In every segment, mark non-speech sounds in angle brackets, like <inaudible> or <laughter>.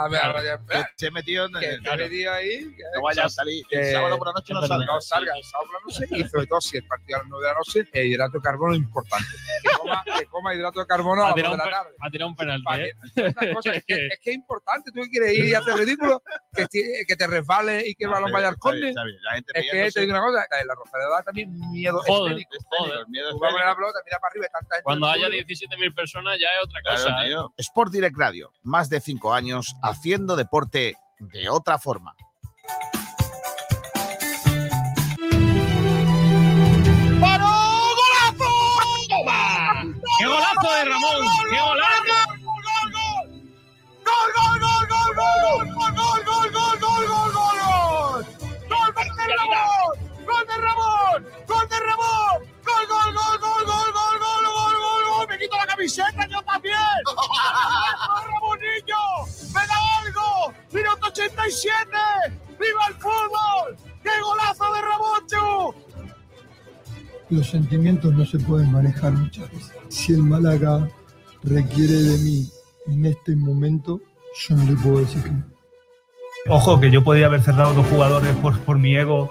A ver, a espera, te he metido en el. te he metido ahí. que- No vaya a salir. El sábado por la noche no salga. no salga el sábado por la noche y sobre todo si el partido a las 9 de la noche, el hidrato de carbono es importante. Que coma, que coma hidrato de carbono a Ha las 2 tirado de un, la tarde. ha tirado un penalti, ¿eh? cosas, es, que, <laughs> es que es importante, tú que quieres ir y hacer ridículo, que, que te resbales y que el balón vaya al gente Es que te digo una cosa, la Rosaleda da también miedo Joder. el miedo Tú vas a la pelota, mira para arriba tanta gente. Cuando haya público. 17.000 personas ya es otra cosa. ¿eh? Sport Direct Radio, más de cinco años haciendo deporte de otra forma. ¡Paró! ¡Golazo! ¡Toma! ¡Qué golazo de Ramón! ¡Qué golazo! ¡Gol, gol, gol, gol, gol, gol, gol, gol, gol, gol, gol, gol, gol! ¡Gol de Ramón! ¡Gol de Ramón! ¡Gol de Ramón! ¡Gol, gol, gol, gol, gol, gol, gol, gol, gol, gol! ¡Me quito la camiseta yo también! <laughs> ¡Gol, Ramonillo! ¡Me da algo! ¡Minuto 87! ¡Viva el fútbol! ¡Qué golazo de Ramón, Chu! Los sentimientos no se pueden manejar muchas veces. Si el Málaga requiere de mí en este momento, yo no le puedo decir que no. Ojo, que yo podía haber cerrado dos jugadores por, por mi ego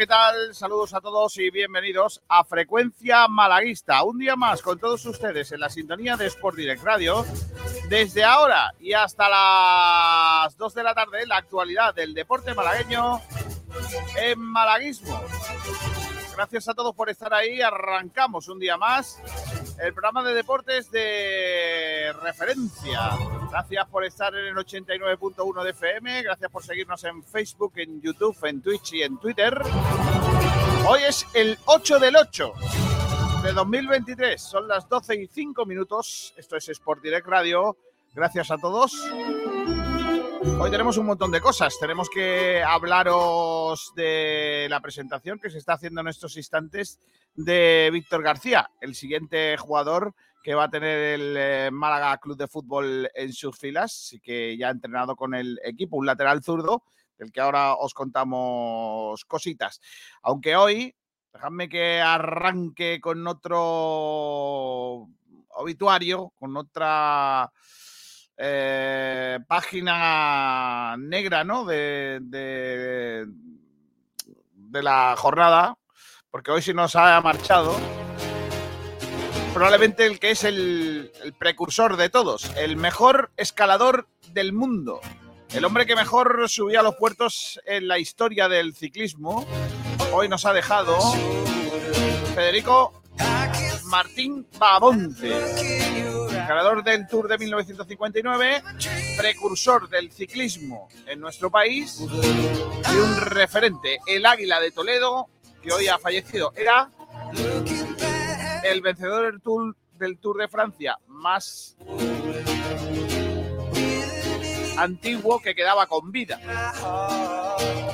¿Qué tal? Saludos a todos y bienvenidos a Frecuencia Malaguista. Un día más con todos ustedes en la sintonía de Sport Direct Radio. Desde ahora y hasta las 2 de la tarde, la actualidad del deporte malagueño en malaguismo. Gracias a todos por estar ahí. Arrancamos un día más el programa de deportes de referencia. Gracias por estar en el 89.1 de FM. Gracias por seguirnos en Facebook, en YouTube, en Twitch y en Twitter. Hoy es el 8 del 8 de 2023. Son las 12 y 5 minutos. Esto es Sport Direct Radio. Gracias a todos. Hoy tenemos un montón de cosas. Tenemos que hablaros de la presentación que se está haciendo en estos instantes de Víctor García, el siguiente jugador que va a tener el eh, Málaga Club de Fútbol en sus filas y que ya ha entrenado con el equipo, un lateral zurdo, del que ahora os contamos cositas. Aunque hoy, dejadme que arranque con otro obituario, con otra eh, página negra, ¿no? De, de, la jornada, porque hoy se nos ha marchado. Probablemente el que es el, el precursor de todos, el mejor escalador del mundo, el hombre que mejor subía a los puertos en la historia del ciclismo, hoy nos ha dejado Federico Martín Babonte, ganador del Tour de 1959, precursor del ciclismo en nuestro país y un referente, el Águila de Toledo, que hoy ha fallecido. Era el vencedor del Tour, del Tour de Francia más antiguo que quedaba con vida.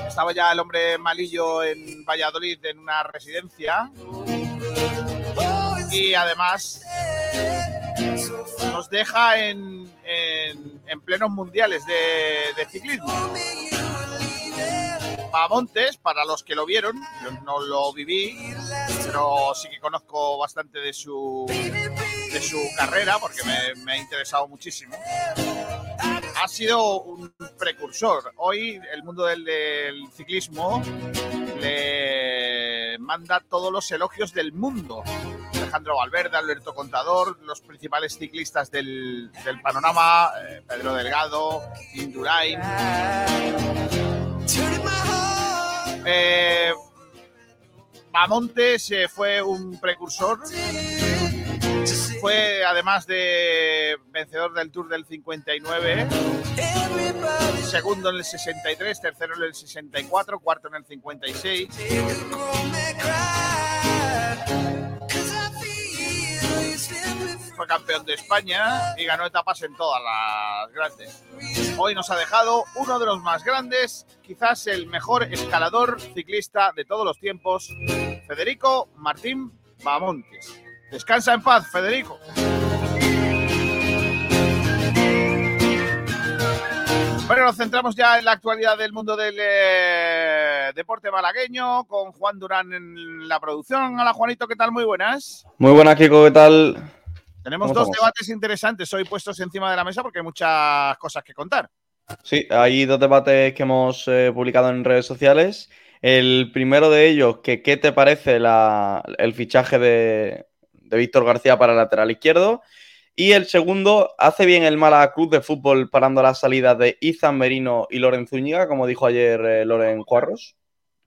Estaba ya el hombre malillo en Valladolid en una residencia y además nos deja en, en, en plenos mundiales de, de ciclismo. Pamontes, para los que lo vieron, yo no lo viví, pero sí que conozco bastante de su, de su carrera porque me, me ha interesado muchísimo. Ha sido un precursor. Hoy el mundo del, del ciclismo le manda todos los elogios del mundo. Alejandro Valverde, Alberto Contador, los principales ciclistas del, del panorama, eh, Pedro Delgado, Indurain. eh, Bamontes eh, fue un precursor. Fue además de vencedor del Tour del 59, segundo en el 63, tercero en el 64, cuarto en el 56. Fue campeón de España y ganó etapas en todas las grandes. Hoy nos ha dejado uno de los más grandes, quizás el mejor escalador ciclista de todos los tiempos, Federico Martín Bamontes. Descansa en paz, Federico. Bueno, nos centramos ya en la actualidad del mundo del eh, deporte malagueño con Juan Durán en la producción. Hola Juanito, ¿qué tal? Muy buenas. Muy buenas, Kiko, ¿qué tal? Tenemos ¿Cómo dos estamos? debates interesantes hoy puestos encima de la mesa porque hay muchas cosas que contar. Sí, hay dos debates que hemos eh, publicado en redes sociales. El primero de ellos, que qué te parece la- el fichaje de, de Víctor García para el lateral izquierdo. Y el segundo, ¿hace bien el Málaga Club de Fútbol parando las salidas de Izan Merino y Loren Zúñiga, como dijo ayer eh, Loren Cuarros?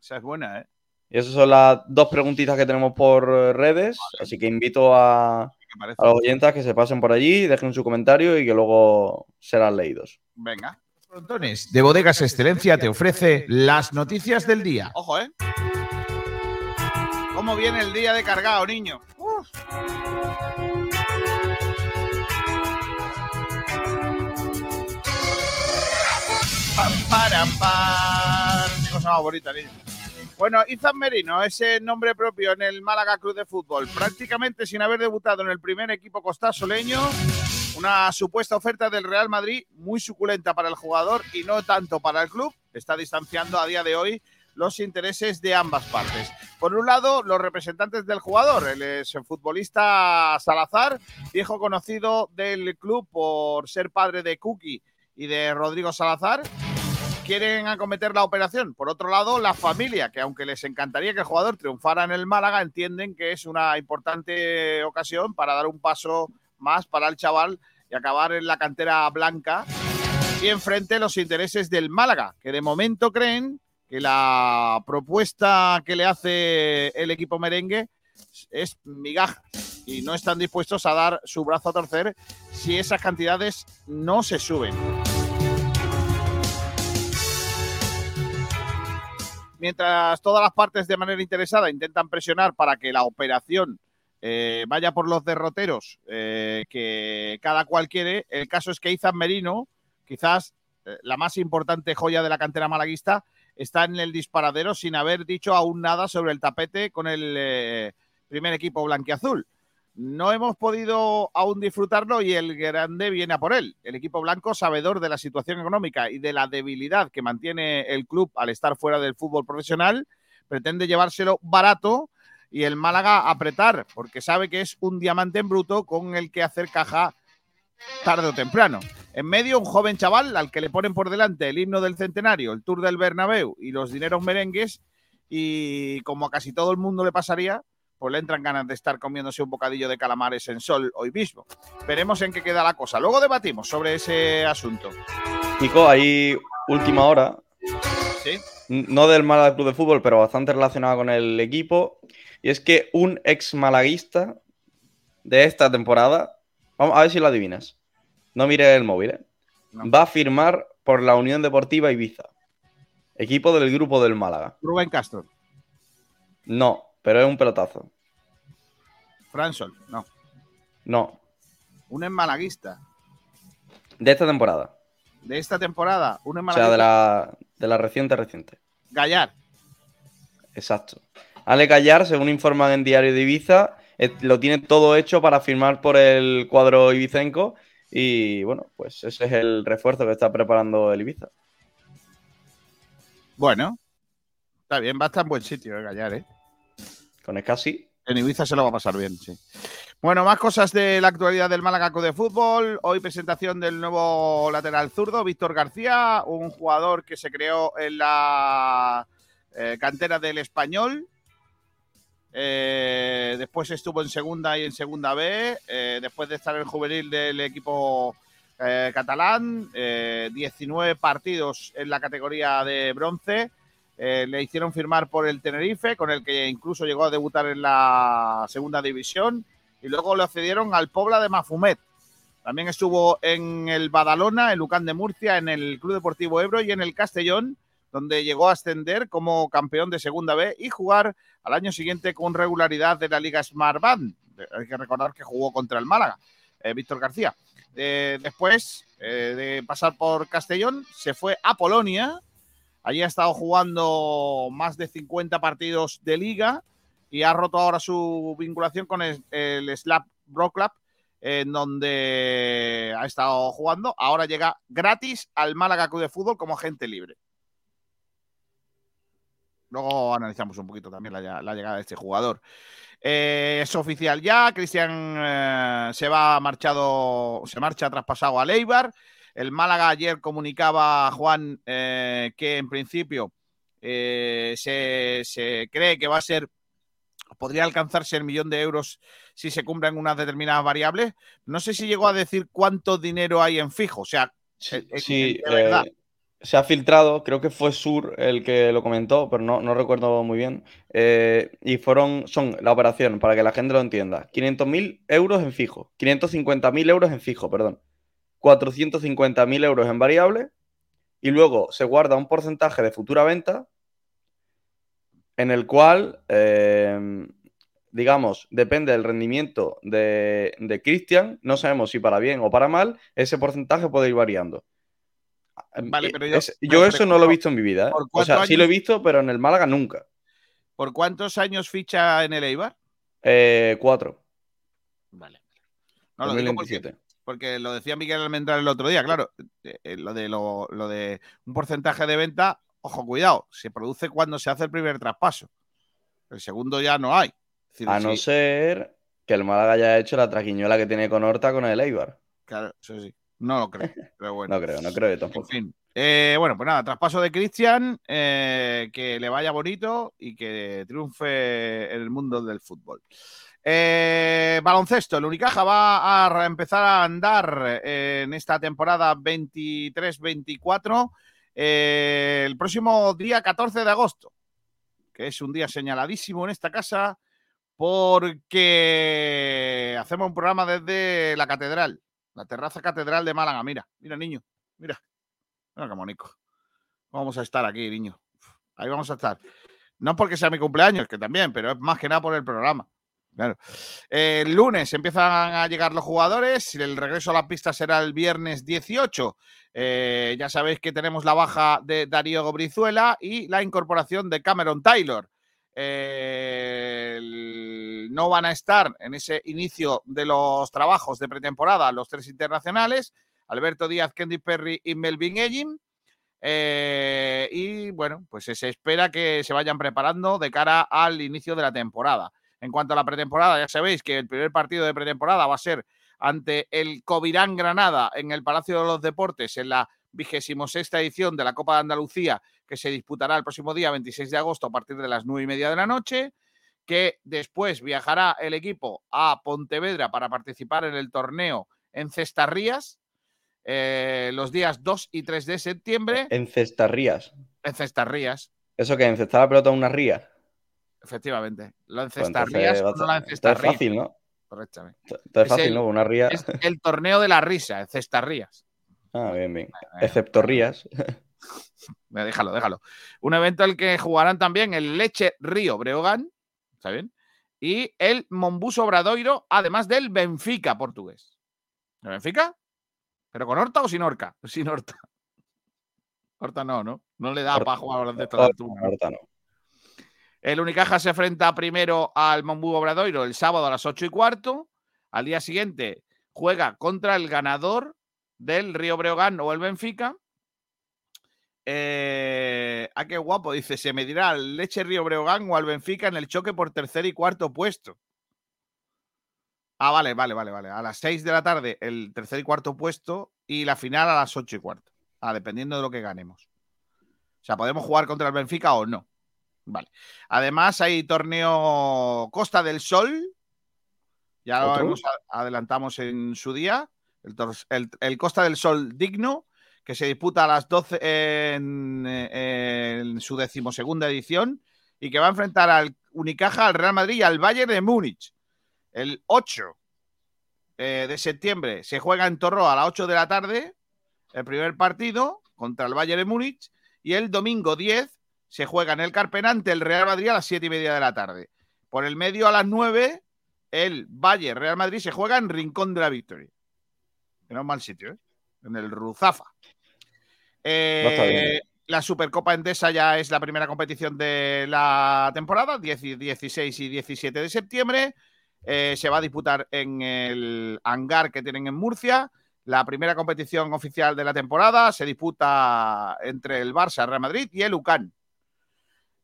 Esa es buena, ¿eh? Y esas son las dos preguntitas que tenemos por eh, redes, así que invito a, a los oyentes que se pasen por allí, dejen su comentario y que luego serán leídos. Venga. Frontones de Bodegas Excelencia te ofrece las noticias del día. Ojo, ¿eh? ¿Cómo viene el día de cargado, niño? Cosa más bonita, niño. Bueno, Izan Merino, ese nombre propio en el Málaga Club de Fútbol, prácticamente sin haber debutado en el primer equipo costasoleño, una supuesta oferta del Real Madrid muy suculenta para el jugador y no tanto para el club, está distanciando a día de hoy los intereses de ambas partes. Por un lado, los representantes del jugador, el ex futbolista Salazar, viejo conocido del club por ser padre de Cookie y de Rodrigo Salazar, quieren acometer la operación. Por otro lado, la familia, que aunque les encantaría que el jugador triunfara en el Málaga, entienden que es una importante ocasión para dar un paso más para el chaval y acabar en la cantera blanca y enfrente los intereses del Málaga, que de momento creen que la propuesta que le hace el equipo merengue es migaja y no están dispuestos a dar su brazo a torcer si esas cantidades no se suben. Mientras todas las partes de manera interesada intentan presionar para que la operación eh, vaya por los derroteros eh, que cada cual quiere, el caso es que Izan Merino, quizás eh, la más importante joya de la cantera malaguista, está en el disparadero sin haber dicho aún nada sobre el tapete con el eh, primer equipo blanquiazul. No hemos podido aún disfrutarlo y el grande viene a por él. El equipo blanco, sabedor de la situación económica y de la debilidad que mantiene el club al estar fuera del fútbol profesional, pretende llevárselo barato y el Málaga apretar, porque sabe que es un diamante en bruto con el que hacer caja tarde o temprano. En medio, un joven chaval al que le ponen por delante el himno del centenario, el Tour del Bernabéu y los dineros merengues, y como a casi todo el mundo le pasaría, pues le entran ganas de estar comiéndose un bocadillo de calamares en sol hoy mismo. Veremos en qué queda la cosa. Luego debatimos sobre ese asunto. Nico, hay última hora, ¿Sí? no del Málaga Club de Fútbol, pero bastante relacionado con el equipo, y es que un ex malaguista de esta temporada, vamos a ver si lo adivinas, no mires el móvil, ¿eh? No. va a firmar por la Unión Deportiva Ibiza, equipo del grupo del Málaga. Rubén Castro, No, pero es un pelotazo. Fransol, no. No, Un enmalaguista de esta temporada. de esta temporada, un O enmalaguista. sea, de la, de la reciente reciente. Gallar. Exacto. Ale Callar, según informan en Diario de Ibiza, lo tiene todo hecho para firmar por el cuadro ibicenco y bueno, pues ese es el refuerzo que está preparando el Ibiza. Bueno, está bien, va a estar en buen sitio, eh, Gallar, ¿eh? Con Escasi, En Ibiza se lo va a pasar bien, sí. Bueno, más cosas de la actualidad del Málaga de Fútbol. Hoy presentación del nuevo lateral zurdo, Víctor García, un jugador que se creó en la eh, cantera del Español. Eh, después estuvo en segunda y en segunda B. eh, después de estar en juvenil del equipo eh, catalán, eh, 19 partidos en la categoría de bronce. le hicieron firmar por el Tenerife, con el que incluso llegó a debutar en la segunda división, y luego lo cedieron al Pobla de Mafumet. También estuvo en el Badalona, en Lucán de Murcia, en el Club Deportivo Ebro y en el Castellón, donde llegó a ascender como campeón de Segunda B y jugar al año siguiente con regularidad de la Liga Smart Band. Hay que recordar que jugó contra el Málaga, eh, Víctor García. Eh, después eh, de pasar por Castellón, se fue a Polonia. Allí ha estado jugando más de 50 partidos de liga y ha roto ahora su vinculación con el, el Slap Club, en donde ha estado jugando. Ahora llega gratis al Málaga Club de Fútbol como agente libre. Luego analizamos un poquito también la, la llegada de este jugador. Eh, es oficial ya, Cristian eh, se va marchado, se marcha traspasado a Leibar. El Málaga ayer comunicaba a Juan eh, que en principio se, se, cree que va a ser, podría alcanzarse el millón de euros si se cumplen unas determinadas variables. No sé si llegó a decir cuánto dinero hay en fijo, o sea, sí, sí verdad. Eh, se ha filtrado, creo que fue Sur el que lo comentó, pero no, no recuerdo muy bien. Eh, y fueron, son la operación, para que la gente lo entienda, 500.000 euros en fijo, 550.000 euros en fijo, perdón, 450.000 euros en variable, y luego se guarda un porcentaje de futura venta, en el cual, eh, digamos, depende del rendimiento de, de Cristian, no sabemos si para bien o para mal, ese porcentaje puede ir variando. Vale, pero yo, es, yo eso no lo he visto en mi vida. ¿eh? O sea, años? sí lo he visto, pero en el Málaga nunca. ¿Por cuántos años ficha en el Eibar? Eh, cuatro. Vale. No, lo digo porque, porque, lo decía Miguel Almendral el otro día, claro. Eh, lo, de, lo, lo, de un porcentaje de venta, ojo, cuidado, se produce cuando se hace el primer traspaso. El segundo ya no hay. Decir, A no sí. ser que el Málaga haya hecho la traquiñuela que tiene con Horta con el Eibar. Claro, eso sí. No lo creo, <laughs> pero bueno. no creo, no creo tampoco. En fin. Eh, bueno, pues nada, traspaso de Cristian, eh, que le vaya bonito y que triunfe en el mundo del fútbol. Eh, baloncesto, el Unicaja va a empezar a andar en esta temporada 23-24 eh, el próximo día 14 de agosto, que es un día señaladísimo en esta casa porque hacemos un programa desde la catedral la terraza catedral de Málaga. Mira, mira, niño. Mira. Mira qué monico. Vamos a estar aquí, niño. Ahí vamos a estar. No porque sea mi cumpleaños, que también, pero es más que nada por el programa. Claro. El lunes empiezan a llegar los jugadores. El regreso a la pista será el viernes 18. Eh, ya sabéis que tenemos la baja de Darío Brizuela y la incorporación de Cameron Taylor. Eh, el, no van a estar en ese inicio de los trabajos de pretemporada los tres internacionales, Alberto Díaz, Kendy Perry y Melvin Egin. Eh, y bueno, pues se espera que se vayan preparando de cara al inicio de la temporada. En cuanto a la pretemporada, ya sabéis que el primer partido de pretemporada va a ser ante el Covirán Granada en el Palacio de los Deportes en la vigésimo sexta edición de la Copa de Andalucía que se disputará el próximo día 26 de agosto a partir de las nueve y media de la noche, que después viajará el equipo a Pontevedra para participar en el torneo en Cestarrías eh, los días 2 y 3 de septiembre. En Cestarrías. En Cestarrías. ¿Eso que encestar la pelota en una ría? Efectivamente. Lo encestarrías pues no la encestarrías. Es fácil, ¿no? Correctamente. Es fácil, el, ¿no? Una ría. Es el torneo de la risa, en Cestarrías. Ah, bien, bien. Excepto rías. <laughs> Déjalo, déjalo. Un evento al que jugarán también el Leche Río Breogán, ¿está bien? Y el Mombuso Obradoiro, además del Benfica portugués. ¿El Benfica? ¿Pero con Horta o sin Horca? <laughs> Sin Horta. Horta no, ¿no? No le da Horta, para jugar de toda Horta, Horta no. El Unicaja se enfrenta primero al Mombu Obradoiro el sábado a las 8 y cuarto. Al día siguiente juega contra el ganador del Río Breogán o el Benfica. Eh, ah, qué guapo, dice, se medirá al Leche Río Breogán o al Benfica en el choque por tercer y cuarto puesto. Ah, vale, vale, vale, vale. A las 6 de la tarde el tercer y cuarto puesto y la final a las 8 y cuarto. Ah, dependiendo de lo que ganemos. O sea, podemos jugar contra el Benfica o no. Vale. Además, hay torneo Costa del Sol. Ya lo adelantamos en su día. El, el, el, Costa del Sol digno, que se disputa a las 12 en, eh, en su decimosegunda edición y que va a enfrentar al Unicaja, al Real Madrid y al Bayern de Múnich. El 8 eh, de septiembre se juega en Torro a las 8 de la tarde el primer partido contra el Bayern de Múnich y el domingo 10 se juega en el Carpenante el Real Madrid a las 7 y media de la tarde. Por el medio a las 9 el Bayern Real Madrid se juega en Rincón de la Victoria. Que no es mal sitio, ¿eh? En el Ruzafa. Eh, la Supercopa Endesa ya es la primera competición de la temporada, 10 y 16 y 17 de septiembre. Eh, se va a disputar en el hangar que tienen en Murcia. La primera competición oficial de la temporada se disputa entre el Barça, Real Madrid y el UCAN.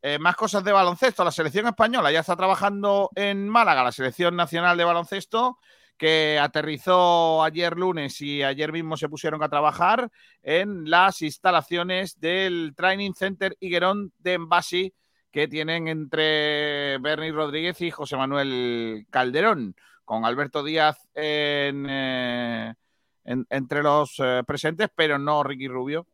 Eh, más cosas de baloncesto. La selección española ya está trabajando en Málaga, la selección nacional de baloncesto, que aterrizó ayer lunes y ayer mismo se pusieron a trabajar en las instalaciones del Training Center Higuerón de Envasi que tienen entre Bernie Rodríguez y José Manuel Calderón, con Alberto Díaz en, eh, en- entre los eh, presentes, pero no Ricky Rubio,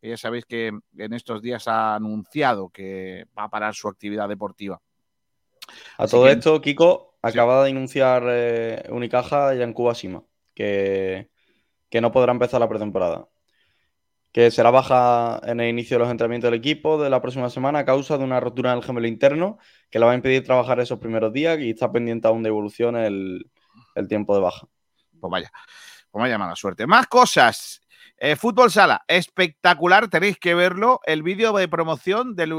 que ya sabéis que en estos días ha anunciado que va a parar su actividad deportiva. A Así todo que- esto, Kiko acaba de anunciar eh, Unicaja y Yankuba Sima que, que no podrá empezar la pretemporada. Que será baja en el inicio de los entrenamientos del equipo de la próxima semana a causa de una rotura en el gemelo interno que le va a impedir trabajar esos primeros días y está pendiente aún de evolución el, el tiempo de baja. Pues vaya, pues vaya mala suerte. Más cosas. Eh, Fútbol Sala, espectacular, tenéis que verlo. El vídeo de promoción del,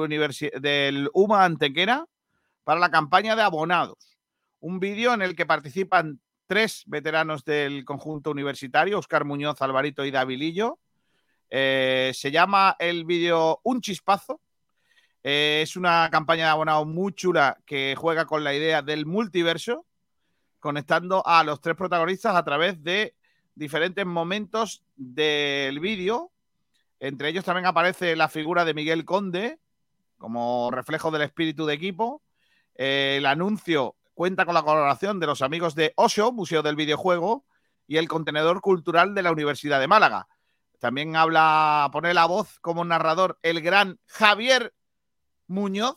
del UMA Antequera para la campaña de abonados. Un vídeo en el que participan tres veteranos del conjunto universitario, Oscar Muñoz, Alvarito y Davilillo. Eh, se llama el vídeo Un Chispazo. Eh, es una campaña de abonados muy chula que juega con la idea del multiverso conectando a los tres protagonistas a través de diferentes momentos del vídeo. Entre ellos también aparece la figura de Miguel Conde como reflejo del espíritu de equipo. El anuncio cuenta con la colaboración de los amigos de Osho, Museo del Videojuego, y el Contenedor Cultural de la Universidad de Málaga. También habla, pone la voz como narrador el gran Javier Muñoz,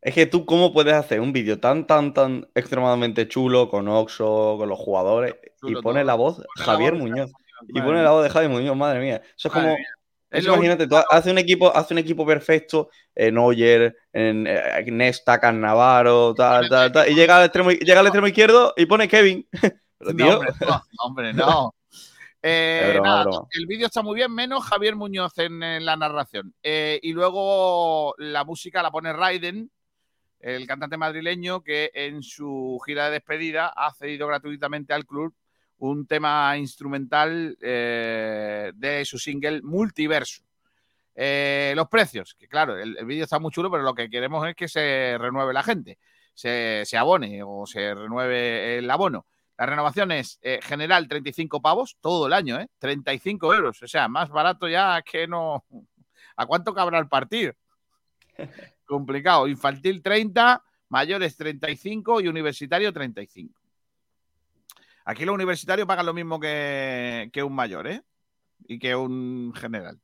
Es que tú, ¿cómo puedes hacer un vídeo tan, tan, tan extremadamente chulo con Oxo, con los jugadores, Chulo y pone la voz Javier Muñoz? Y pone la voz de Javier Muñoz, madre mía. Eso es Madre como. mía. Eso imagínate, tú hace un equipo, hace un equipo perfecto en Oyer, en eh, Nesta, Cannavaro, tal, tal, tal, y llega al extremo, llega al extremo izquierdo y pone Kevin. <laughs> Pero, No, hombre, no, hombre, <laughs> no. Eh, broma, nada, broma. El vídeo está muy bien, menos Javier Muñoz en, en la narración. Eh, y luego la música la pone Raiden, el cantante madrileño que en su gira de despedida ha cedido gratuitamente al club un tema instrumental eh, de su single Multiverso. Eh, los precios, que claro, el, el vídeo está muy chulo, pero lo que queremos es que se renueve la gente, se, se abone o se renueve el abono. La renovación es eh, general 35 pavos todo el año, ¿eh? 35 euros. O sea, más barato ya que no. ¿A cuánto cabrá el partido? <laughs> Complicado. Infantil 30, mayores 35 y universitario 35. Aquí los universitarios pagan lo mismo que, que un mayor, ¿eh? Y que un general.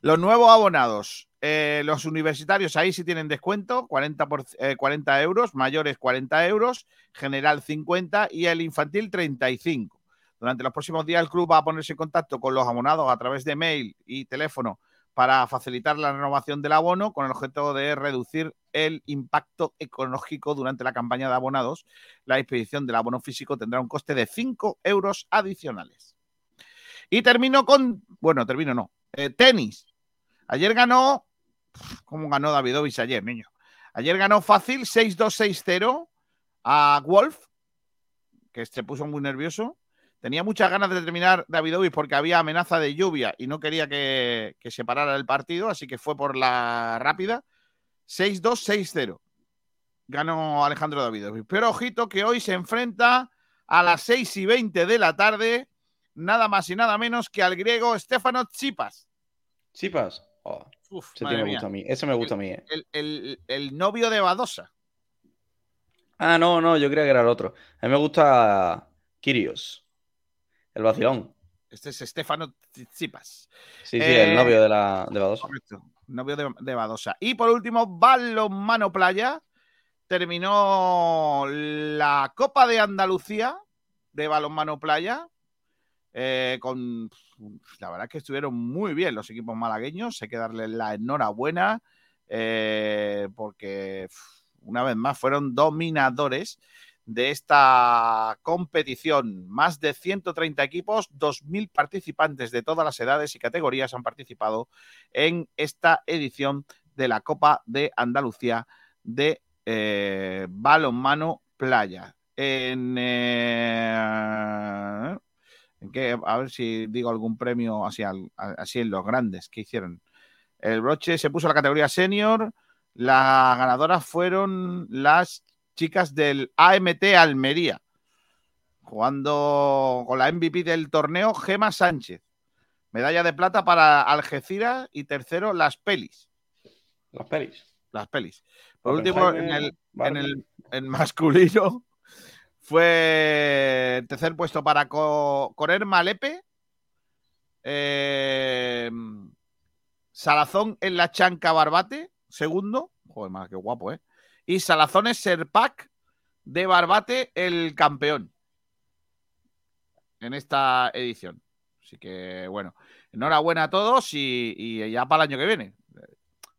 Los nuevos abonados. eh, los universitarios ahí sí tienen descuento, 40, por, eh, 40 euros, mayores 40 euros, general 50 y el infantil 35. Durante los próximos días el club va a ponerse en contacto con los abonados a través de mail y teléfono para facilitar la renovación del abono con el objeto de reducir el impacto ecológico durante la campaña de abonados. La expedición del abono físico tendrá un coste de 5 euros adicionales. Y termino con, bueno, termino no, eh, tenis. Ayer ganó, ¿cómo ganó Davidovich ayer, niño? Ayer ganó fácil 6-2-6-0 a Wolf, que se puso muy nervioso. Tenía muchas ganas de terminar Davidovich porque había amenaza de lluvia y no quería que, que se parara el partido, así que fue por la rápida. 6-2-6-0. Ganó Alejandro Davidovich. Pero ojito que hoy se enfrenta a las 6 y 20 de la tarde, nada más y nada menos que al griego Stefano Tsipas. Chipas. Oh, Uf, ese me gusta a mí. Ese me gusta a mí. eh. El, el- el novio de Badosa. Ah, no, no, yo creía que era el otro. A mí me gusta Kirios. El vacilón. Este es Stefano Tsitsipas. Sí, sí, Eh, el novio de la de Badosa. Correcto. Novio de, de Badosa. Y por último, balonmano playa. Terminó la Copa de Andalucía de balonmano playa. eh, con la verdad es que estuvieron muy bien los equipos malagueños. Hay que darles la enhorabuena. eh, porque una vez más fueron dominadores de esta competición. Más de 130 equipos, 2.000 participantes de todas las edades y categorías han participado en esta edición de la Copa de Andalucía de eh, balonmano playa. En, eh, ¿en qué? a ver si digo algún premio así, así en los grandes que hicieron. El broche se puso a la categoría senior. Las ganadoras fueron las chicas del AMT Almería, jugando con la MVP del torneo, Gema Sánchez. Medalla de plata para Algeciras y tercero, las Pelis. Las pelis. Las Pelis. Por último, en el, en el en masculino <laughs> fue el tercer puesto para Co- Correr Malepe. Eh, Salazón en la Chanca Barbate, segundo. Joder, más que guapo, ¿eh? Y Salazones Serpac de Barbate, el campeón en esta edición. Así que, bueno, enhorabuena a todos y, y ya para el año que viene.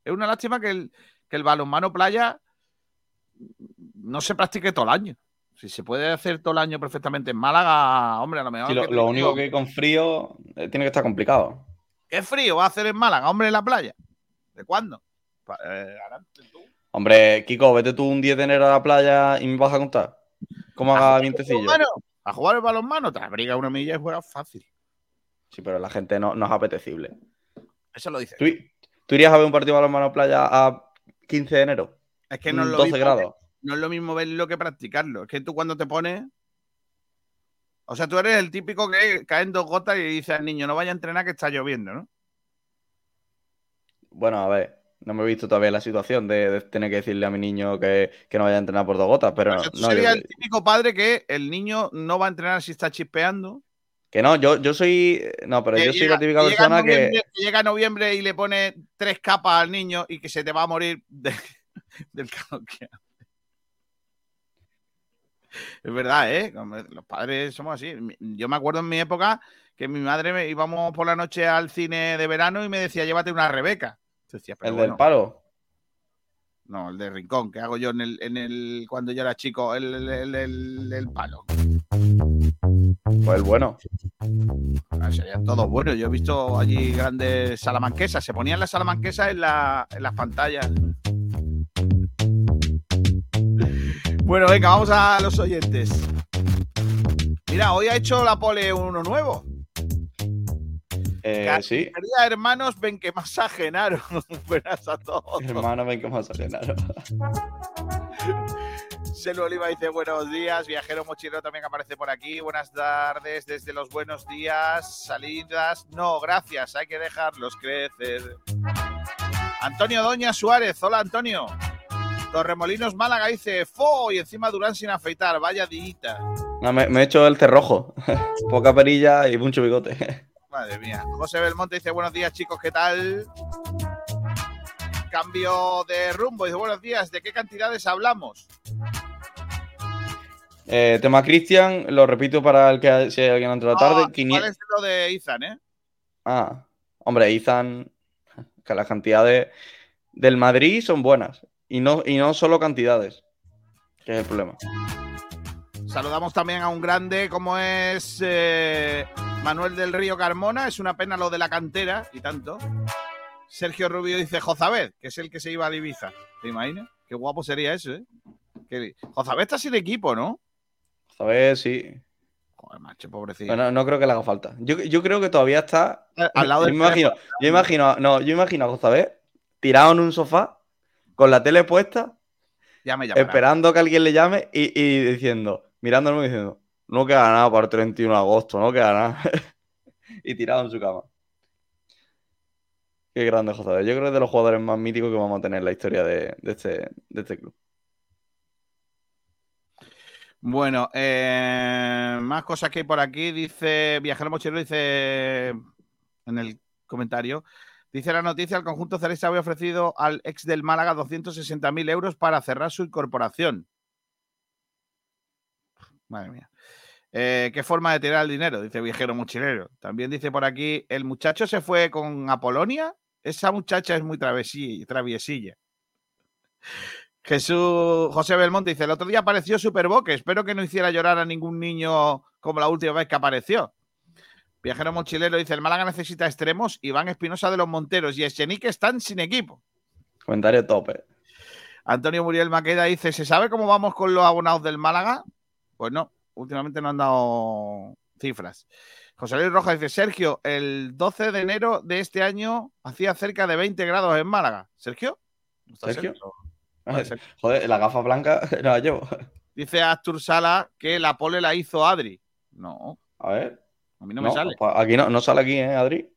Es una lástima que el, que el balonmano playa no se practique todo el año. Si se puede hacer todo el año perfectamente en Málaga, hombre, a lo mejor. Sí, lo, único que con frío eh, tiene que estar complicado. ¿Qué frío va a hacer en Málaga, hombre, en la playa? ¿De cuándo? Eh. Hombre, Kiko, vete tú un 10 de enero a la playa y me vas a contar. ¿Cómo haga vientecillo? A jugar el balonmano, te abriga una milla y fuera fácil. Sí, pero la gente no, no es apetecible. Eso lo dice. ¿Tú, tú irías a ver un partido de balonmano playa a 15 de enero? Es que no es, lo 12 mismo, grados. no es lo mismo verlo que practicarlo. Es que tú cuando te pones. O sea, tú eres el típico que caen dos gotas y dices al niño, no vaya a entrenar que está lloviendo, ¿no? Bueno, a ver, no me he visto todavía la situación de, de tener que decirle a mi niño que, que no vaya a entrenar por dos gotas, pero O sea, tú no, serías yo- el típico padre que el niño no va a entrenar si está chispeando. que no, yo, yo soy, no, pero que yo soy la típica persona que, llega noviembre y le pone tres capas al niño y que se te va a morir de- <laughs> del que. Es verdad, ¿eh? Los padres somos así. Yo me acuerdo en mi época que mi madre me íbamos por la noche al cine de verano y me decía, llévate una Rebeca. Pero el bueno, del palo. no, el de Rincón, que hago yo en el, en el cuando yo era chico, el, el- el- el- el palo. Pues el bueno. Ah, Serían todos buenos. Yo he visto allí grandes salamanquesas. Se ponían las salamanquesas en, la- en las pantallas. Bueno, venga, vamos a los oyentes. Mira, hoy ha hecho la pole uno nuevo. Eh, sí, hermanos, ven que más ajenaron. <laughs> Buenas a todos. hermano, ven que vamos a cenar. <laughs> Selo Oliva dice buenos días. Viajero mochilero también aparece por aquí. Buenas tardes desde los buenos días. Salidas. No, gracias. Hay que dejarlos crecer. Antonio Doña Suárez. Hola, Antonio. Torremolinos Málaga dice Fo y encima Durán sin afeitar. Vaya dita. No, me, me he hecho el cerrojo. <laughs> Poca perilla y mucho bigote. Madre mía. José Belmonte dice buenos días, chicos. ¿Qué tal? Cambio de rumbo. Dice buenos días. ¿De qué cantidades hablamos? Eh, tema Cristian, lo repito para el que si hay alguien ha entrado tarde. Ah, 500 ¿Cuál es lo de Izan, eh? Ah, hombre, Izan, <laughs> que las cantidades del Madrid son buenas. Y no, y no solo cantidades, que es el problema. Saludamos también a un grande como es eh, Manuel del Río Carmona. Es una pena lo de la cantera y tanto. Sergio Rubio dice Jozabed, que es el que se iba a Ibiza. ¿Te imaginas? Qué guapo sería eso, ¿eh? Que... Jozabed está sin equipo, ¿no? ¿Sabes? Sí. Joder, macho, pobrecito. No, creo que le haga falta. Yo, yo creo que todavía está. Al lado yo del me imagino, yo imagino, no, yo imagino a Josabé tirado en un sofá, con la tele puesta, Ya me esperando que alguien le llame y, y diciendo, mirándolo y diciendo, no queda nada para el 31 de agosto, no queda nada. <laughs> y tirado en su cama. Qué grande Josabé. Yo creo que es de los jugadores más míticos que vamos a tener en la historia de, este, este club. Bueno, eh, más cosas que hay por aquí. Dice Viajero Mochilero, dice en el comentario. Dice la noticia, el conjunto celeste había ofrecido al ex del Málaga 260.000 euros para cerrar su incorporación. Madre mía. Eh, ¿Qué forma de tirar el dinero? Dice Viajero Mochilero. También dice por aquí, ¿el muchacho se fue con Apolonia? Esa muchacha es muy traviesilla. Jesús José Belmonte dice, el otro día apareció Superboque, espero que no hiciera llorar a ningún niño como la última vez que apareció. Viajero Mochilero dice, el Málaga necesita extremos, Iván Espinosa de los Monteros y Echenique están sin equipo. Comentario tope. Antonio Muriel Maqueda dice, ¿se sabe cómo vamos con los abonados del Málaga? Pues no, últimamente no han dado cifras. José Luis Rojas dice, Sergio, el 12 de enero de este año hacía cerca de 20 grados en Málaga. ¿Sergio? ¿No está ¿Sergio? Joder, la gafa blanca no la llevo. Dice Astur Sala que la pole la hizo Adri. No, A ver. a mí no, me sale. pues aquí no, no sale aquí, ¿eh, Adri?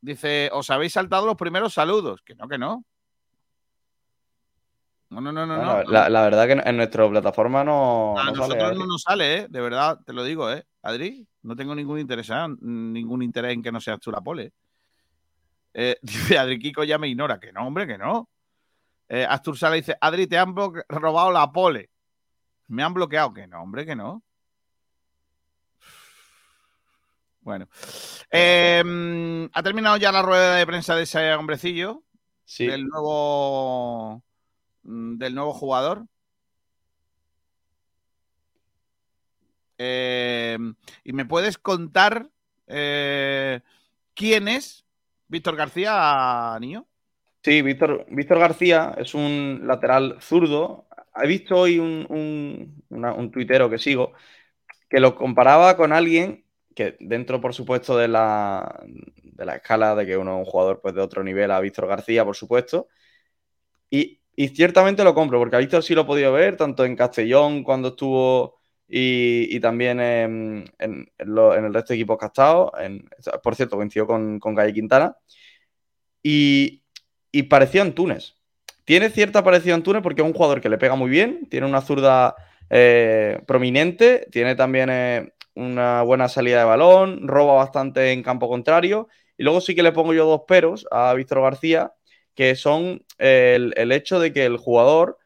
Dice, os habéis saltado los primeros saludos. Que no, que no. No, no, no, no. No. la, la verdad que en nuestra plataforma no, A no nosotros no nos sale, ¿eh? De verdad, te lo digo, ¿eh? Adri, no tengo ningún interés, ¿eh? ningún interés en que no seas tú la pole. Eh, <laughs> dice Adri Kiko ya me ignora. Que no, hombre, que no. Eh, Astur Sala dice, Adri, te han robado la pole. Me han bloqueado. Que no, hombre, que no. Bueno. Eh, ha terminado ya la rueda de prensa de ese hombrecillo, Sí. del nuevo del nuevo jugador. Eh, ¿Y me puedes contar eh, quién es Víctor García, niño? Sí, Víctor, Víctor García es un lateral zurdo. He visto hoy un, un, un tuitero que sigo que lo comparaba con alguien que dentro, por supuesto, de la, de la escala de que uno es un jugador pues, de otro nivel a Víctor García, por supuesto. Y, y ciertamente lo compro, porque a Víctor sí lo he podido ver, tanto en Castellón cuando estuvo y, también en, el resto de equipos que ha estado. Por cierto, coincidió con, con Calle Quintana. Y, y pareció en Túnez. Tiene cierta parecida en Túnez porque es un jugador que le pega muy bien, tiene una zurda eh, prominente, tiene también eh, una buena salida de balón, roba bastante en campo contrario. Y luego sí que le pongo yo dos peros a Víctor García, que son eh, el, hecho de que el jugador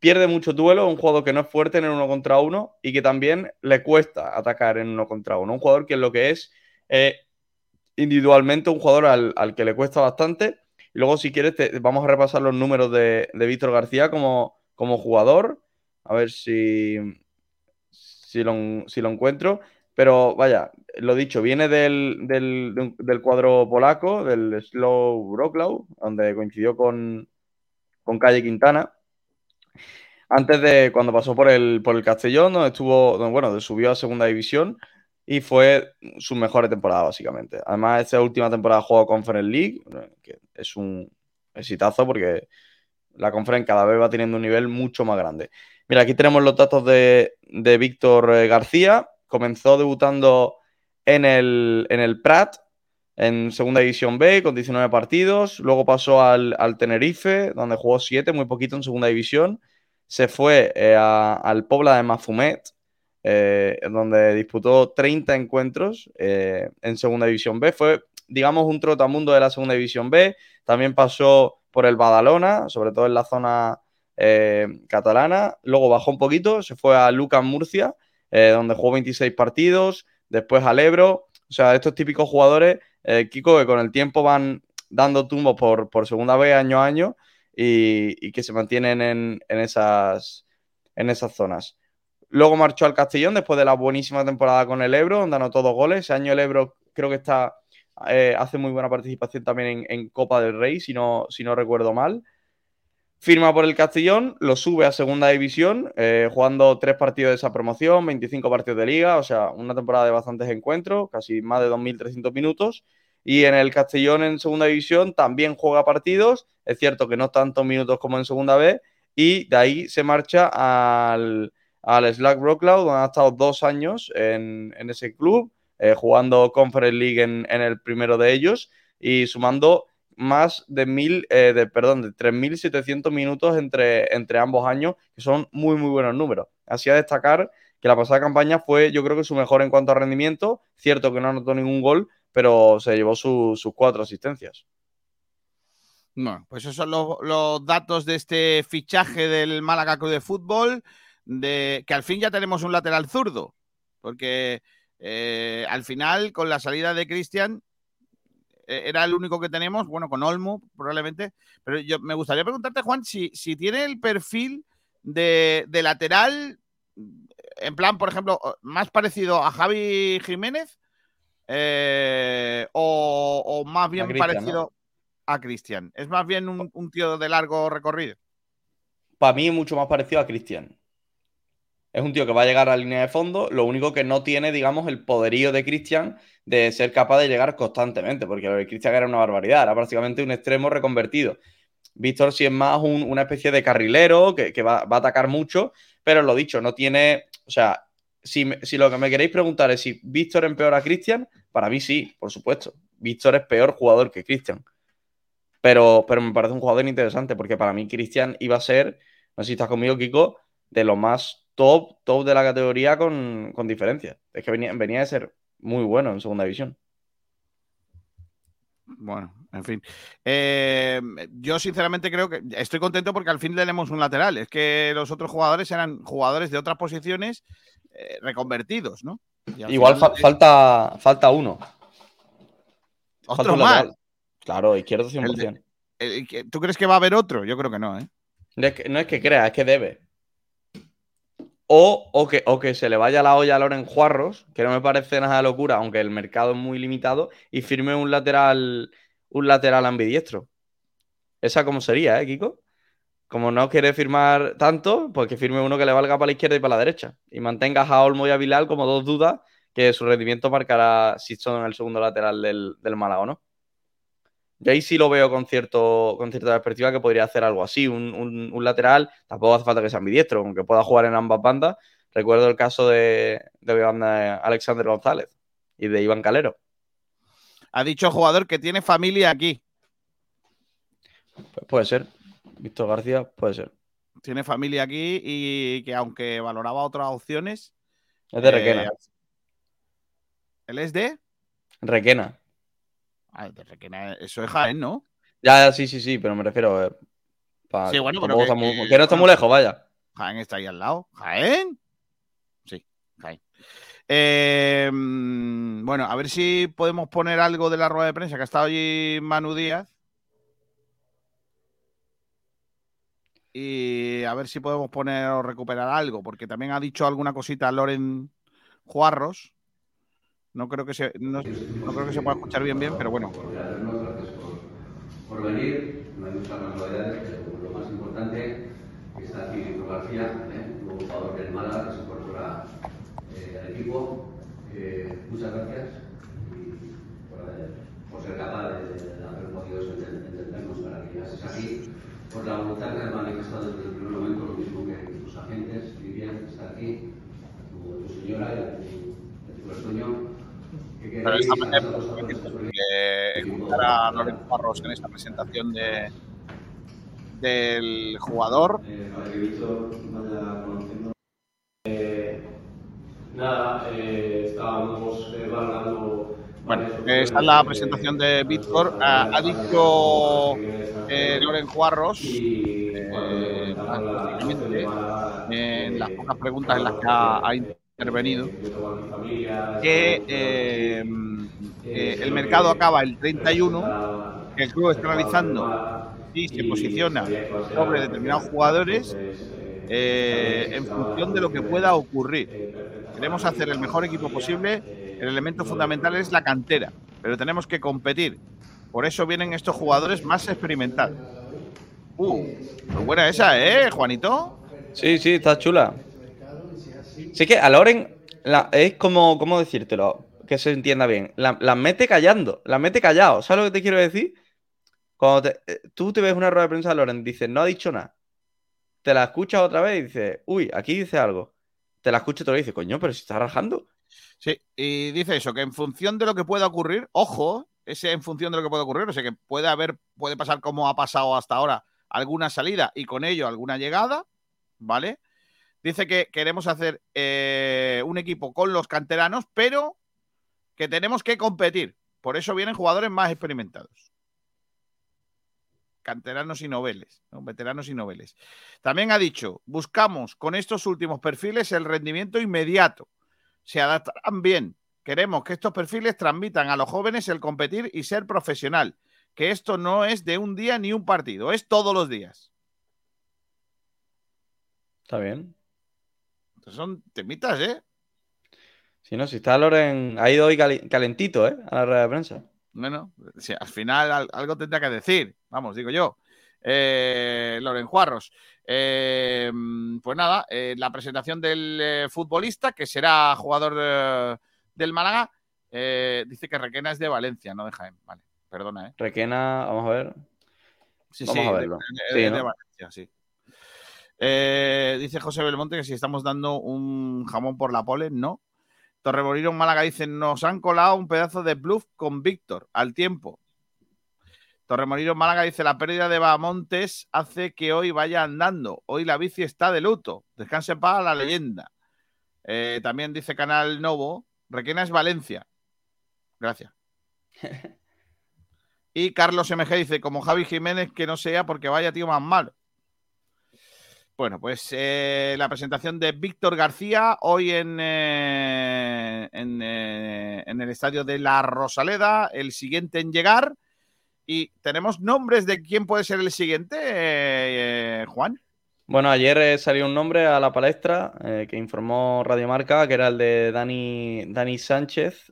pierde mucho duelo, es un jugador que no es fuerte en el uno contra uno y que también le cuesta atacar en uno contra uno. Un jugador que lo que es eh, individualmente un jugador al, al que le cuesta bastante. Y luego, si quieres, te- vamos a repasar los números de, de Víctor García como, como jugador. A ver si, si, lo, si lo encuentro. Pero vaya, lo dicho, viene del, del, del cuadro polaco, del Slow donde coincidió con, con Calle Quintana. Antes de cuando pasó por el, por el Castellón, donde estuvo, bueno, subió a segunda división y fue sus mejores temporadas, básicamente. Además, esta última temporada jugó Conference League, que es un exitazo porque la Conference cada vez va teniendo un nivel mucho más grande. Mira, aquí tenemos los datos de, de Víctor eh, García. Comenzó debutando en el, en el Prat, en Segunda División B, con 19 partidos. Luego pasó al, al Tenerife, donde jugó 7, muy poquito en Segunda División. Se fue eh, al Pobla de Mafumet, eh, donde disputó 30 encuentros eh, en Segunda División B. Fue, digamos, un trotamundo de la Segunda División B. También pasó por el Badalona, sobre todo en la zona catalana. Luego bajó un poquito, se fue a Lucas Murcia, donde jugó 26 partidos. Después al Ebro. O sea, estos típicos jugadores, eh, Kiko, que con el tiempo van dando tumbos por, por segunda vez año a año y, y que se mantienen en, en esas, en esas zonas. Luego marchó al Castellón después de la buenísima temporada con el Ebro, donde anotó dos goles. Ese año el Ebro creo que está, eh, hace muy buena participación también en, en Copa del Rey, si no, si no recuerdo mal. Firma por el Castellón, lo sube a segunda división, eh, jugando tres partidos de esa promoción, 25 partidos de liga, o sea, una temporada de bastantes encuentros, casi más de 2.300 minutos. Y en el Castellón en segunda división también juega partidos, es cierto que no tantos minutos como en segunda vez, y de ahí se marcha al, al Slack Wrocław, donde ha estado dos años en, en ese club, eh, jugando Conference League en, en el primero de ellos y sumando más de mil, eh, de, perdón, de 3.700 minutos entre, entre ambos años, que son muy, muy buenos números. así a destacar que la pasada campaña fue, yo creo que su mejor en cuanto a rendimiento. Cierto que no anotó ningún gol, pero se llevó sus cuatro asistencias. Bueno, pues esos son los, datos de este fichaje del Málaga Club de Fútbol, de que al fin ya tenemos un lateral zurdo, porque eh, al final, con la salida de Cristian, era el único que tenemos, bueno, con Olmo probablemente, pero yo me gustaría preguntarte, Juan, si, si tiene el perfil de, de lateral, en plan, por ejemplo, más parecido a Javi Jiménez eh, o, o, más bien parecido... ¿no? a Cristian? ¿Es más bien un, un, tío de largo recorrido? Para mí mucho más parecido a Cristian. Es un tío que va a llegar a la línea de fondo, lo único que no tiene, digamos, el poderío de Cristian de ser capaz de llegar constantemente, porque lo Cristian era una barbaridad, era prácticamente un extremo reconvertido. Víctor sí es más un, una especie de carrilero que, que va, va, a atacar mucho, pero lo dicho, no tiene, o sea, si, si lo que me queréis preguntar es si Víctor empeora a Cristian, para mí sí, por supuesto. Víctor es peor jugador que Cristian. Pero, pero me parece un jugador interesante porque para mí Cristian iba a ser, no sé si estás conmigo, Kiko, de lo más top, top de la categoría con, con diferencia. Es que venía, venía de ser muy bueno en segunda división. Bueno, en fin. Eh, yo sinceramente creo que estoy contento porque al fin tenemos un lateral. Es que los otros jugadores eran jugadores de otras posiciones eh, reconvertidos, ¿no? Igual fa es... falta, falta uno. ¿Otro falta más? Lateral. Claro, izquierdo 100%. El de, el, ¿Tú crees que va a haber otro? Yo creo que no, ¿eh? No es que, no es que crea, es que debe. O, o, que, o, que, se le vaya la olla a Loren Juarros, que no me parece nada de locura, aunque el mercado es muy limitado, y firme un lateral, un lateral ambidiestro. Esa como sería, ¿eh, Kiko? Como no quiere firmar tanto, pues que firme uno que le valga para la izquierda y para la derecha. Y mantenga a Olmo y a Bilal como dos dudas que su rendimiento marcará si son el segundo lateral del, del Málaga no. Yo ahí sí lo veo con, cierto, con cierta perspectiva que podría hacer algo así, un, un, un, lateral, tampoco hace falta que sea ambidiestro, aunque pueda jugar en ambas bandas. Recuerdo el caso de, de Alexander González y de Iván Calero. Ha dicho jugador que tiene familia aquí. Pues puede ser. Víctor García, puede ser. Tiene familia aquí y que aunque valoraba otras opciones. Es de Requena. Eh, ¿Él es de? Requena. De Requena, eso es Jaén, ¿no? Ya, sí, sí, sí, pero me refiero. Eh, pa, sí, bueno, pero que, muy, que, no está muy lejos, vaya. Jaén está ahí al lado. ¿Jaén? Sí, Jaén. Eh, bueno, a ver si podemos poner algo de la rueda de prensa que ha estado allí Manu Díaz. Y a ver si podemos poner o recuperar algo, porque también ha dicho alguna cosita Loren Juarros. No creo que se, no, no, creo que se pueda escuchar bien, bien, pero bueno. Por venir, no hay muchas más novedades, pero lo más importante está aquí Víctor García, ¿eh? un jugador del Málaga que se incorpora eh, al equipo. Eh, muchas gracias por, ser capaz de, haber podido entendernos para que llegases aquí, por la voluntad que has manifestado desde el primer momento, lo mismo que tus agentes, Vivian, está aquí, tu, señora y tu sueño pero esta manera que escuchar a Lorenzo Barros en esta presentación de, del jugador. Eh, nada, eh, estábamos eh, valorando. Bueno, esta es la presentación de Bitcore. Ha, ha dicho Loren Juarros, en las pocas preguntas en las que ha, ha intervenido, que eh, eh, el mercado acaba el 31, que el club está realizando y se posiciona sobre determinados jugadores eh, en función de lo que pueda ocurrir. Queremos hacer el mejor equipo posible, el elemento fundamental es la cantera, pero tenemos que competir. Por eso vienen estos jugadores más experimentados. Uh, buena esa, ¿eh, Juanito? Sí, sí, está chula. Sí que a Loren es como, ¿cómo decírtelo? Que se entienda bien. Las la mete callando, las mete callado. ¿Sabes lo que te quiero decir? Cuando eh, tú te ves una rueda de prensa de Loren, dices, no ha dicho nada. Te la escuchas otra vez y dices, uy, aquí dice algo. Te la escuchas otra vez y dices, coño, pero si está rajando. Sí, y dice eso, que en función de lo que pueda ocurrir, ojo, ese en función de lo que pueda ocurrir, o sea que puede haber, puede pasar como ha pasado hasta ahora, alguna salida y con ello alguna llegada, ¿vale? Dice que queremos hacer eh, un equipo con los canteranos, pero que tenemos que competir. Por eso vienen jugadores más experimentados. Canteranos y noveles, ¿no? veteranos y noveles. También ha dicho, buscamos con estos últimos perfiles el rendimiento inmediato. Se adaptarán bien. Queremos que estos perfiles transmitan a los jóvenes el competir y ser profesional. Que esto no es de un día ni un partido, es todos los días. Está bien. Son temitas, ¿eh? Si no, si está Loren, ha ido hoy calentito, ¿eh? A la rueda de prensa. Bueno, si al final al- algo tendrá que decir, vamos, digo yo. Eh, Loren Juarros. Eh, pues nada, eh, la presentación del futbolista, que será jugador del Málaga, dice que Requena es de Valencia, no de Jaén. Vale, perdona, ¿eh? Requena, vamos a ver. Sí, Vamos sí, a de- verlo. de- Sí, de ¿no? Valencia, sí. Eh, dice José Belmonte que si estamos dando un jamón por la pole, no. Torremolino en Málaga dice, nos han colado un pedazo de bluff con Víctor al tiempo. Torremolino Málaga dice, la pérdida de Bamontes hace que hoy vaya andando. Hoy la bici está de luto. Descanse en paz la leyenda. Eh, también dice Canal Novo, Requena es Valencia. Gracias. <laughs> Y Carlos MG dice, como Javi Jiménez, que no sea porque vaya tío más malo. Bueno, pues eh, la presentación de Víctor García hoy en, eh, eh, en el estadio de La Rosaleda, el siguiente en llegar. Y tenemos nombres de quién puede ser el siguiente, Juan. Bueno, ayer salió un nombre a la palestra que informó Radio Marca, que era el de Dani, Dani Sánchez,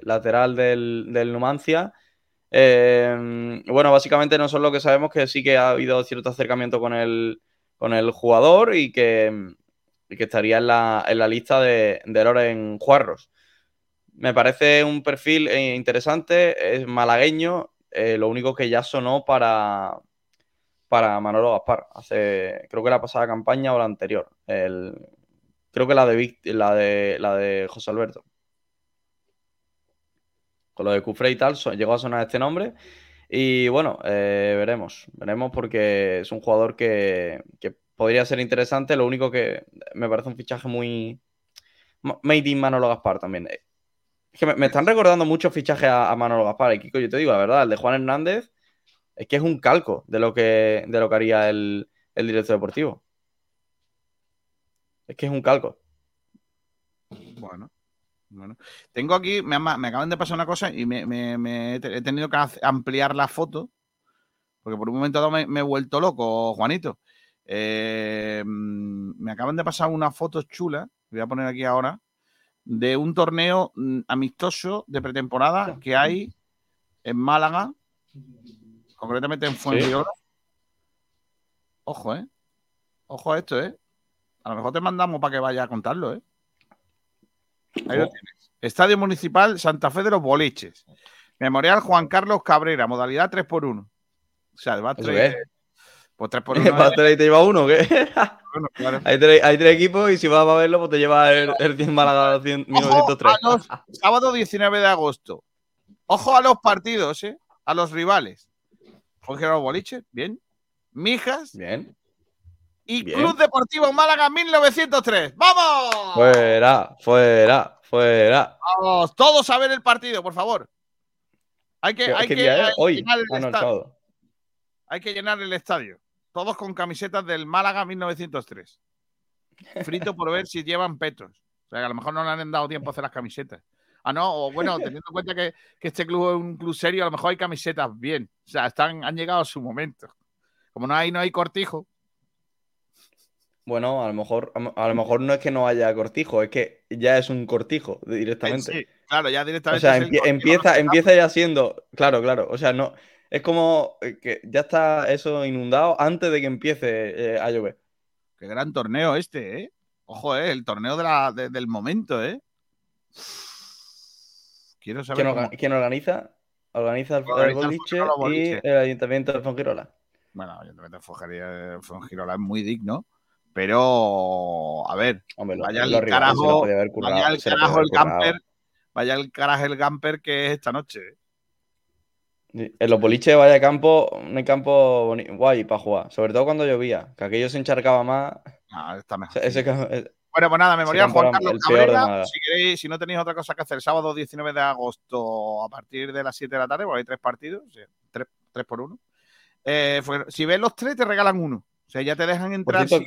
lateral del, del Numancia. Bueno, básicamente nosotros lo que sabemos que sí que ha habido cierto acercamiento con el, con el jugador y que, y que estaría en la, en la lista de, de Loren Juarros. Me parece un perfil eh, interesante, es malagueño, eh, lo único que ya sonó para, para Manolo Gaspar, hace, creo que la pasada campaña o la anterior, el, creo que la de, la de, la de José Alberto. Con lo de Cufré y tal, llegó a sonar este nombre. Y bueno, eh, veremos, veremos porque es un jugador que, que podría ser interesante. Lo único que me parece un fichaje muy ma- made in Manolo Gaspar también. Eh, Es que me, me están recordando muchos fichajes a, a Manolo Gaspar. Y Kiko, yo te digo la verdad, el de Juan Hernández es que es un calco de lo que, de lo que haría el, el director deportivo. Es que es un calco. Bueno, bueno. Tengo aquí, me, acaban de pasar una cosa y me, me- me he te- he tenido que ampliar la foto, porque por un momento dado me, he vuelto loco, Juanito. Eh, me acaban de pasar una foto chula, voy a poner aquí ahora, de un torneo mm, amistoso de pretemporada que hay en Málaga, concretamente en Fuengirola. Ojo, ¿eh? Ojo a esto, ¿eh? A lo mejor te mandamos para que vaya a contarlo, ¿eh? Ahí lo Oh. tienes. Estadio Municipal Santa Fe de los Boliches. Memorial Juan Carlos Cabrera, modalidad 3x1. O sea, va ¿Eso 3 qué? Pues 3x1. ¿Para <laughs> te lleva uno qué? claro. hay, tres, hay tres equipos y si vas a verlo, pues te lleva el, el 100 Málaga 100 Ojo 1903. a los sábado 19 de agosto. Ojo a los partidos, ¿eh? A los rivales. Jorge los Boliches, bien. Mijas Bien. Y bien. Club Deportivo Málaga 1903. ¡Vamos! Fuera, fuera, fuera. Vamos, todos a ver el partido, por favor. Hay que, ¿Qué, hay que? Hoy. llenar el Ah, el estadio. Hay que llenar el estadio. Todos con camisetas del Málaga 1903. Frito por ver si llevan petros. O sea, que a lo mejor no le han dado tiempo a hacer las camisetas. Ah, no, o bueno, teniendo en cuenta que, que este club es un club serio, a lo mejor hay camisetas bien. O sea, están, han llegado a su momento. Como no hay, no hay cortijo. Bueno, a lo mejor, a lo mejor no es que no haya cortijo, es que ya es un cortijo directamente. Sí, claro, ya O directamente. sea, el empie- cortijo, empieza, empieza ya siendo. Claro, claro. O sea, no. Es como eh, que ya está eso inundado antes de que empiece eh, a llover. Qué gran torneo este, ¿eh? Ojo, ¿eh? El torneo de la- de- del momento, ¿eh? Quiero saber. ¿Quién, cómo- orga- quién organiza? Organiza el, el Organiza el boliche y el ayuntamiento de Fongirola. Bueno, Ayuntamiento de Fongirola- Fongirola es muy digno, pero a ver, Hombre, vaya al lo carajo, currado, vaya al carajo el camper, vaya al carajo el camper que es esta noche. En los boliches de Valle Campo, un campo boni- guay para jugar. Sobre todo cuando llovía, que aquello se encharcaba más. Está mejor. ese eh, Bueno, pues nada, memorial campo Juan Carlos Cabrera. Si queréis, si no tenéis otra cosa que hacer, sábado 19 de agosto a partir de las 7 de la tarde, porque hay tres partidos, tres, tres por uno. Eh, si ves los tres, te regalan uno. O sea, ya te dejan entrar. cierto,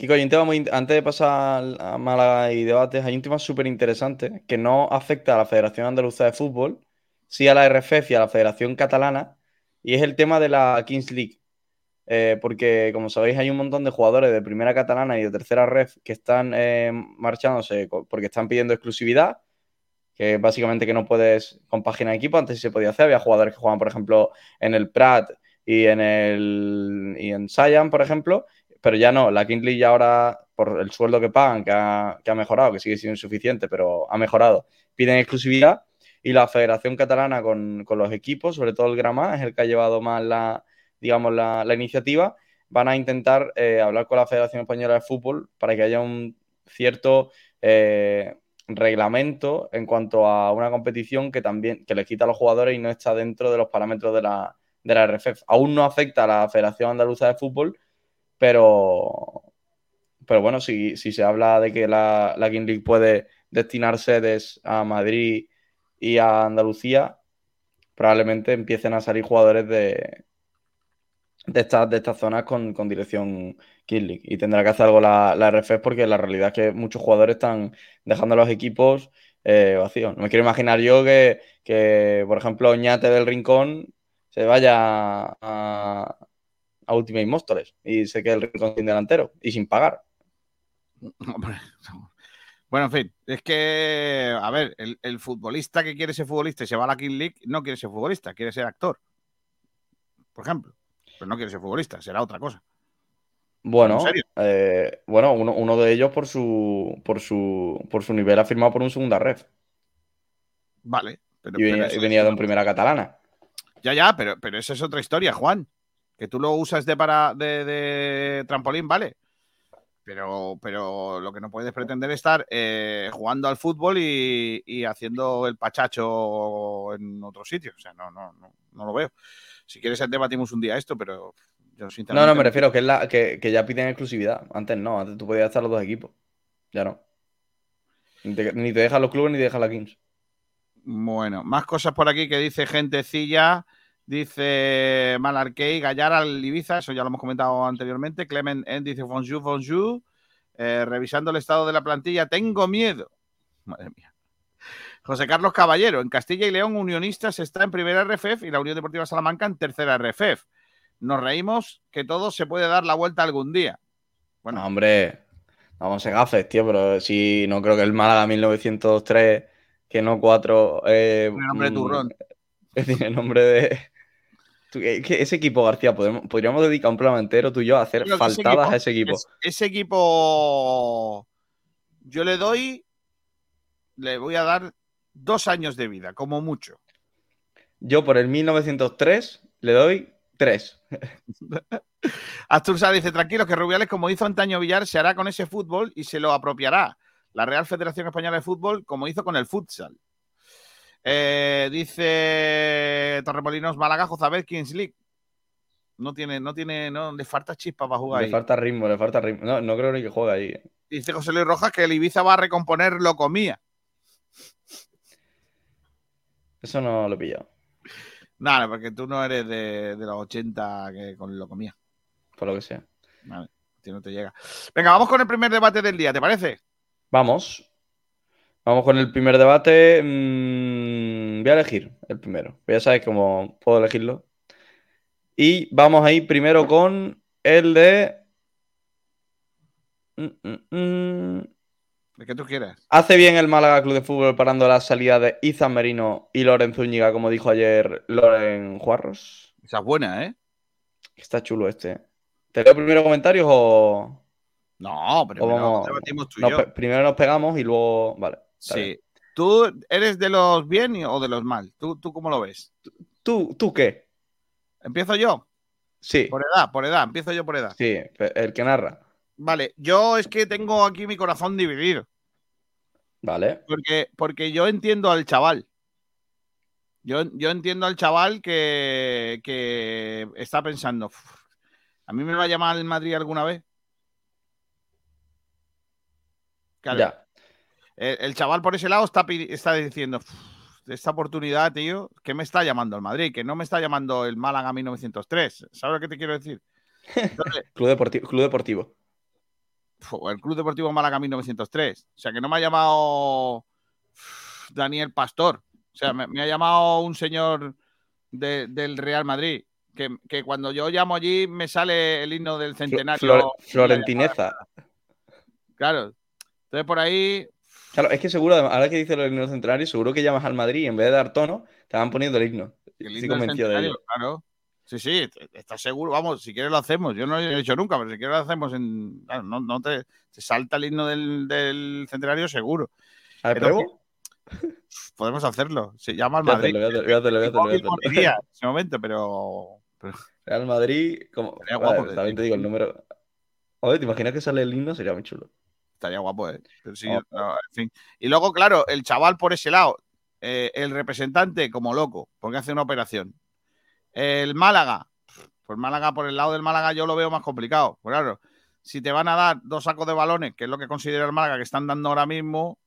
Kiko, hay un tema muy antes de pasar a Málaga y debates, hay un tema súper interesante que no afecta a la Federación Andaluza de Fútbol, sí a la RFF y a la Federación Catalana, y es el tema de la Kings League. Eh, porque, como sabéis, hay un montón de jugadores de primera catalana y de tercera ref que están eh, marchándose porque están pidiendo exclusividad, que básicamente que no puedes compaginar equipo, antes sí se podía hacer, había jugadores que jugaban, por ejemplo, en el Prat y en el y en Sayan, por ejemplo, pero ya no, la Kings League ya ahora, por el sueldo que pagan, que ha, que ha mejorado, que sigue siendo insuficiente, pero ha mejorado, piden exclusividad y la Federación Catalana con, con los equipos, sobre todo el Gramá, es el que ha llevado más la, digamos, la, la iniciativa, van a intentar eh, hablar con la Federación Española de Fútbol para que haya un cierto eh, reglamento en cuanto a una competición que también que le quita a los jugadores y no está dentro de los parámetros de la, de la RFF. Aún no afecta a la Federación Andaluza de Fútbol, pero, pero bueno, si, si se habla de que la, la King League puede destinar sedes a Madrid y a Andalucía, probablemente empiecen a salir jugadores de, de estas de estas zonas con, con dirección King League. Y tendrá que hacer algo la, la porque la realidad es que muchos jugadores están dejando los equipos eh, vacíos. No me quiero imaginar yo que, que, por ejemplo, Oñate del Rincón se vaya a, a Ultimate Móstoles y se quede el Rincón sin delantero y sin pagar. <laughs> Bueno, en fin, es que, a ver, el, el futbolista que quiere ser futbolista y se va a la King League no quiere ser futbolista, quiere ser actor. Por ejemplo. Pero no quiere ser futbolista, será otra cosa. Bueno, eh, bueno, uno, uno de ellos por su, por su, por su nivel ha firmado por un segunda ref Vale. Pero, y venía, y venía de un primera catalana. Ya, ya, pero, pero esa es otra historia, Juan. Que tú lo usas de para de, de trampolín, vale. Pero, pero lo que no puedes pretender es estar eh, jugando al fútbol y, y haciendo el pachacho en otro sitio. O sea, no, no, no, no lo veo. Si quieres debatimos un día esto, pero yo No, no, me refiero que, es la, que, que ya piden exclusividad. Antes no, antes tú podías estar los dos equipos. Ya no. Ni te, ni te dejan los clubes ni te dejan la Kings. Bueno, más cosas por aquí que dice gentecilla. Dice Malarkey, Gallar al Ibiza, eso ya lo hemos comentado anteriormente. Clement N dice Bonjour, bonjour. Eh, revisando el estado de la plantilla, tengo miedo. Madre mía. José Carlos Caballero, en Castilla y León, Unionistas está en primera RFF y la Unión Deportiva Salamanca en tercera RFF. Nos reímos que todo se puede dar la vuelta algún día. Bueno, hombre, vamos en gafes, tío, pero si no creo que el Málaga 1903, que no 4. Eh, Tiene nombre de mm, turrón. <laughs> Tiene nombre de. Ese equipo, García, podemos- podríamos dedicar un programa entero tú y yo a hacer Creo que ese faltadas equipo- a ese equipo. es- ese equipo, yo le doy, le voy a dar dos años de vida, como mucho. Yo por el 1903 le doy 3. Astur Sá dice, tranquilos, que Rubiales, como hizo antaño Villar, se hará con ese fútbol y se lo apropiará. La Real Federación Española de Fútbol, como hizo con el futsal. Eh, dice Torremolinos Málaga, Jozabel, Kings League. No tiene, no tiene, no, le falta chispa para jugar Le ahí. falta ritmo, le falta ritmo. No, no creo ni que juegue ahí. Dice José Luis Rojas que el Ibiza va a recomponer lo comía. Eso no lo he pillado. Nada, porque tú no eres de, de los 80 que con lo comía. Por lo que sea. Vale, a ti no te llega. Venga, vamos con el primer debate del día, ¿te parece? Vamos. Vamos con el primer debate. Mm, voy a elegir el primero. Ya sabes cómo puedo elegirlo. Y vamos a ir primero con el de. Mm, mm, mm. De que tú quieras. ¿Hace bien el Málaga Club de Fútbol parando la salida de Izan Merino y Loren Zúñiga, como dijo ayer Loren Juarros? Esa es buena, ¿eh? Está chulo este. ¿Te leo primero comentarios o.? No, pero o vamos- debatimos tú y nos yo. primero nos pegamos y luego. Vale. bien. ¿Tú eres de los bien o de los mal? ¿Tú, ¿Tú cómo lo ves? ¿Tú, ¿Tú qué? ¿Empiezo yo? Sí. Por edad, por edad. Empiezo yo por edad. Sí, el que narra. Vale, yo es que tengo aquí mi corazón dividido. Vale. Porque, porque yo entiendo al chaval. Yo, yo entiendo al chaval que, que está pensando, "Uf, ¿a mí me va a llamar el Madrid alguna vez? Claro. Ya. El, el chaval por ese lado está, diciendo, "Uf, esta oportunidad, tío, que me está llamando el Madrid, que no me está llamando el Málaga 1903. ¿Sabes lo que te quiero decir? Entonces, <laughs> Club deportivo. Club deportivo. el Club Deportivo Málaga 1903. O sea, que no me ha llamado Daniel Pastor. O sea, me, me ha llamado un señor de- del Real Madrid. Que, que cuando yo llamo allí me sale el himno del centenario. Flor- Florentineza. Claro. Entonces por ahí Claro, es que seguro, ahora que dice del himno centenario, seguro que llamas al Madrid y en vez de dar tono, te van poniendo el himno. El Estoy convencido de ello. Claro. Sí, sí, estás seguro. Vamos, si quieres lo hacemos. Yo no lo he hecho nunca, pero si quieres lo hacemos en. claro, no, no te, te salta el himno del, del centenario, seguro. A ver, pruebo. Podemos hacerlo. Se llama al Madrid. <laughs> en ese momento, pero. pero- Real Madrid, como. Vale, guapo, también te digo el número. Oye, ¿te imaginas que sale el himno? Sería muy chulo. Estaría guapo, ¿eh? Pero sí, Oh. no, en fin. Y luego, claro, el chaval por ese lado, eh, el representante como loco, porque hace una operación. El Málaga, pues Málaga, por el lado del Málaga yo lo veo más complicado. Pues claro, si te van a dar dos sacos de balones, que es lo que considera el Málaga que están dando ahora mismo,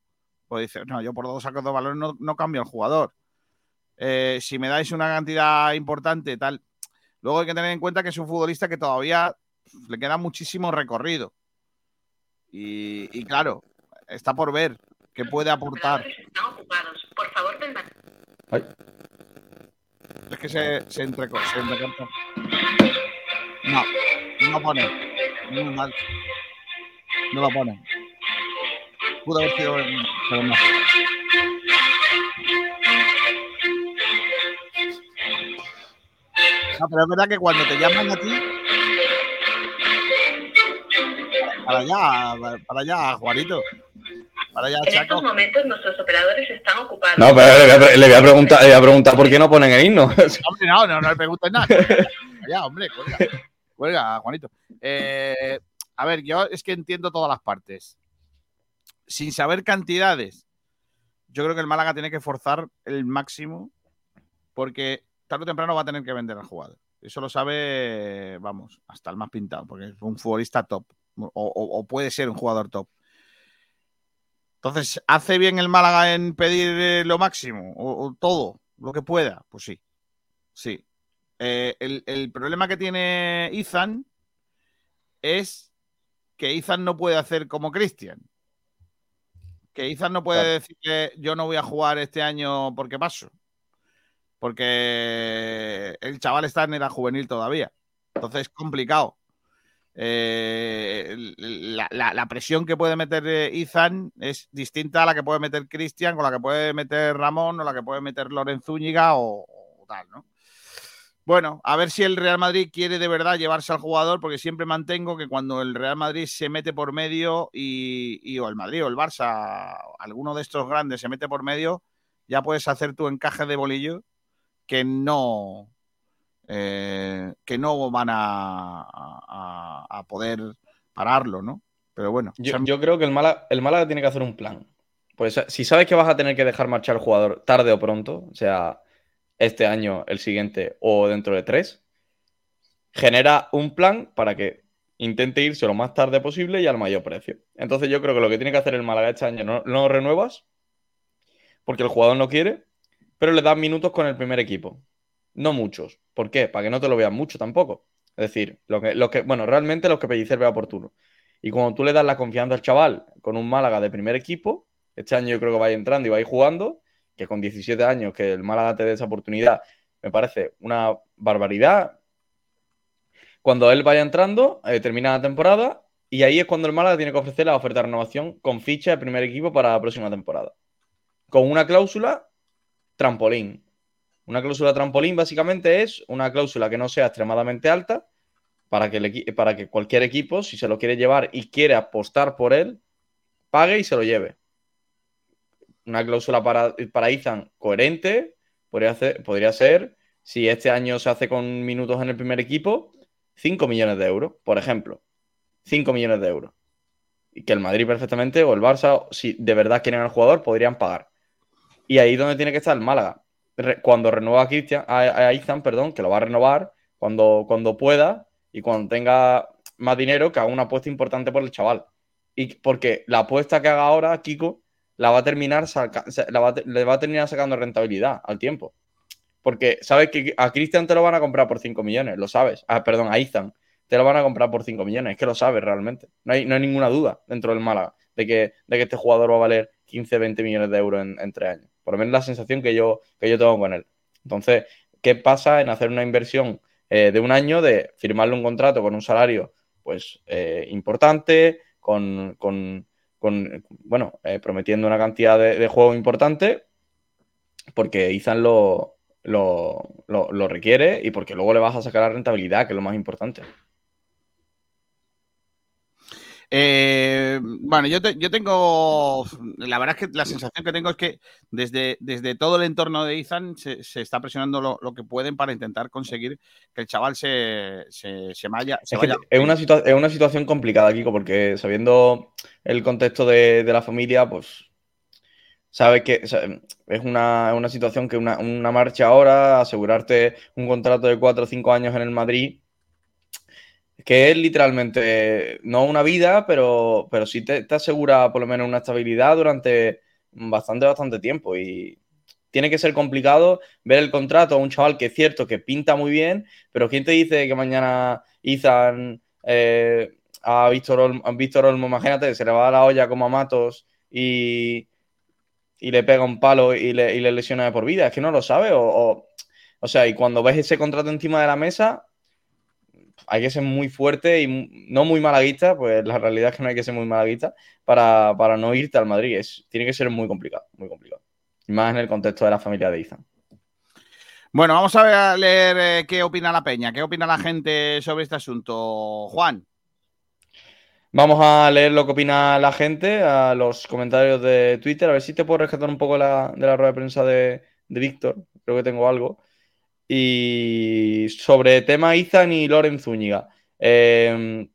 pues dices, no, yo por dos sacos de balones no, no cambio al jugador. Eh, si me dais una cantidad importante, tal. Luego hay que tener en cuenta que es un futbolista que todavía le queda muchísimo recorrido. Y, y claro, está por ver qué puede aportar. Están ocupados. Por favor. Ay, Es que se, se, entreco- se entrecorta. No, no pone. Muy mal. No lo pone. Pudo haber sido. en- Pero no. No, pero es verdad que cuando te llaman a ti. Para allá, para allá, Juanito. Para allá, En estos momentos nuestros operadores están ocupados. No, pero le voy, a, pre- le voy a preguntar, le voy a preguntar por qué no ponen el himno. <laughs> Hombre, no, no, no le preguntes nada. Ya, hombre, cuelga. Cuelga, Juanito. Eh, a ver, yo es que entiendo todas las partes. Sin saber cantidades, yo creo que el Málaga tiene que forzar el máximo porque tarde o temprano va a tener que vender al jugador. Eso lo sabe, vamos, hasta el más pintado, porque es un futbolista top. O, o- o puede ser un jugador top. Entonces, ¿hace bien el Málaga en pedir eh, lo máximo? O, o todo, lo que pueda? Pues sí. Sí. Eh, el, el problema que tiene Ethan es que Ethan no puede hacer como Christian. Que Ethan no puede Claro. decir que yo no voy a jugar este año porque paso. Porque el chaval está en edad juvenil todavía. Entonces es complicado. Eh, la, presión que puede meter eh, Ethan es distinta a la que puede meter Cristian, con la que puede meter Ramón, o la que puede meter Lorenzo Zúñiga o, o tal, ¿no? Bueno, a ver si el Real Madrid quiere de verdad llevarse al jugador, porque siempre mantengo que cuando el Real Madrid se mete por medio y, y o el Madrid o el Barça, alguno de estos grandes se mete por medio, ya puedes hacer tu encaje de bolillo que no eh, que no van a, a- a poder pararlo, ¿no? Pero bueno, Yo, creo que el Málaga, el Málaga tiene que hacer un plan. Pues si sabes que vas a tener que dejar marchar al jugador tarde o pronto, o sea, este año, el siguiente o dentro de tres, genera un plan para que intente irse lo más tarde posible y al mayor precio. Entonces yo creo que lo que tiene que hacer el Málaga este año no, no lo renuevas porque el jugador no quiere, pero le das minutos con el primer equipo. No muchos. ¿Por qué? Para que no te lo vean mucho tampoco. Es decir, lo que, lo que, bueno, realmente los que Pellicer vea oportuno. Y cuando tú le das la confianza al chaval con un Málaga de primer equipo, este año yo creo que va a ir entrando y va a ir jugando, que con 17 años que el Málaga te dé esa oportunidad, me parece una barbaridad. Cuando él vaya entrando, eh, termina la temporada y ahí es cuando el Málaga tiene que ofrecer la oferta de renovación con ficha de primer equipo para la próxima temporada. Con una cláusula trampolín. Una cláusula trampolín básicamente es una cláusula que no sea extremadamente alta para que, para que cualquier equipo, si se lo quiere llevar y quiere apostar por él, pague y se lo lleve. Una cláusula para, para Ethan coherente podría, podría ser, si este año se hace con minutos en el primer equipo, 5 millones de euros, por ejemplo. 5 millones de euros. Y que el Madrid perfectamente o el Barça, si de verdad quieren al jugador, podrían pagar. Y ahí es donde tiene que estar el Málaga. Cuando renueva a, Cristian, a, a perdón, que lo va a renovar cuando, cuando pueda y cuando tenga más dinero, que haga una apuesta importante por el chaval. y porque la apuesta que haga ahora, Kiko, la va a terminar saca- la va le va a terminar sacando rentabilidad al tiempo. Porque sabes que a Cristian te lo van a comprar por 5 millones, lo sabes. Ah, perdón, a Ethan te lo van a comprar por 5 millones, es que lo sabes realmente. No hay, no hay ninguna duda dentro del Málaga de que, de que este jugador va a valer 15, 20 millones de euros en, en tres años. Por lo menos la sensación que yo, que yo tengo con él. Entonces, ¿qué pasa en hacer una inversión eh, de un año de firmarle un contrato con un salario pues eh, importante, con, con- bueno, eh, prometiendo una cantidad de, de juego importante, porque Izan lo, lo, lo- lo requiere y porque luego le vas a sacar la rentabilidad, que es lo más importante. Eh, bueno, yo, te- yo tengo. La verdad es que la sensación que tengo es que desde, desde todo el entorno de Ethan se, se está presionando lo, lo que pueden para intentar conseguir que el chaval se, se, se vaya. se Es, que vaya. es, una es una situación complicada, Kiko, porque sabiendo el contexto de, de la familia, pues sabes que es una, una situación que una, una marcha ahora, asegurarte un contrato de 4 o 5 años en el Madrid, que es literalmente no una vida, pero, pero sí te, asegura por lo menos una estabilidad durante bastante, bastante tiempo. Y tiene que ser complicado ver el contrato a un chaval que es cierto que pinta muy bien, pero ¿quién te dice que mañana Izan eh, a Víctor Olmo, a Víctor Olmo, imagínate, se le va a la olla como a Matos y, y le pega un palo y le, y le lesiona de por vida? Es que no lo sabe. O, o, o sea, y cuando ves ese contrato encima de la mesa, hay que ser muy fuerte y no muy malaguista, pues la realidad es que no hay que ser muy malaguista para, para no irte al Madrid. Es, tiene que ser muy complicado, muy complicado. Y más en el contexto de la familia de Izan. Bueno, vamos a, leer eh, qué opina la peña, qué opina la gente sobre este asunto. Juan. Vamos a leer lo que opina la gente, a los comentarios de Twitter, a ver si te puedo rescatar un poco la- de la rueda de prensa de, de Víctor, creo que tengo algo. Y sobre tema Izan y Loren Zúñiga. Eh,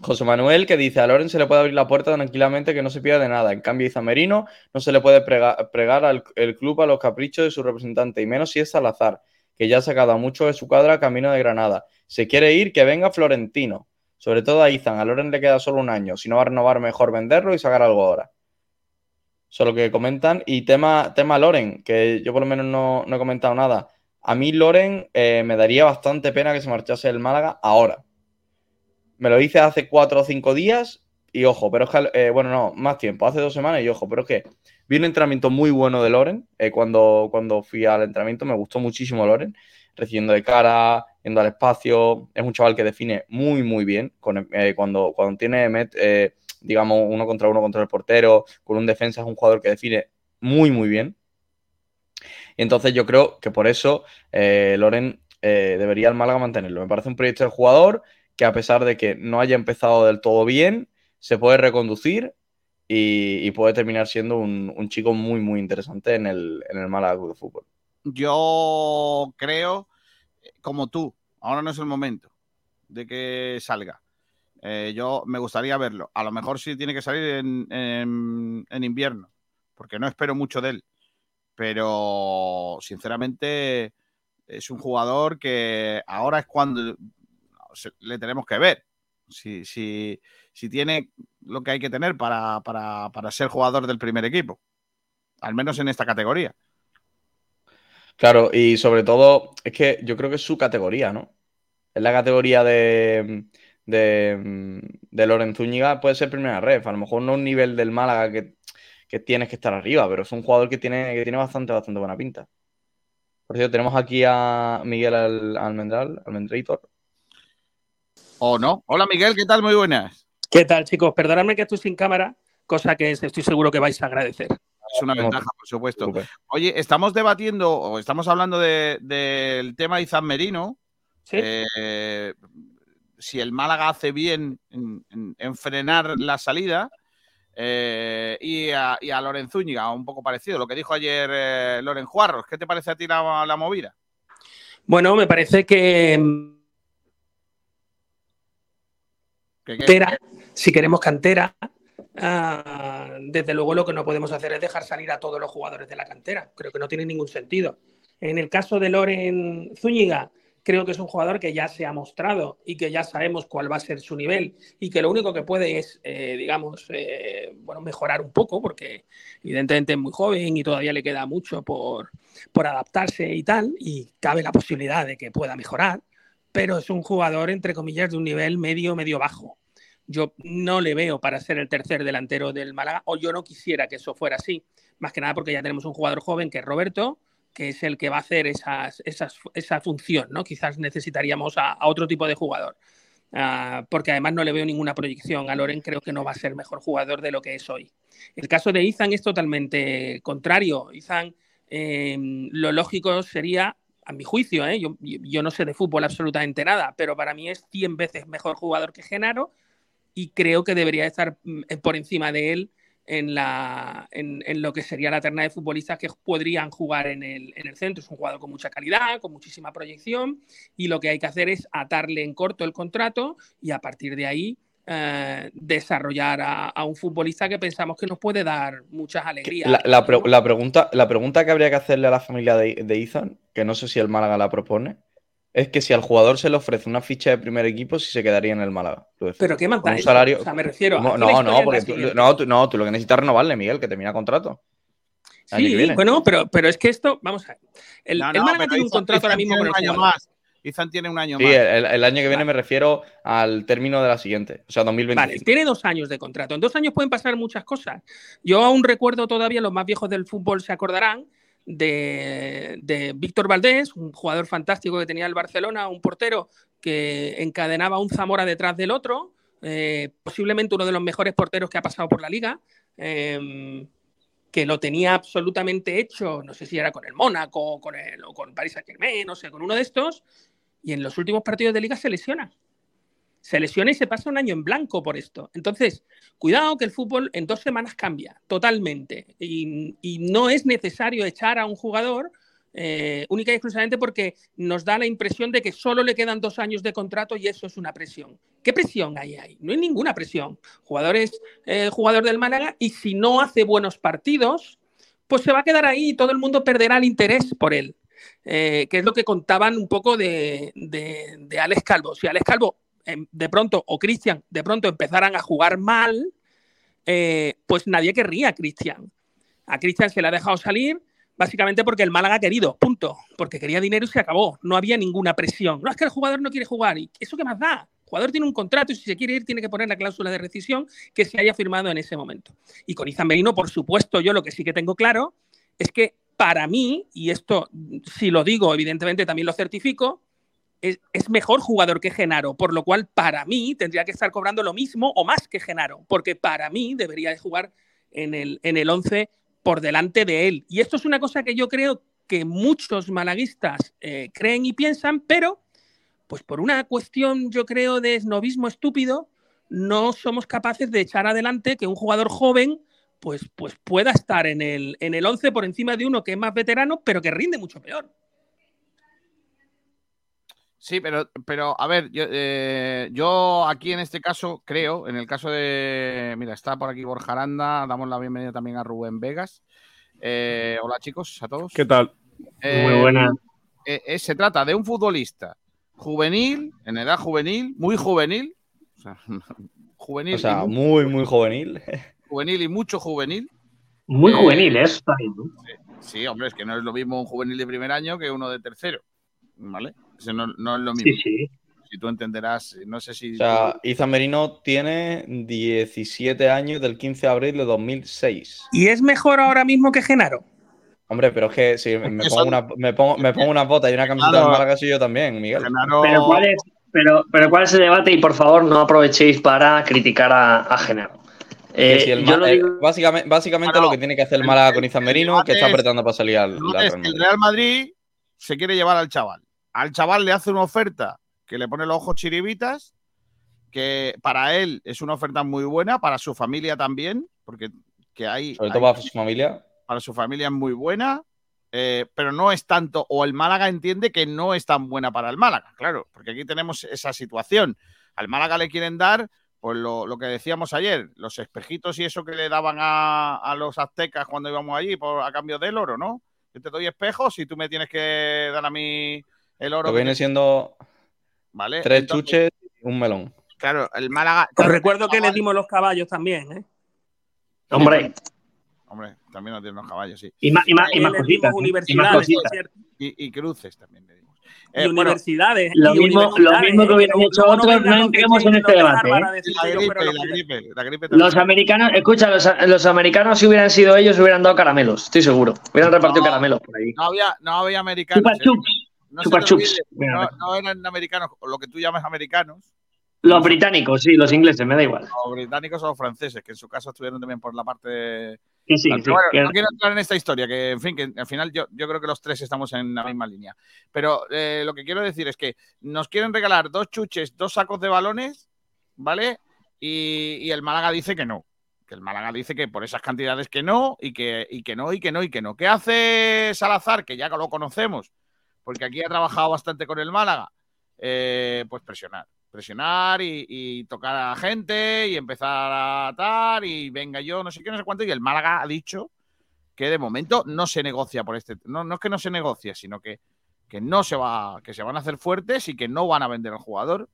José Manuel que dice, a Loren se le puede abrir la puerta tranquilamente que no se pierde nada. En cambio, Izan Merino no se le puede prega- pregar al club a los caprichos de su representante, y menos si es Salazar, que ya ha sacado a mucho de su cuadra camino de Granada. Se quiere ir, que venga Florentino. Sobre todo a Izan. A Loren le queda solo un año. Si no va a renovar, mejor venderlo y sacar algo ahora. Solo que comentan. Y tema, tema Loren, que yo por lo menos no, no he comentado nada. A mí Loren eh, me daría bastante pena que se marchase el Málaga ahora. Me lo hice hace cuatro o cinco días y ojo, pero es que, eh, bueno, no, más tiempo, hace dos semanas y ojo, pero es que vi un entrenamiento muy bueno de Loren. eh, cuando, cuando fui al entrenamiento me gustó muchísimo Loren, recibiendo de cara, yendo al espacio. Es un chaval que define muy, muy bien. Con, eh, cuando, cuando tiene, met- digamos, uno contra uno contra el portero, con un defensa, es un jugador que define muy, muy bien. Entonces yo creo que por eso eh, Loren eh, debería el Málaga mantenerlo. Me parece un proyecto del jugador que a pesar de que no haya empezado del todo bien, se puede reconducir y, puede terminar siendo un, chico muy, muy interesante en el, en el Málaga de Fútbol. Yo creo, como tú, ahora no es el momento de que salga. Eh, yo me gustaría verlo. A lo mejor sí tiene que salir en, en- en invierno, porque no espero mucho de él. Pero sinceramente es un jugador que ahora es cuando le tenemos que ver. Si, si, si tiene lo que hay que tener para, para, para ser jugador del primer equipo. Al menos en esta categoría. Claro, y sobre todo, es que yo creo que es su categoría, ¿no? Es la categoría de, de, de puede ser primera red. A lo mejor no un nivel del Málaga que, que tienes que estar arriba, pero es un jugador que tiene, que tiene bastante, bastante buena pinta. Por cierto, tenemos aquí a Miguel Al- Almendral, Almendrator. ¿O no? Hola Miguel, ¿qué tal? Muy buenas. ¿Qué tal, chicos? Perdonadme que estoy sin cámara, cosa que estoy seguro que vais a agradecer. Es una ventaja, por supuesto. Oye, estamos debatiendo o estamos hablando de- del tema Izan Merino. Eh, si el Málaga hace bien en, en- en frenar la salida. Eh, y, a, y a Loren Zúñiga, un poco parecido. Lo que dijo ayer eh, Loren Juarros. ¿Qué te parece a ti la, la movida? Bueno, me parece que mm, ¿Qué- qué? cantera, si queremos cantera, ah, desde luego lo que no podemos hacer es dejar salir a todos los jugadores de la cantera. Creo que no tiene ningún sentido. En el caso de Loren Zúñiga, creo que es un jugador que ya se ha mostrado y que ya sabemos cuál va a ser su nivel y que lo único que puede es, eh, digamos, eh, bueno, mejorar un poco porque evidentemente es muy joven y todavía le queda mucho por, por adaptarse y tal y cabe la posibilidad de que pueda mejorar, pero es un jugador, entre comillas, de un nivel medio, medio bajo. Yo no le veo para ser el tercer delantero del Málaga o yo no quisiera que eso fuera así, más que nada porque ya tenemos un jugador joven que es Roberto, que es el que va a hacer esas, esas, esa función, ¿no? Quizás necesitaríamos a, otro tipo de jugador. Uh, porque además no le veo ninguna proyección. A Loren creo que no va a ser mejor jugador de lo que es hoy. El caso de Izan es totalmente contrario. Izan, eh, lo lógico sería, a mi juicio, ¿eh? yo, yo, no sé de fútbol absolutamente nada, pero para mí es 100 veces mejor jugador que Genaro y creo que debería estar mm, por encima de él en, la, en, en, lo que sería la terna de futbolistas que podrían jugar en el, en el, centro. Es un jugador con mucha calidad, con muchísima proyección y lo que hay que hacer es atarle en corto el contrato y a partir de ahí eh, desarrollar a, a, un futbolista que pensamos que nos puede dar muchas alegrías. La, la, pre la, pregunta, la pregunta que habría que hacerle a la familia de, de Ethan, que no sé si el Málaga la propone, es que si al jugador se le ofrece una ficha de primer equipo, si se quedaría en el Málaga. Pero qué más da un salario... O sea, me refiero no, no, no, porque tú, no, tú, no, tú lo que necesitas es renovarle, Miguel, que termina contrato. Sí, bueno, pero, pero es que esto, vamos a ver. El, no, no, el Málaga tiene un contrato ahora mismo con el año más. Izan tiene un año sí, más. El, el, año que viene vale. me refiero al término de la siguiente, o sea, 2025. Vale, tiene dos años de contrato. En dos años pueden pasar muchas cosas. Yo aún recuerdo todavía, los más viejos del fútbol se acordarán, de, Víctor Valdés, un jugador fantástico que tenía el Barcelona, un portero que encadenaba un Zamora detrás del otro, eh, posiblemente uno de los mejores porteros que ha pasado por la liga, eh, que lo tenía absolutamente hecho, no sé si era con el Mónaco con el, o con Paris Saint Germain, no sé, con uno de estos, y en los últimos partidos de liga se lesiona se lesiona y se pasa un año en blanco por esto. Entonces, cuidado que el fútbol en dos semanas cambia totalmente y, no es necesario echar a un jugador eh, única y exclusivamente porque nos da la impresión de que solo le quedan dos años de contrato y eso es una presión. ¿Qué presión hay ahí? No hay ninguna presión. Jugador eh, jugador del Málaga y si no hace buenos partidos, pues se va a quedar ahí y todo el mundo perderá el interés por él. Eh, que es lo que contaban un poco de, de, de Alex Calvo. Si Alex Calvo de pronto, o Cristian, de pronto empezaran a jugar mal, eh, pues nadie querría a Cristian. A Cristian se le ha dejado salir básicamente porque el Málaga ha querido, punto. Porque quería dinero y se acabó. No había ninguna presión. No es que el jugador no quiere jugar. ¿Y eso qué más da? El jugador tiene un contrato y si se quiere ir tiene que poner la cláusula de rescisión que se haya firmado en ese momento. Y con Izan Merino, por supuesto, yo lo que sí que tengo claro es que para mí, y esto si lo digo, evidentemente también lo certifico, es, mejor jugador que Genaro, por lo cual para mí tendría que estar cobrando lo mismo o más que Genaro, porque para mí debería jugar en el, en el 11 por delante de él. Y esto es una cosa que yo creo que muchos malaguistas eh, creen y piensan, pero pues por una cuestión, yo creo, de esnovismo estúpido, no somos capaces de echar adelante que un jugador joven pues, pues pueda estar en el, en el 11 por encima de uno que es más veterano, pero que rinde mucho peor. Sí, pero, pero a ver, yo, eh, yo, aquí en este caso creo, en el caso de, mira, está por aquí Borja Aranda, damos la bienvenida también a Rubén Vegas. Eh, hola chicos, a todos. ¿Qué tal? Eh, muy buena. se trata de un futbolista juvenil, en edad juvenil, muy juvenil, o sea, <laughs> juvenil. O sea, muy, muy juvenil. Juvenil y mucho juvenil. Muy juvenil, ¿eh? eso Sí, hombre, es que no es lo mismo un juvenil de primer año que uno de tercero, ¿vale? No, no, es lo mismo. Sí, sí. Si tú entenderás, no sé si. O sea, Izan Merino tiene 17 años del 15 de abril de 2006. ¿Y es mejor ahora mismo que Genaro? Hombre, pero es que si me, pongo, una, me, pongo, me pongo una bota y una camiseta claro. de Málaga, soy yo también, Miguel. Genaro... Pero, ¿cuál es, pero, pero ¿cuál es el debate? Y por favor, no aprovechéis para criticar a, a Genaro. Eh, si el, yo eh, digo... Básicamente, básicamente claro, lo que tiene que hacer el Málaga con Izan Merino, que está apretando para salir al. Es el Real Madrid se quiere llevar al chaval al chaval le hace una oferta que le pone los ojos chiribitas, que para él es una oferta muy buena, para su familia también, porque que hay... Sobre todo hay, para su familia. Para su familia es muy buena, eh, pero no es tanto, o el Málaga entiende que no es tan buena para el Málaga, claro, porque aquí tenemos esa situación. Al Málaga le quieren dar, pues lo, lo que decíamos ayer, los espejitos y eso que le daban a, a los aztecas cuando íbamos allí por, a cambio del oro, ¿no? Yo te doy espejos y tú me tienes que dar a mí el oro. Lo que viene que- siendo ¿vale? tres Entonces, chuches y un melón. Claro, el Málaga. Os recuerdo que le dimos los caballos también, ¿eh? Hombre, Hombre, también nos dieron los caballos, sí. y más, y más, y También más cositas. ¿eh? Y más universidades, cositas. cierto. Y, y cruces también le dimos. Y Eh, bueno, universidades. lo y mismo- lo universidades, mismo que ¿eh? hubieran hecho otros, no entremos en este debate, ¿eh? los americanos, escucha, los, los americanos si hubieran sido ellos hubieran dado caramelos, estoy seguro. Hubieran repartido No. caramelos por ahí. No había, no había americanos. Chupa ¿eh? No, Chupa chups. no, no eran americanos, lo que tú llamas americanos, Los británicos, sí, los ingleses, me da igual. o británicos o los franceses, que en su caso estuvieron también por la parte de, sí, sí, bueno, no quiero entrar en esta historia, que en fin, que al final yo, yo creo que los tres estamos en la misma línea. Pero eh, lo que quiero decir es que nos quieren regalar dos chuches, dos sacos de balones, ¿vale? Y, y el Málaga dice que no. Que el Málaga dice que por esas cantidades que no, y que, y que no, y que no, y que no. ¿Qué hace Salazar? Que ya lo conocemos, porque aquí ha trabajado bastante con el Málaga. Eh, pues presionar. Presionar y, y tocar a la gente y empezar a atar y venga yo, no sé qué, no sé cuánto. Y el Málaga ha dicho que de momento no se negocia por este. No, no es que no se negocie, sino que, que no se va, que se van a hacer fuertes y que no van a vender al jugador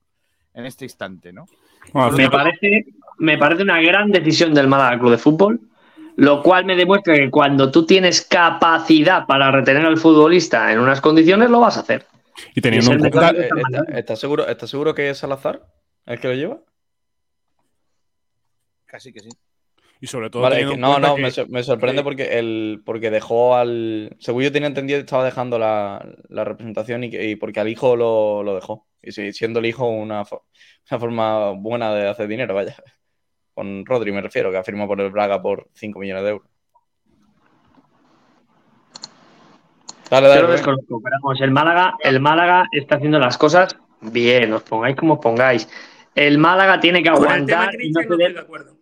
en este instante, ¿no? me, parece, me parece una gran decisión del Málaga Club de Fútbol, lo cual me demuestra que cuando tú tienes capacidad para retener al futbolista en unas condiciones, lo vas a hacer. Y teniendo Y en cuenta. Eh, ¿está- ¿Estás seguro, ¿Estás seguro que es Salazar el que lo lleva? Casi que sí. Y sobre todo. Vale, que- no, no, que- me, sor- me sorprende que- porque el porque dejó al. Según yo tenía entendido, estaba dejando la, la representación y, que- y porque al hijo lo, lo dejó. Y sí, siendo el hijo una, una forma buena de hacer dinero, vaya. Con Rodri me refiero, que ha firmado por el Braga por 5 millones de euros. Dale, Yo dale. lo Rubén. desconozco, pero vamos, el Málaga, el Málaga está haciendo las cosas bien, os pongáis como os pongáis. El Málaga tiene que Con el tema aguantar y no Cristian no ceder. estoy de acuerdo.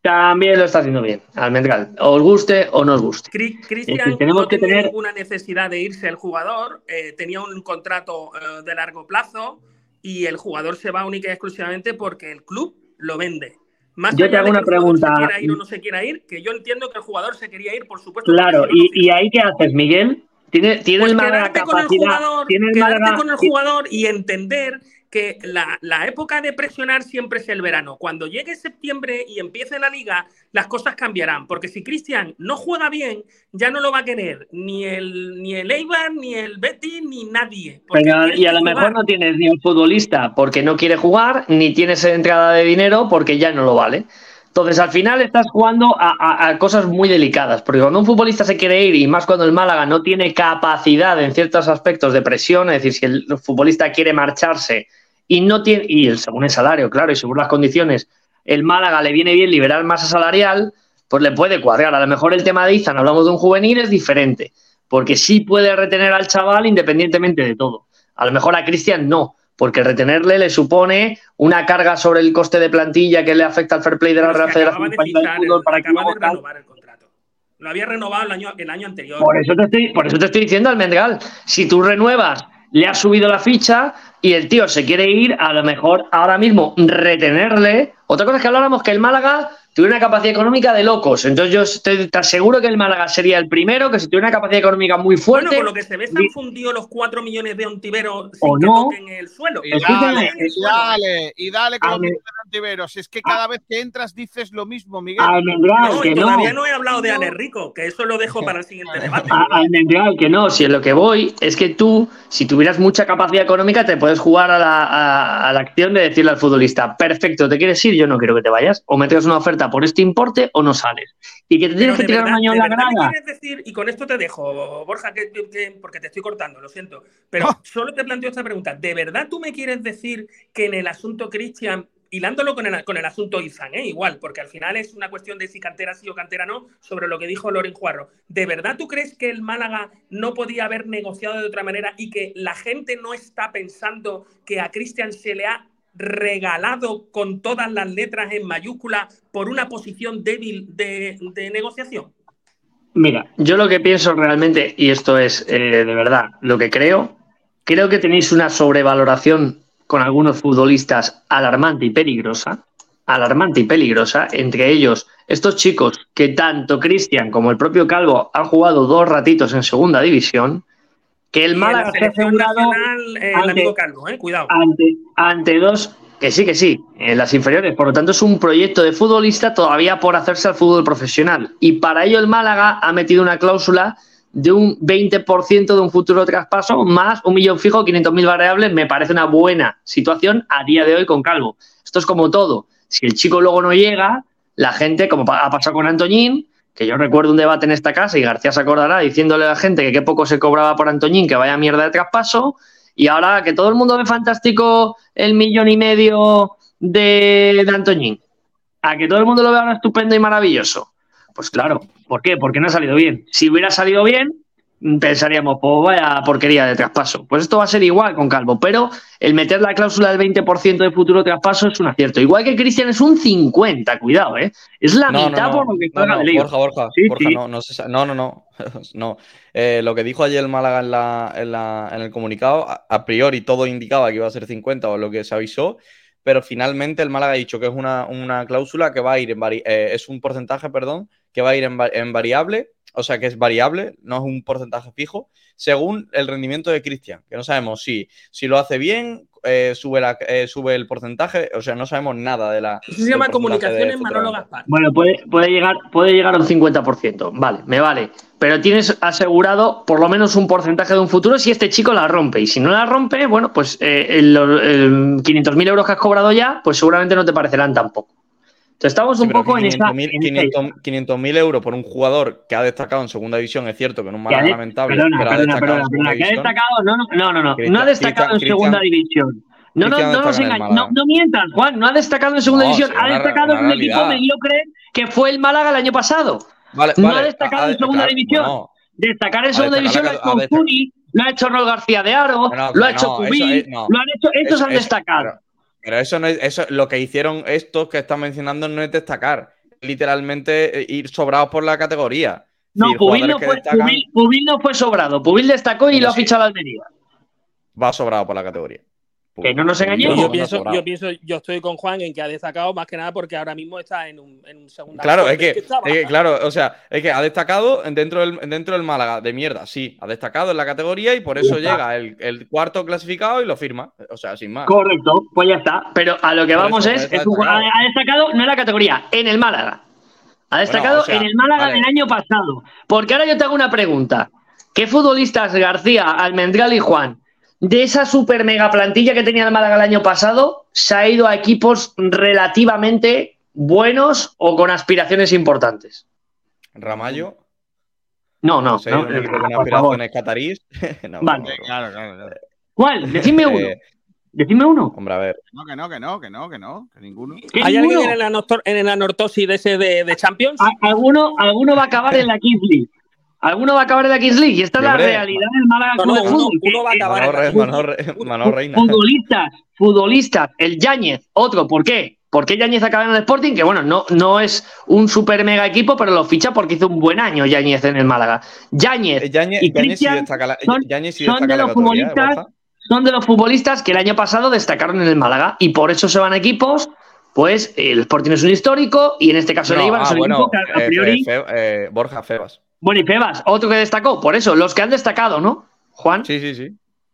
También lo está haciendo bien, Almendral. Os guste o no os guste. Cristian decir, tenemos no que tenía tener- ninguna necesidad de irse el jugador, eh, tenía un contrato eh, de largo plazo y el jugador se va única y exclusivamente porque el club lo vende. Más Yo te hago una que pregunta. se quiera ir o no se quiera ir, que yo entiendo que el jugador se quería ir, por supuesto. Claro, no, y, y ahí qué haces, Miguel? ¿Tiene, tiene Pues el Málaga quedarte con el capacidad? jugador, ¿Tiene el Málaga- con el jugador y entender que la, la época de presionar siempre es el verano. Cuando llegue septiembre y empiece la liga, las cosas cambiarán. Porque si Cristian no juega bien, ya no lo va a querer ni el, ni el Eibar, ni el Betty, ni nadie. Pero- y a lo mejor no tienes ni un futbolista porque no quiere jugar, ni tienes entrada de dinero porque ya no lo vale. Entonces, al final estás jugando a, a- a cosas muy delicadas, porque cuando un futbolista se quiere ir, y más cuando el Málaga no tiene capacidad en ciertos aspectos de presión, es decir, si el futbolista quiere marcharse y no tiene, y el- según el salario, claro, y según las condiciones, el Málaga le viene bien liberar masa salarial, pues le puede cuadrar. A lo mejor el tema de Izan, hablamos de un juvenil, es diferente, porque sí puede retener al chaval independientemente de todo. A lo mejor a Cristian no, porque retenerle le supone una carga sobre el coste de plantilla que le afecta al fair play de la Real Federación Española Fútbol para que renovar el contrato. Lo había renovado el año, el año anterior. Por eso te estoy, por eso te estoy diciendo, Almendral, si tú renuevas, le has subido la ficha y el tío se quiere ir, a lo mejor ahora mismo retenerle. Otra cosa es que habláramos que el Málaga tuviera una capacidad económica de locos. Entonces yo estoy te aseguro que el Málaga sería el primero que si tuviera una capacidad económica muy Bueno, fuerte. por lo que se ve, se han fundido los 4 millones de Ontiveros sin O que no. toquen el suelo. Y Escúchame, dale, y dale, y dale con los ver. millones de antiveros. Es que cada vez que entras dices lo mismo, Miguel. Almendral, No, que no. todavía no he hablado de Ale Rico, que eso lo dejo para el siguiente <laughs> debate. Almendral, que no, si en lo que voy es que tú, si tuvieras mucha capacidad económica, te puedes jugar a la, a- a la acción de decirle al futbolista, perfecto, ¿te quieres ir? Yo no quiero que te vayas. O me traes una oferta por este importe o no sales. Y que te tienes que tirar un año en la grada. quieres decir, y con esto te dejo, Borja, que, que- porque te estoy cortando, lo siento, pero solo te planteo esta pregunta. ¿De verdad tú me quieres decir que en el asunto Cristian, hilándolo con el, con el asunto Izan, ¿eh? igual, porque al final es una cuestión de si cantera sí o cantera no, sobre lo que dijo Loren Juarro, ¿de verdad tú crees que el Málaga no podía haber negociado de otra manera y que la gente no está pensando que a Cristian se le ha regalado con todas las letras en mayúscula por una posición débil de, negociación? Mira, yo lo que pienso realmente, y esto es eh, de verdad lo que creo, creo que tenéis una sobrevaloración con algunos futbolistas alarmante y peligrosa, alarmante y peligrosa, entre ellos estos chicos que tanto Cristian como el propio Calvo han jugado dos ratitos en segunda división, Que el Málaga la se ha selección asegurado nacional, eh, el ante- amigo Calvo, eh, cuidado. ante, ante dos, que sí, que sí, en las inferiores. Por lo tanto, es un proyecto de futbolista todavía por hacerse al fútbol profesional. Y para ello el Málaga ha metido una cláusula de un 20% de un futuro traspaso más un millón fijo, 500.000 variables. Me parece una buena situación a día de hoy con Calvo. Esto es como todo. Si el chico luego no llega, la gente, como ha pasado con Antoñín, que yo recuerdo un debate en esta casa y García se acordará diciéndole a la gente que qué poco se cobraba por Antoñín, que vaya mierda de traspaso, y ahora que todo el mundo ve fantástico el millón y medio de, de Antoñín, a que todo el mundo lo ve ahora estupendo y maravilloso. Pues claro, ¿por qué? Porque no ha salido bien. Si hubiera salido bien, pensaríamos, pues vaya porquería de traspaso. Pues esto va a ser igual con Calvo, pero el meter la cláusula del 20% de futuro traspaso es un acierto. Igual que Cristian es un 50, cuidado, ¿eh? Es la No, mitad no. por lo que juega no. Borja, Borja, Sí, Borja, sí. no, no, se no, no, no, <laughs> no. Eh, lo que dijo ayer el Málaga en, la, en, la- en el comunicado, a, a priori todo indicaba que iba a ser 50 o lo que se avisó, pero finalmente el Málaga ha dicho que es una, una cláusula que va a ir en vari- eh, es un porcentaje, perdón, que va a ir en, va- en variable, o sea que es variable, no es un porcentaje fijo, según el rendimiento de Cristian, que no sabemos si, si lo hace bien, eh, sube, la, eh, sube el porcentaje, o sea, no sabemos nada de la... Eso se llama comunicaciones Manolo. Gaspar. Bueno, puede, puede, llegar, puede llegar a un 50%. Vale, me vale. Pero tienes asegurado por lo menos un porcentaje de un futuro si este chico la rompe. Y si no la rompe, bueno, pues eh, el- el 500.000 euros que has cobrado ya, pues seguramente no te parecerán tampoco. Entonces estamos Sí, un poco en esa. 500.000 en esa 500 500.000 euros por un jugador que ha destacado en segunda división, es cierto que en un de- lamentable, Perdona, pero ha perdona, destacado perdona, en segunda perdona, que ha división. destacado, no, no, no, no, no, Cristian- no ha destacado en segunda división. No, no, no, nos engañes, no, no mientas, Juan, no ha destacado en segunda No, división, ha destacado en un equipo mediocre que fue el Málaga el año pasado. Vale, no vale, ha destacado ha- en segunda claro, división. Destacar en segunda división lo ha hecho lo ha hecho Rol García de Aro, lo ha hecho Cubí, lo han hecho, estos han destacado. Pero, eso no es, eso, lo que hicieron estos que están mencionando no es destacar, literalmente eh, ir sobrados por la categoría. No, Pubil no, fue, destacan, Pubil, Pubil no fue sobrado, Pubil destacó y lo ha fichado Almería. va sobrado por la categoría. Que no nos engañemos. Yo pienso, yo pienso, yo estoy con Juan en que ha destacado más que nada porque ahora mismo está en un, en un segundo. Claro, es que, estaba- es que, claro, o sea, es que ha destacado dentro del, dentro del Málaga de mierda, sí, ha destacado en la categoría y por eso llega el, el cuarto clasificado y lo firma, o sea, sin más. Correcto, pues ya está. Pero a lo que Por vamos eso, es, un- ha destacado. ha destacado no en la categoría, en el Málaga. Ha destacado o sea, en el Málaga vale. del año pasado. Porque ahora yo te hago una pregunta. ¿Qué futbolistas García, Almendral y Juan, de esa super mega plantilla que tenía el Málaga el año pasado, se ha ido a equipos relativamente buenos o con aspiraciones importantes? Ramallo, No, no. no con aspiraciones catarís. <laughs> Vale. no, no. Claro, claro, claro. ¿Cuál? Decidme uno. Eh, Decidme uno. hombre, a ver. No, que no, que no, que no, que no, que ninguno. ¿Qué ¿Hay ninguno? alguien en el, en el anortosis de ese de, de Champions? Alguno, alguno va a acabar en la Kings League. Alguno va a acabar en la Kings League. Y esta es la Hombre, realidad del Málaga No, Club no, de Fútbol. uno va a acabar futbolistas, futbolistas, el Yáñez, otro, ¿por qué? ¿Por qué Yáñez acaba en el Sporting? Que bueno, no, no es un super mega equipo, pero lo ficha porque hizo un buen año Yáñez en el Málaga. Yáñez Eh, Yañez, y sí Cristian Yañez sí son de los ¿eh, futbolistas son de los futbolistas que el año pasado destacaron en el Málaga y por eso se van a equipos. Pues el Sporting es un histórico y en este caso el No, Eibar es ah, un bueno, equipo que a eh, priori. Fe- eh, Borja Febas. Bueno, y Febas, otro que destacó, por eso, los que han destacado, ¿no? Juan. Sí, sí, sí.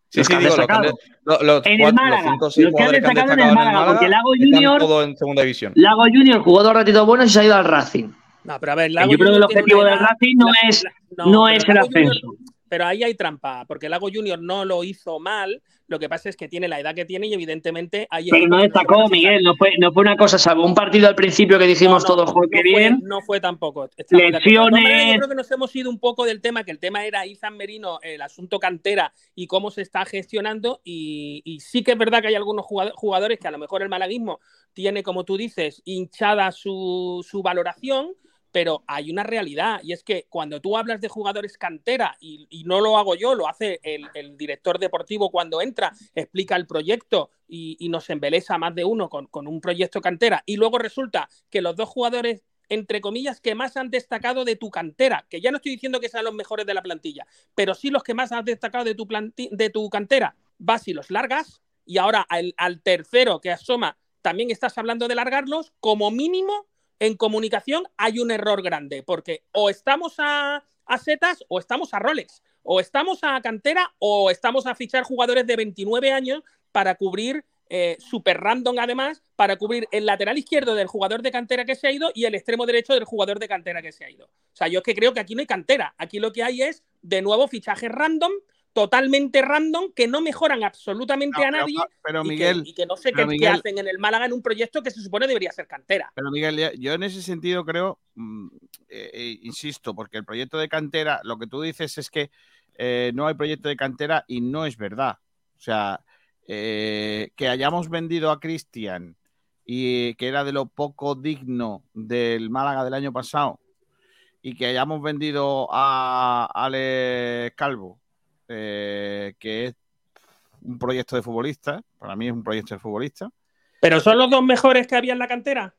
Sí, Los sí, que han digo, los, que han de- destacado. lo- los En el los Málaga, cinco o seis los que han jugadores que han destacado en el destacado en el Málaga, Málaga porque Lago Junior- todos en segunda división. Lago Junior jugó dos ratitos buenos y se ha ido al Racing. No, pero a ver, Lago yo creo que el objetivo del Racing no la- es, la- no es el Junior- ascenso. pero ahí hay trampa, porque Lago Junior no lo hizo mal. Lo que pasa es que tiene la edad que tiene y evidentemente hay Pero no destacó, fijar. Miguel, no fue, no fue una cosa, salvo un partido al principio que dijimos No, no, todos, joder, no qué fue- bien. no fue tampoco. Lesiones. Yo creo que nos hemos ido un poco del tema, que el tema era Izan Merino, el asunto cantera y cómo se está gestionando. Y, y sí que es verdad que hay algunos jugado- jugadores que a lo mejor el malaguismo tiene, como tú dices, hinchada su, su valoración. Pero hay una realidad y es que cuando tú hablas de jugadores cantera y, no lo hago yo, lo hace el, director deportivo cuando entra, explica el proyecto y, nos embelesa más de uno con, un proyecto cantera y luego resulta que los dos jugadores entre comillas, que más han destacado de tu cantera, que ya no estoy diciendo que sean los mejores de la plantilla, pero sí los que más has destacado de tu, de tu cantera, vas y los largas, y ahora al tercero que asoma también estás hablando de largarlos, como mínimo en comunicación hay un error grande, porque o estamos a, setas o estamos a roles. o estamos a cantera o estamos a fichar jugadores de 29 años para cubrir eh, super random además para cubrir el lateral izquierdo del jugador de cantera que se ha ido y el extremo derecho del jugador de cantera que se ha ido. O sea, yo es que creo que aquí no hay cantera. Aquí lo que hay es, de nuevo, fichajes random, totalmente random, que no mejoran absolutamente No, a nadie pero, y, que- Miguel, y que, no sé qué, hacen en el Málaga en un proyecto que se supone debería ser cantera. Pero Miguel, yo en ese sentido creo, mm, eh, eh, insisto, porque el proyecto de cantera, lo que tú dices es que eh, no hay proyecto de cantera y no es verdad. O sea, que hayamos vendido a Cristian y que era de lo poco digno del Málaga del año pasado y que hayamos vendido a Ale Calvo, eh, que es un proyecto de futbolista, para mí es un proyecto de futbolista. Pero son los dos mejores que había en la cantera.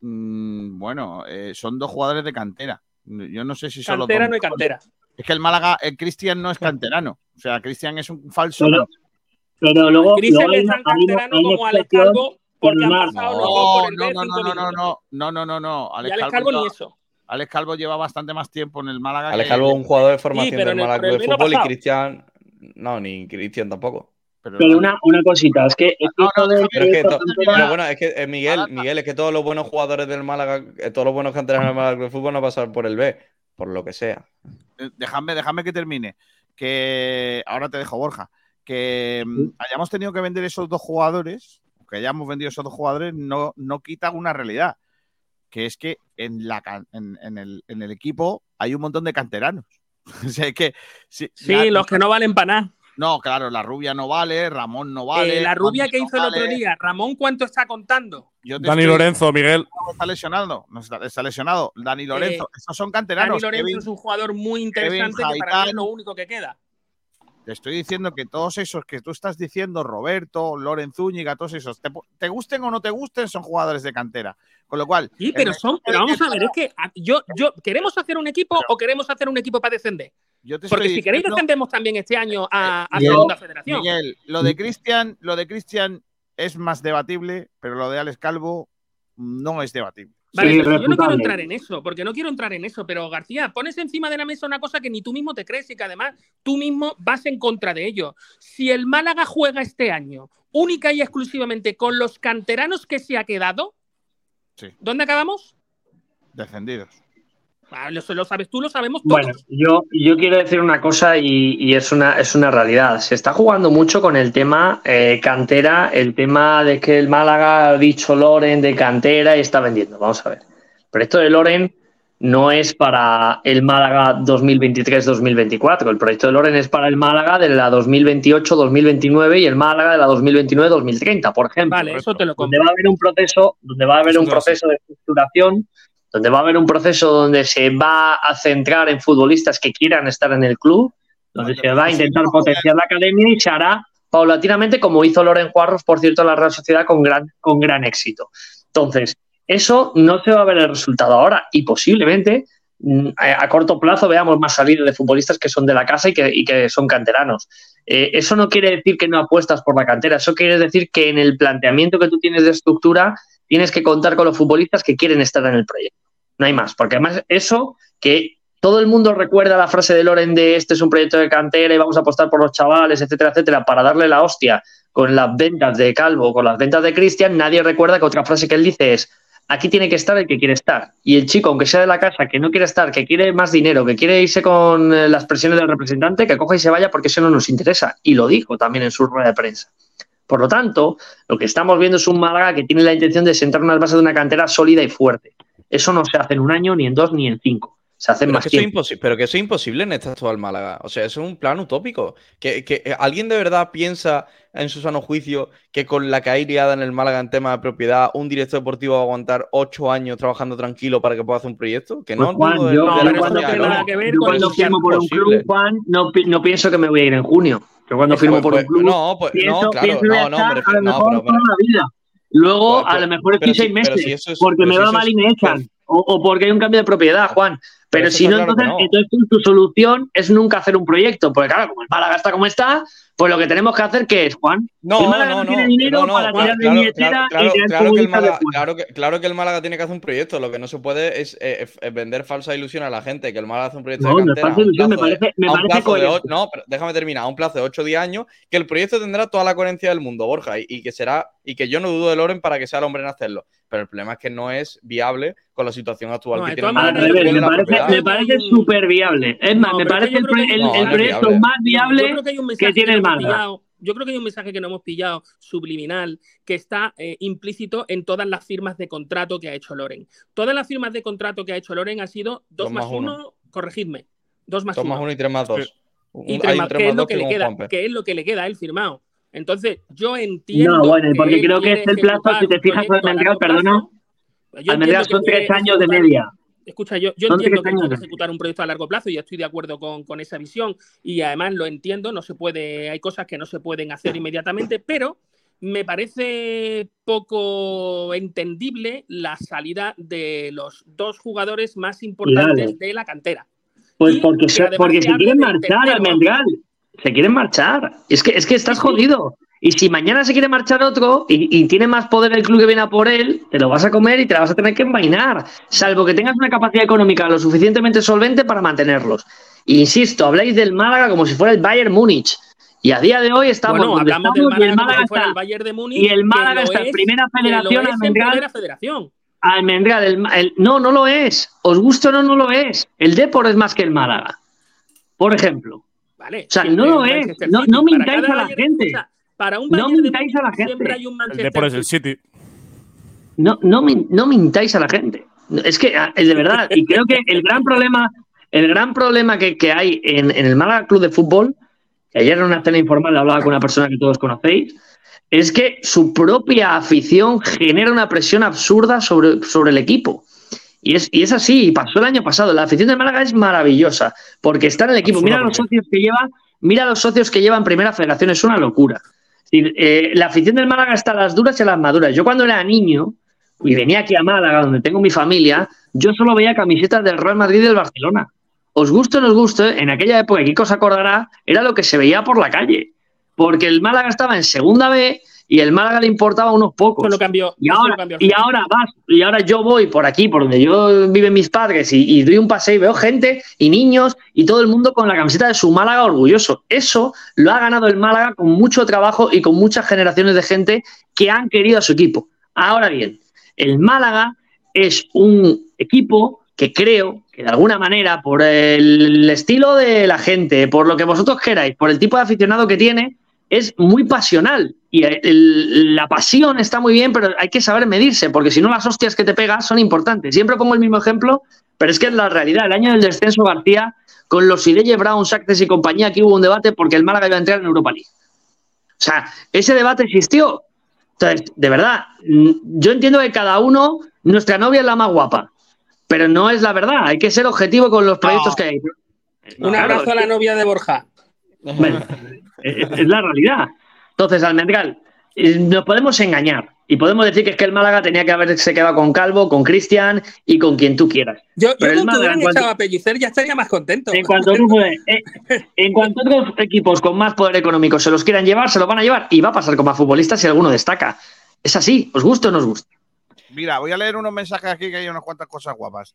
Mm, bueno, eh, son dos jugadores de cantera. Yo no sé si son los Cantera dos no hay cantera. Es que el Málaga, el Cristian no es canterano. O sea, Cristian es un falso. Pero- Pero luego. Cristian es tan canterano como Alex Calvo porque han pasado los No, dos por el no, no, no, no, no, no, no, no, no. Y Alex Calvo, ni eso. Alex Calvo lleva bastante más tiempo en el Málaga. Alex que- Calvo es un jugador de formación del Málaga de Fútbol y. Cristian. No, ni Cristian tampoco. Pero, Pero una, una cosita, es que. es que No, esto no, de- déjame- Pero que bueno es que eh, Miguel, Miguel, es que todos los buenos jugadores del Málaga, eh, todos los buenos canteranos del Málaga de Fútbol no pasan por el B, por lo que sea. eh, Dejadme, dejadme que termine. Que ahora te dejo, Borja. Que mm, hayamos tenido que vender esos dos jugadores, que hayamos vendido esos dos jugadores, no, no quita una realidad. Que es que en, la, can- en, en el, en el equipo hay un montón de canteranos. <laughs> o sea, es que. si- Sí, la- los que no valen para nada. No, claro, la rubia no vale, Ramón no vale. Eh, la rubia que no hizo el otro día, Ramón, ¿cuánto está contando? Yo Dani estoy- Lorenzo, Miguel. Está lesionado. No está, está lesionado. Dani Lorenzo. Esos son canteranos. Eh, Dani Lorenzo Kevin- es un jugador muy interesante que para mí es lo único que queda. Te estoy diciendo que todos esos que tú estás diciendo, Roberto, Loren Zúñiga, todos esos, te, te gusten o no te gusten, son jugadores de cantera. Con lo cual. Sí, pero son, pero vamos a ver, es que a- yo, yo, ¿queremos hacer un equipo o queremos hacer un equipo para descender? Yo te Porque si queréis descendemos también este año a, a Miguel, segunda federación. Miguel, lo de Cristian, lo de Cristian es más debatible, pero lo de Alex Calvo no es debatible. Vale, Sí, yo no quiero entrar en eso, porque no quiero entrar en eso, pero García, pones encima de la mesa una cosa que ni tú mismo te crees y que además tú mismo vas en contra de ello. Si el Málaga juega este año única y exclusivamente con los canteranos que se ha quedado, Sí. ¿dónde acabamos? Descendidos. Lo, lo sabes tú, lo sabemos todos. Bueno, yo, yo quiero decir una cosa y, y es, una, es una realidad. Se está jugando mucho con el tema eh, cantera, el tema de que el Málaga ha dicho Loren de cantera y está vendiendo. Vamos a ver. El proyecto de Loren no es para el Málaga 2023-2024. El proyecto de Loren es para el Málaga de la 2028-2029 y el Málaga de la 2029-2030, por ejemplo. vale, eso te lo donde compro. va a haber un proceso, donde va a haber un proceso de estructuración, donde va a haber un proceso donde se va a centrar en futbolistas que quieran estar en el club, donde se va a intentar potenciar la academia y se hará paulatinamente como hizo Loren Juarros, por cierto, en la Real Sociedad con gran, con gran éxito. Entonces, eso no se va a ver el resultado ahora y posiblemente mm, a, corto plazo veamos más salidas de futbolistas que son de la casa y que, y que son canteranos. Eh, eso no quiere decir que no apuestas por la cantera, eso quiere decir que en el planteamiento que tú tienes de estructura tienes que contar con los futbolistas que quieren estar en el proyecto. No hay más, porque además eso que todo el mundo recuerda la frase de Loren de este es un proyecto de cantera y vamos a apostar por los chavales, etcétera, etcétera, para darle la hostia con las ventas de Calvo, con las ventas de Cristian, nadie recuerda que otra frase que él dice es aquí tiene que estar el que quiere estar. Y el chico, aunque sea de la casa, que no quiere estar, que quiere más dinero, que quiere irse con eh, las presiones del representante, que coja y se vaya porque eso no nos interesa. Y lo dijo también en su rueda de prensa. Por lo tanto, lo que estamos viendo es un Málaga que tiene la intención de sentar unas bases de una cantera sólida y fuerte. Eso no se hace en un año, ni en dos, ni en cinco. Se hace en Pero más que, tiempo. pero que eso es imposible en este actual Málaga. O sea, eso es un plan utópico. Que, que, eh, alguien de verdad piensa en su sano juicio que con la caída en el Málaga en tema de propiedad, un director deportivo va a aguantar ocho años trabajando tranquilo para que pueda hacer un proyecto. Que Pues, no Juan, dudo de- yo, No, cuando, no que firmo por un club, Juan, no, no pienso que me voy a ir en junio. Yo cuando firmo Pues- por un pues, club, no, pues, pienso, no, claro, que no, no, me refiero- no, pero Luego, a lo mejor estoy seis meses si eso es- porque me va mal y me echan. O, o porque hay un cambio de propiedad, Juan. Pero eso si no, claro que entonces, no. entonces tu, solución es nunca hacer un proyecto. Porque claro, como el Málaga está como está, pues lo que tenemos que hacer, ¿qué es, Juan? No, el Málaga no, no, no, tiene dinero no, no, para Juan, tirar de claro, billetera claro, y claro, tirar claro que el Málaga, fuera. claro, que, claro que el Málaga tiene que hacer un proyecto. Lo que no se puede es, eh, es- vender falsa ilusión a la gente. Que el Málaga hace un proyecto No, de cantera. un ilusión, me plazo de- parece- me parece de No, pero déjame terminar. A un plazo de 8 o 10 años. Que el proyecto tendrá toda la coherencia del mundo, Borja. Y, y que será. Y que yo no dudo de Loren para que sea el hombre en hacerlo. Pero el problema es que no es viable con la situación actual No, que tiene el Al con me parece, súper viable. Es más, No, me parece que el, que- el- No, el proyecto viable. más viable yo creo que hay un mensaje que tiene el pillado. Yo creo que hay un mensaje que no hemos pillado subliminal que está eh, implícito en todas las firmas de contrato que ha hecho Loren. Todas las firmas de contrato que ha hecho Loren han sido 2 Dos más más uno. 1, corregidme. 2 más 2 más 1. 1 y 3 más 2. Y tres Hay más, un 3 que más es lo 2 que que le con queda, que es lo que le queda a él firmado. Entonces, yo entiendo. No, bueno, porque él creo que es el plazo, si te fijas, Almendral, largo perdona, entiendo son que tres quiere años de media. Escucha, yo, yo entiendo que quiere de- ejecutar un proyecto a largo plazo y estoy de acuerdo con, con esa visión. Y además lo entiendo, no se puede, hay cosas que no se pueden hacer inmediatamente, pero me parece poco entendible la salida de los dos jugadores más importantes Dale. de la cantera. Pues Y porque que se, porque se del marchar. Almendral. Se quieren marchar. Es que, es que estás jodido. Y si mañana se quiere marchar otro y, y tiene más poder el club que viene a por él, te lo vas a comer y te la vas a tener que envainar. Salvo que tengas una capacidad económica lo suficientemente solvente para mantenerlos. Insisto, habláis del Málaga como si fuera el Bayern Múnich. Y a día de hoy estamos Bueno, del y el Málaga Málaga está, el Bayern de Múnich. y el Málaga está es- primera federación, es en primera federación. Almendral, el, el- no, no lo es. Os guste o no, no lo es. El Depor es más que el Málaga. Por ejemplo. Vale. O sea, no lo es. No, mintáis a la Bayern- gente. Para un No de mintáis a la siempre gente. hay un El Manchester Depor es el City. City. No, no, min- no mintáis a la gente. Es que, ah, de verdad, y creo que el gran problema, el gran problema que, que hay en, en el Málaga Club de Fútbol, que ayer en una cena informal hablaba con una persona que todos conocéis, es que su propia afición genera una presión absurda sobre, sobre el equipo. Y es, y es así, y pasó el año pasado. La afición del Málaga es maravillosa, porque está en el equipo. Mira los socios que lleva, mira los socios que lleva en primera federación, es una locura. Eh, la afición del Málaga está a las duras y a las maduras. Yo cuando era niño y venía aquí a Málaga, donde tengo mi familia, yo solo veía camisetas del Real Madrid y del Barcelona. Os guste o no os guste, en aquella época, Kiko se acordará, era lo que se veía por la calle. Porque el Málaga estaba en segunda B y el Málaga le importaba a unos pocos. Eso lo cambió. Y ahora, lo cambió y ahora vas, y ahora yo voy por aquí, por donde yo viven mis padres, y, y doy un paseo y veo gente y niños y todo el mundo con la camiseta de su Málaga orgulloso. Eso lo ha ganado el Málaga con mucho trabajo y con muchas generaciones de gente que han querido a su equipo. Ahora bien, el Málaga es un equipo que creo que de alguna manera, por el estilo de la gente, por lo que vosotros queráis, por el tipo de aficionado que tiene, es muy pasional. Y el- la pasión está muy bien, pero hay que saber medirse, porque si no las hostias que te pegas son importantes. Siempre pongo el mismo ejemplo, pero es que es la realidad. El año del descenso García, con los Ideye, Brown, Sactes y compañía, aquí hubo un debate porque el Málaga iba a entrar en Europa League. O sea, ese debate existió. Entonces, de verdad, yo entiendo que cada uno, nuestra novia es la más guapa, pero no es la verdad. Hay que ser objetivo con los proyectos que hay. Un Claro, abrazo a la novia de Borja. Bueno, es, <laughs> es la realidad. Entonces, Almendral, eh, nos podemos engañar y podemos decir que es que el Málaga tenía que haberse quedado con Calvo, con Cristian y con quien tú quieras. Yo, yo Pero el Málaga, en cuanto- a Pellicer ya estaría más contento. En cuanto, a otros, <laughs> eh, en cuanto a otros equipos con más poder económico se los quieran llevar, se los van a llevar y va a pasar con más futbolistas si alguno destaca. Es así, os gusta o no os gusta. Mira, voy a leer unos mensajes aquí que hay unas cuantas cosas guapas.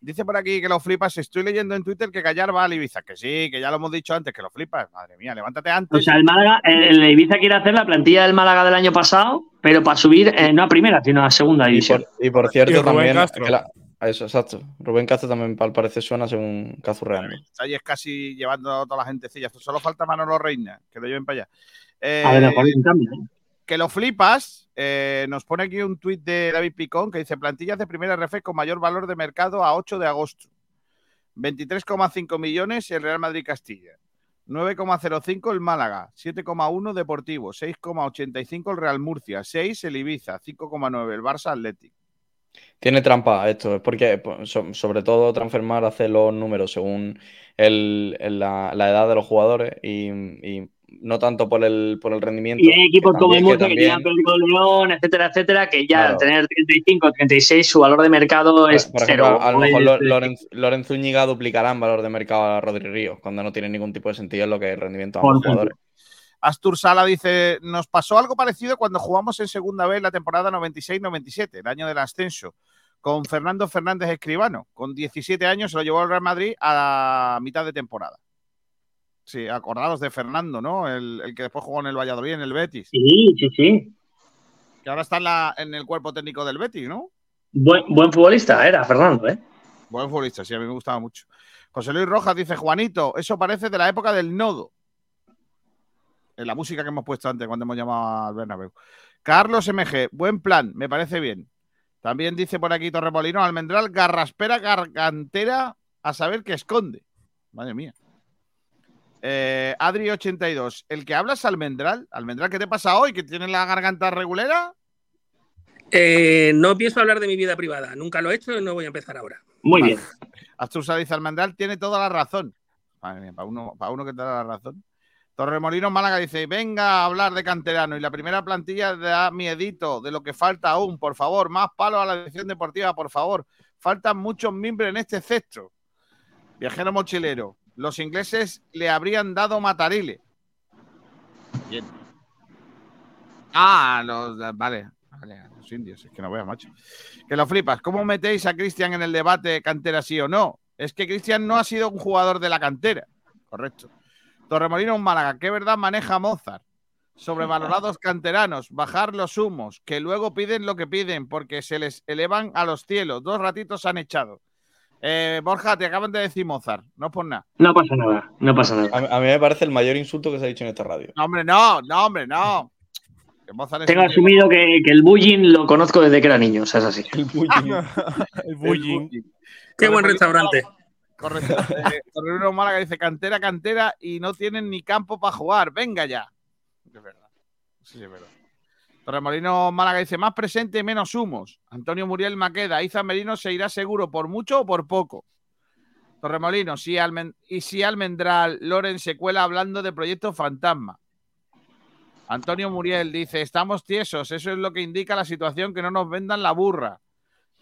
Dice por aquí que lo flipas. Estoy leyendo en Twitter que Callar va al Ibiza. Que sí, que ya lo hemos dicho antes, que lo flipas. Madre mía, levántate antes. O sea, el Málaga, el, el Ibiza quiere hacer la plantilla del Málaga del año pasado, pero para subir eh, no a primera, sino a segunda Y división. por, y por cierto, Y Rubén también. Castro. la- eso, exacto. Rubén Castro también, al parecer, suena según Cazurreando. Ahí es casi llevando a toda la gentecilla. Solo falta Manolo Reina, que lo lleven para allá. Eh, A ver, un cambio. ¿eh? que lo flipas. Eh, nos pone aquí un tuit de David Picón que dice plantillas de primera RF con mayor valor de mercado a 8 de agosto. 23,5 millones el Real Madrid Castilla. 9,05 el Málaga, 7,1 Deportivo, 6,85 el Real Murcia, 6 el Ibiza, 5,9 el Barça Athletic. Tiene trampa esto, es porque so- sobre todo Transfermar hace los números según la, edad de los jugadores y no tanto por el, por el rendimiento. Y hay equipos que como el Murcia que que tienen también- Pedro León, etcétera, etcétera, que ya Claro. al tener 35, 36, su valor de mercado es Por cero. ejemplo, a lo mejor Es- Lo- Lorenz, Lorenz Zúñiga duplicará en valor de mercado a Rodri Ríos, cuando no tiene ningún tipo de sentido en lo que es el rendimiento ambos ejemplo. jugadores. Astur Sala dice, nos pasó algo parecido cuando jugamos en segunda vez la temporada 96-97, el año del ascenso, con Fernando Fernández Escribano. Con 17 años se lo llevó al Real Madrid a mitad de temporada. Sí, acordados de Fernando, ¿no? El, el que después jugó en el Valladolid, en el Betis. Sí, sí, sí. Que ahora está en, la- en el cuerpo técnico del Betis, ¿no? Buen, buen futbolista era Fernando, ¿eh? Buen futbolista, sí, a mí me gustaba mucho. José Luis Rojas dice, Juanito, eso parece de la época del nodo. En la música que hemos puesto antes cuando hemos llamado al Bernabéu. Carlos MG, buen plan, me parece bien. También dice por aquí Torremolino, Almendral, garraspera, gargantera, a saber qué esconde. Madre mía. Eh, Adri82, el que habla es Almendral. Almendral, ¿qué te pasa hoy? ¿Que tienes la garganta regulera? Eh, no pienso hablar de mi vida privada. Nunca lo he hecho y no voy a empezar ahora. Muy bien. Astrusa dice Almendral tiene toda la razón. Madre mía, para uno, para uno que te da la razón. Torremolinos Málaga dice, venga a hablar de canterano y la primera plantilla da miedito de lo que falta aún, por favor, más palos a la dirección deportiva, por favor. Faltan muchos miembros en este cesto. Viajero mochilero, los ingleses le habrían dado matarile. Bien. Ah, los, vale, vale, los indios, es que no veas, macho. Que lo flipas. ¿Cómo metéis a Cristian en el debate cantera sí o no? Es que Cristian no ha sido un jugador de la cantera. Correcto. Torremolinos Málaga, ¿qué verdad maneja Mozart? Sobrevalorados <laughs> canteranos, bajar los humos, que luego piden lo que piden porque se les elevan a los cielos. Dos ratitos han echado. Eh, Borja, te acaban de decir Mozart, no es por nada. No pasa nada, no pasa nada. A, a mí me parece el mayor insulto que se ha dicho en esta radio. No, hombre, no, no, hombre, no. Que Mozart es Tengo asumido que, que el bullying lo conozco desde que era niño, o sea, es así. El bullying. <laughs> El bullying. Qué buen restaurante. Correcto. Eh, Torremolinos Málaga dice cantera, cantera y no tienen ni campo para jugar. Venga ya. Es verdad. Sí, es verdad. Torremolinos Málaga dice más presente, menos humos. Antonio Muriel Maqueda. Iza Merino se irá seguro por mucho o por poco. Torremolinos sí, Almen- y si Almendral Loren se cuela hablando de proyectos fantasma. Antonio Muriel dice, estamos tiesos, eso es lo que indica la situación, que no nos vendan la burra.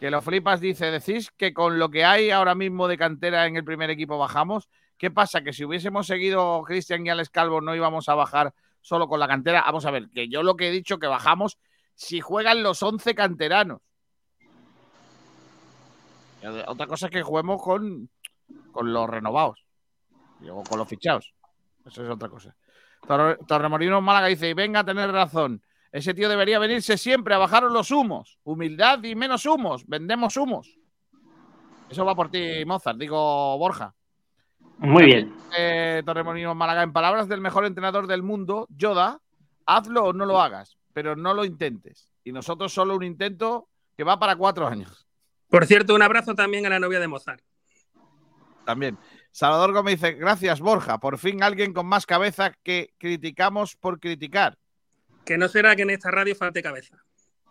Que lo flipas dice, decís que con lo que hay ahora mismo de cantera en el primer equipo bajamos. ¿Qué pasa? Que si hubiésemos seguido Cristian y Alex Calvo no íbamos a bajar solo con la cantera. Vamos a ver, que yo lo que he dicho que bajamos si juegan los 11 canteranos. Y Otra cosa es que juguemos con, con los renovados o con los fichados. Eso es otra cosa. Torre- Torremolinos Málaga dice, venga a tener razón. Ese tío debería venirse siempre a bajaros los humos. Humildad y menos humos. Vendemos humos. Eso va por ti, Mozart, digo Borja. Muy bien. Eh, Torremolinos Málaga, en palabras del mejor entrenador del mundo, Yoda, hazlo o no lo hagas, pero no lo intentes. Y nosotros solo un intento que va para cuatro años. Por cierto, un abrazo también a la novia de Mozart. También. Salvador Gómez dice, gracias Borja, por fin alguien con más cabeza que criticamos por criticar. Que no será que en esta radio falte cabeza.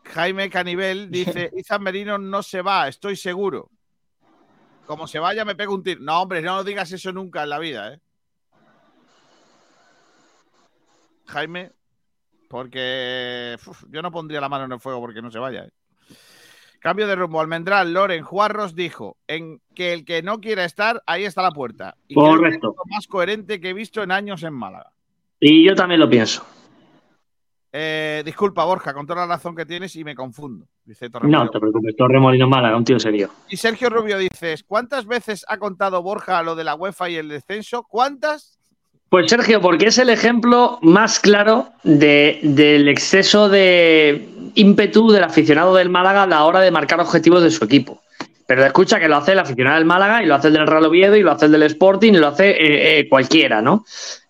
Jaime Canivel dice, Izan Merino no se va, estoy seguro. Como se vaya me pego un tiro. No, hombre, no digas eso nunca en la vida, ¿eh? Jaime, porque uf, yo no pondría la mano en el fuego porque no se vaya. ¿eh? Cambio de rumbo. Almendral, Loren, Juarros dijo en que el que no quiera estar, ahí está la puerta. Y que Correcto. es lo más coherente que he visto en años en Málaga. Y yo también lo pienso. Eh, disculpa, Borja, con toda la razón que tienes y me confundo. Dice No Torremolinos. te preocupes, Torremolino Málaga, un tío serio. Y Sergio Rubio dices, ¿cuántas veces ha contado Borja lo de la UEFA y el descenso? ¿Cuántas? Pues Sergio, porque es el ejemplo más claro de- del exceso de ímpetu del aficionado del Málaga a la hora de marcar objetivos de su equipo. Pero escucha que lo hace el aficionado del Málaga y lo hace el del Real Oviedo y lo hace el del Sporting y lo hace eh, eh, cualquiera, ¿no?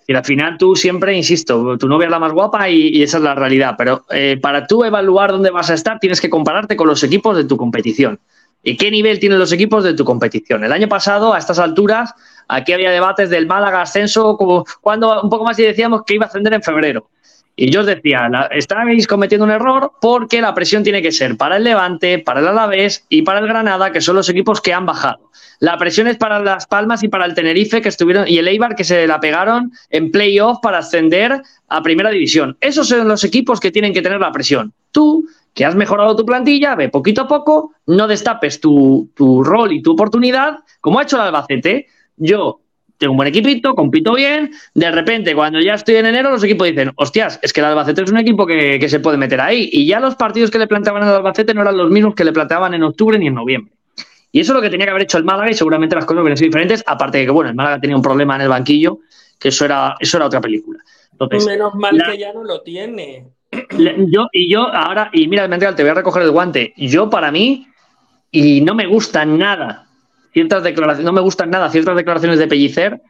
Y al final tú siempre, insisto, tu novia es la más guapa y, esa es la realidad. Pero eh, para tú evaluar dónde vas a estar tienes que compararte con los equipos de tu competición. ¿Y qué nivel tienen los equipos de tu competición? El año pasado, a estas alturas, aquí había debates del Málaga ascenso, como cuando un poco más y decíamos que iba a ascender en febrero. Y yo os decía, la, estáis cometiendo un error porque la presión tiene que ser para el Levante, para el Alavés y para el Granada, que son los equipos que han bajado. La presión es para Las Palmas y para el Tenerife, que estuvieron, y el Eibar, que se la pegaron en playoff para ascender a primera división. Esos son los equipos que tienen que tener la presión. Tú, que has mejorado tu plantilla, ve poquito a poco, no destapes tu, tu rol y tu oportunidad, como ha hecho el Albacete. Yo tengo un buen equipito, compito bien. De repente, cuando ya estoy en enero, los equipos dicen, hostias, es que el Albacete es un equipo que, que se puede meter ahí. Y ya los partidos que le planteaban al Albacete no eran los mismos que le planteaban en octubre ni en noviembre. Y eso es lo que tenía que haber hecho el Málaga y seguramente las cosas hubieran sido diferentes, aparte de que, bueno, el Málaga tenía un problema en el banquillo, que eso era, eso era otra película. Entonces, Menos mal la- que ya no lo tiene. la- yo, y yo ahora, y mira, Mendial, te voy a recoger el guante. Yo, para mí, y no me gustan nada ciertas declaraciones, no me gustan nada ciertas declaraciones de Pellicer,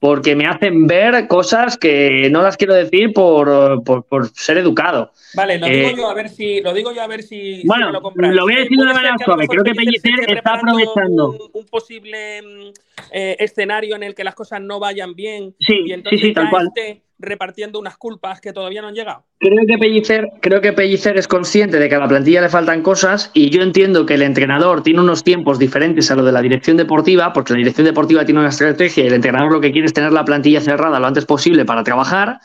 porque me hacen ver cosas que no las quiero decir por, por, por ser educado. Vale, lo Eh, digo yo a ver si lo digo yo a ver si, si Bueno, me lo compráis. lo voy a decir de una manera suave. Creo que Pellicer está aprovechando. Un, un posible mm, eh, escenario en el que las cosas no vayan bien Sí, y entonces sí, sí, tal cual. esté repartiendo unas culpas que todavía no han llegado. Creo que Pellicer, creo que Pellicer es consciente de que a la plantilla le faltan cosas y yo entiendo que el entrenador tiene unos tiempos diferentes a lo de la dirección deportiva, porque la dirección deportiva tiene una estrategia y el entrenador lo que quiere es tener la plantilla cerrada lo antes posible para trabajar.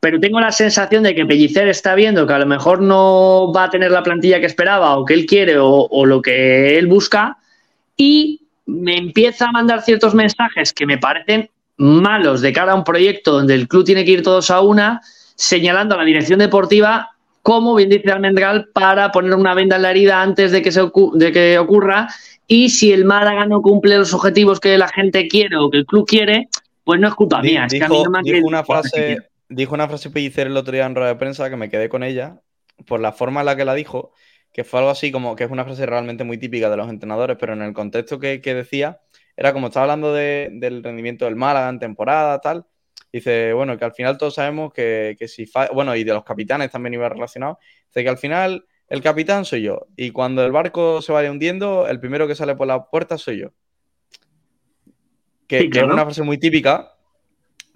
Pero tengo la sensación de que Pellicer está viendo que a lo mejor no va a tener la plantilla que esperaba o que él quiere o, o lo que él busca y me empieza a mandar ciertos mensajes que me parecen malos de cara a un proyecto donde el club tiene que ir todos a una, señalando a la dirección deportiva como bien dice Almendral, para poner una venda en la herida antes de que, se de que ocurra. Y si el Málaga no cumple los objetivos que la gente quiere o que el club quiere, pues no es culpa mía. es que a mí dijo, dijo una frase, dijo una frase Pellicer el otro día en rueda de prensa que me quedé con ella por la forma en la que la dijo, que fue algo así como que es una frase realmente muy típica de los entrenadores, pero en el contexto que, que decía, era como estaba hablando de- del rendimiento del Málaga en temporada, tal. Dice, bueno, que al final todos sabemos que, que si fa- bueno, y de los capitanes también iba relacionado. Dice que al final el capitán soy yo. Y cuando el barco se vaya hundiendo, el primero que sale por la puerta soy yo. Que, Sí, que es una frase muy típica,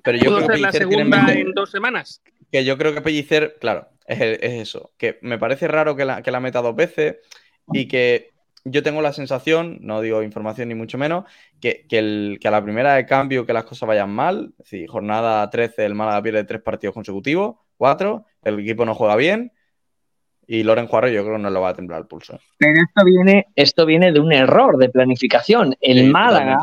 pero yo ¿Puedo creo que ser la Pellicer tiene en segunda mente- en dos semanas? que yo creo que Pellicer, claro, es, es eso. Que me parece raro que la, que la meta dos veces y que yo tengo la sensación, no digo información ni mucho menos, que, que el- que a la primera de cambio que las cosas vayan mal, es decir, jornada 13, el Málaga pierde tres partidos consecutivos, cuatro, el equipo no juega bien y Loren Juarro yo creo que no le va a temblar el pulso. Pero esto viene, esto viene de un error de planificación. El Sí, Málaga,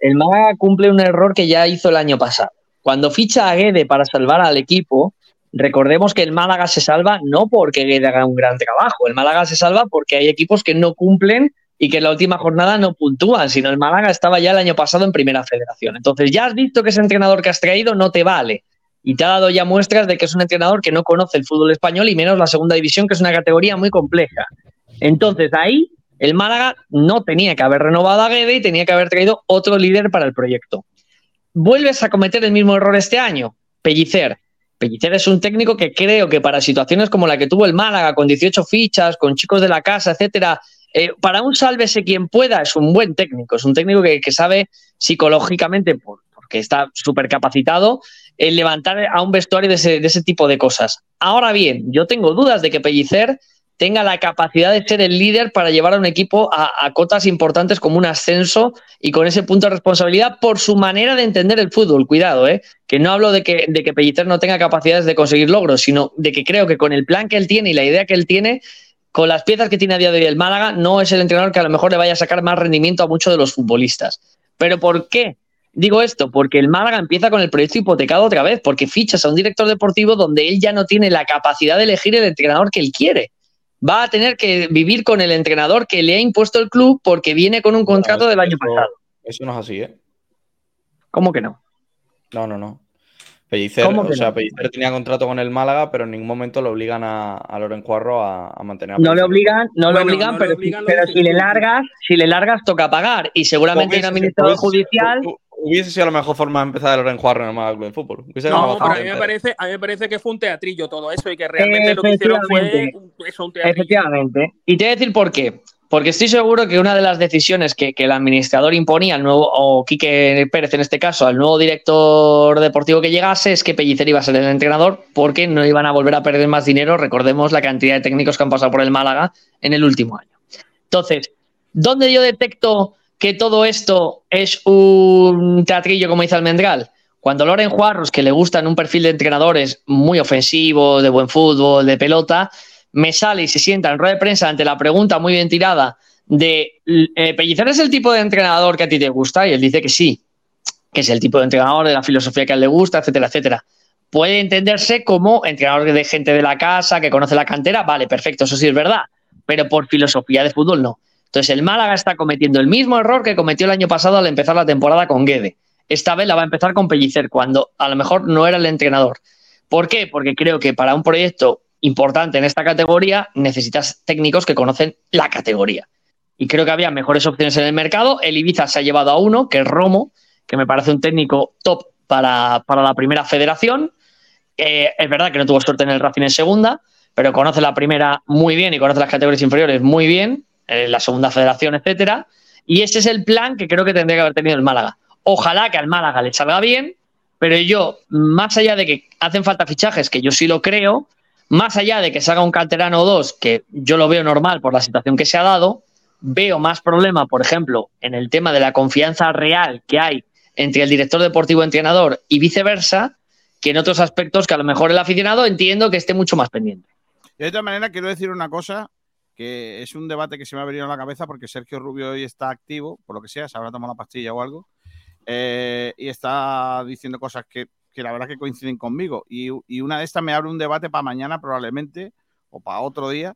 el Málaga cumple un error que ya hizo el año pasado. Cuando ficha a Guede para salvar al equipo, recordemos que el Málaga se salva no porque Guede haga un gran trabajo, el Málaga se salva porque hay equipos que no cumplen y que en la última jornada no puntúan, sino el Málaga estaba ya el año pasado en primera federación. Entonces ya has visto que ese entrenador que has traído no te vale. Y te ha dado ya muestras de que es un entrenador que no conoce el fútbol español y menos la segunda división, que es una categoría muy compleja. Entonces ahí el Málaga no tenía que haber renovado a Guede y tenía que haber traído otro líder para el proyecto. Vuelves a cometer el mismo error este año, Pellicer. Pellicer es un técnico que creo que para situaciones como la que tuvo el Málaga, con 18 fichas, con chicos de la casa, etcétera, eh, para un sálvese quien pueda, es un buen técnico. Es un técnico que, sabe psicológicamente, por- porque está súper capacitado, el levantar a un vestuario de ese, de ese tipo de cosas. Ahora bien, yo tengo dudas de que Pellicer tenga la capacidad de ser el líder para llevar a un equipo a, cotas importantes como un ascenso y con ese punto de responsabilidad por su manera de entender el fútbol. Cuidado, ¿eh? que no hablo de que, de que Pellicer no tenga capacidades de conseguir logros, sino de que creo que con el plan que él tiene y la idea que él tiene, con las piezas que tiene a día de hoy el Málaga, no es el entrenador que a lo mejor le vaya a sacar más rendimiento a muchos de los futbolistas. ¿Pero por qué? Digo esto, porque el Málaga empieza con el proyecto hipotecado otra vez, porque fichas a un director deportivo donde él ya no tiene la capacidad de elegir el entrenador que él quiere. Va a tener que vivir con el entrenador que le ha impuesto el club porque viene con un contrato del año Eso- pasado. Eso no es así, ¿eh? ¿Cómo que no? No, no, no. Pellicer, ¿Cómo o sea, no? Pellicer tenía contrato con el Málaga, pero en ningún momento lo obligan a, a Loren Cuarro a, a mantener a No le obligan, no le obligan, no le pero, obligan, lo pero dices si le largas, si le largas toca pagar y seguramente hay un administrador judicial. Hubiese sido la mejor forma de empezar a Loren Cuarro en el Málaga Club de Fútbol. Hubiese No, pero a mí me parece, a mí me parece que fue un teatrillo todo eso y que realmente lo que hicieron fue un- eso, un teatrillo. Efectivamente. Y te voy a decir por qué. Porque estoy seguro que una de las decisiones que, que el administrador imponía al nuevo, o Quique Pérez en este caso, al nuevo director deportivo que llegase, es que Pellicer iba a ser el entrenador porque no iban a volver a perder más dinero. Recordemos la cantidad de técnicos que han pasado por el Málaga en el último año. Entonces, ¿dónde yo detecto que todo esto es un teatrillo, como dice Almendral? Cuando Loren Juarros, que le gustan un perfil de entrenadores muy ofensivos, de buen fútbol, de pelota, me sale y se sienta en rueda de prensa ante la pregunta muy bien tirada de eh, Pellicer es el tipo de entrenador que a ti te gusta y él dice que sí, que es el tipo de entrenador de la filosofía que a él le gusta, etcétera, etcétera. Puede entenderse como entrenador de gente de la casa que conoce la cantera, vale, perfecto, eso sí es verdad, pero por filosofía de fútbol no. Entonces el Málaga está cometiendo el mismo error que cometió el año pasado al empezar la temporada con Guede. Esta vez la va a empezar con Pellicer cuando a lo mejor no era el entrenador. ¿Por qué? Porque creo que para un proyecto importante en esta categoría, necesitas técnicos que conocen la categoría. Y creo que había mejores opciones en el mercado. El Ibiza se ha llevado a uno, que es Romo, que me parece un técnico top para, la primera federación. Eh, es verdad que no tuvo suerte en el Racing en segunda, pero conoce la primera muy bien y conoce las categorías inferiores muy bien, eh, la segunda federación, etcétera. Y ese es el plan que creo que tendría que haber tenido el Málaga. Ojalá que al Málaga le salga bien, pero yo, más allá de que hacen falta fichajes, que yo sí lo creo, más allá de que salga un canterano o dos, que yo lo veo normal por la situación que se ha dado, veo más problema, por ejemplo, en el tema de la confianza real que hay entre el director deportivo entrenador y viceversa, que en otros aspectos que a lo mejor el aficionado entiendo que esté mucho más pendiente. de otra manera, quiero decir una cosa que es un debate que se me ha venido a la cabeza porque Sergio Rubio hoy está activo, por lo que sea, se habrá tomado la pastilla o algo, eh, y está diciendo cosas que que la verdad que coinciden conmigo. Y, una de estas me abre un debate para mañana probablemente, o para otro día,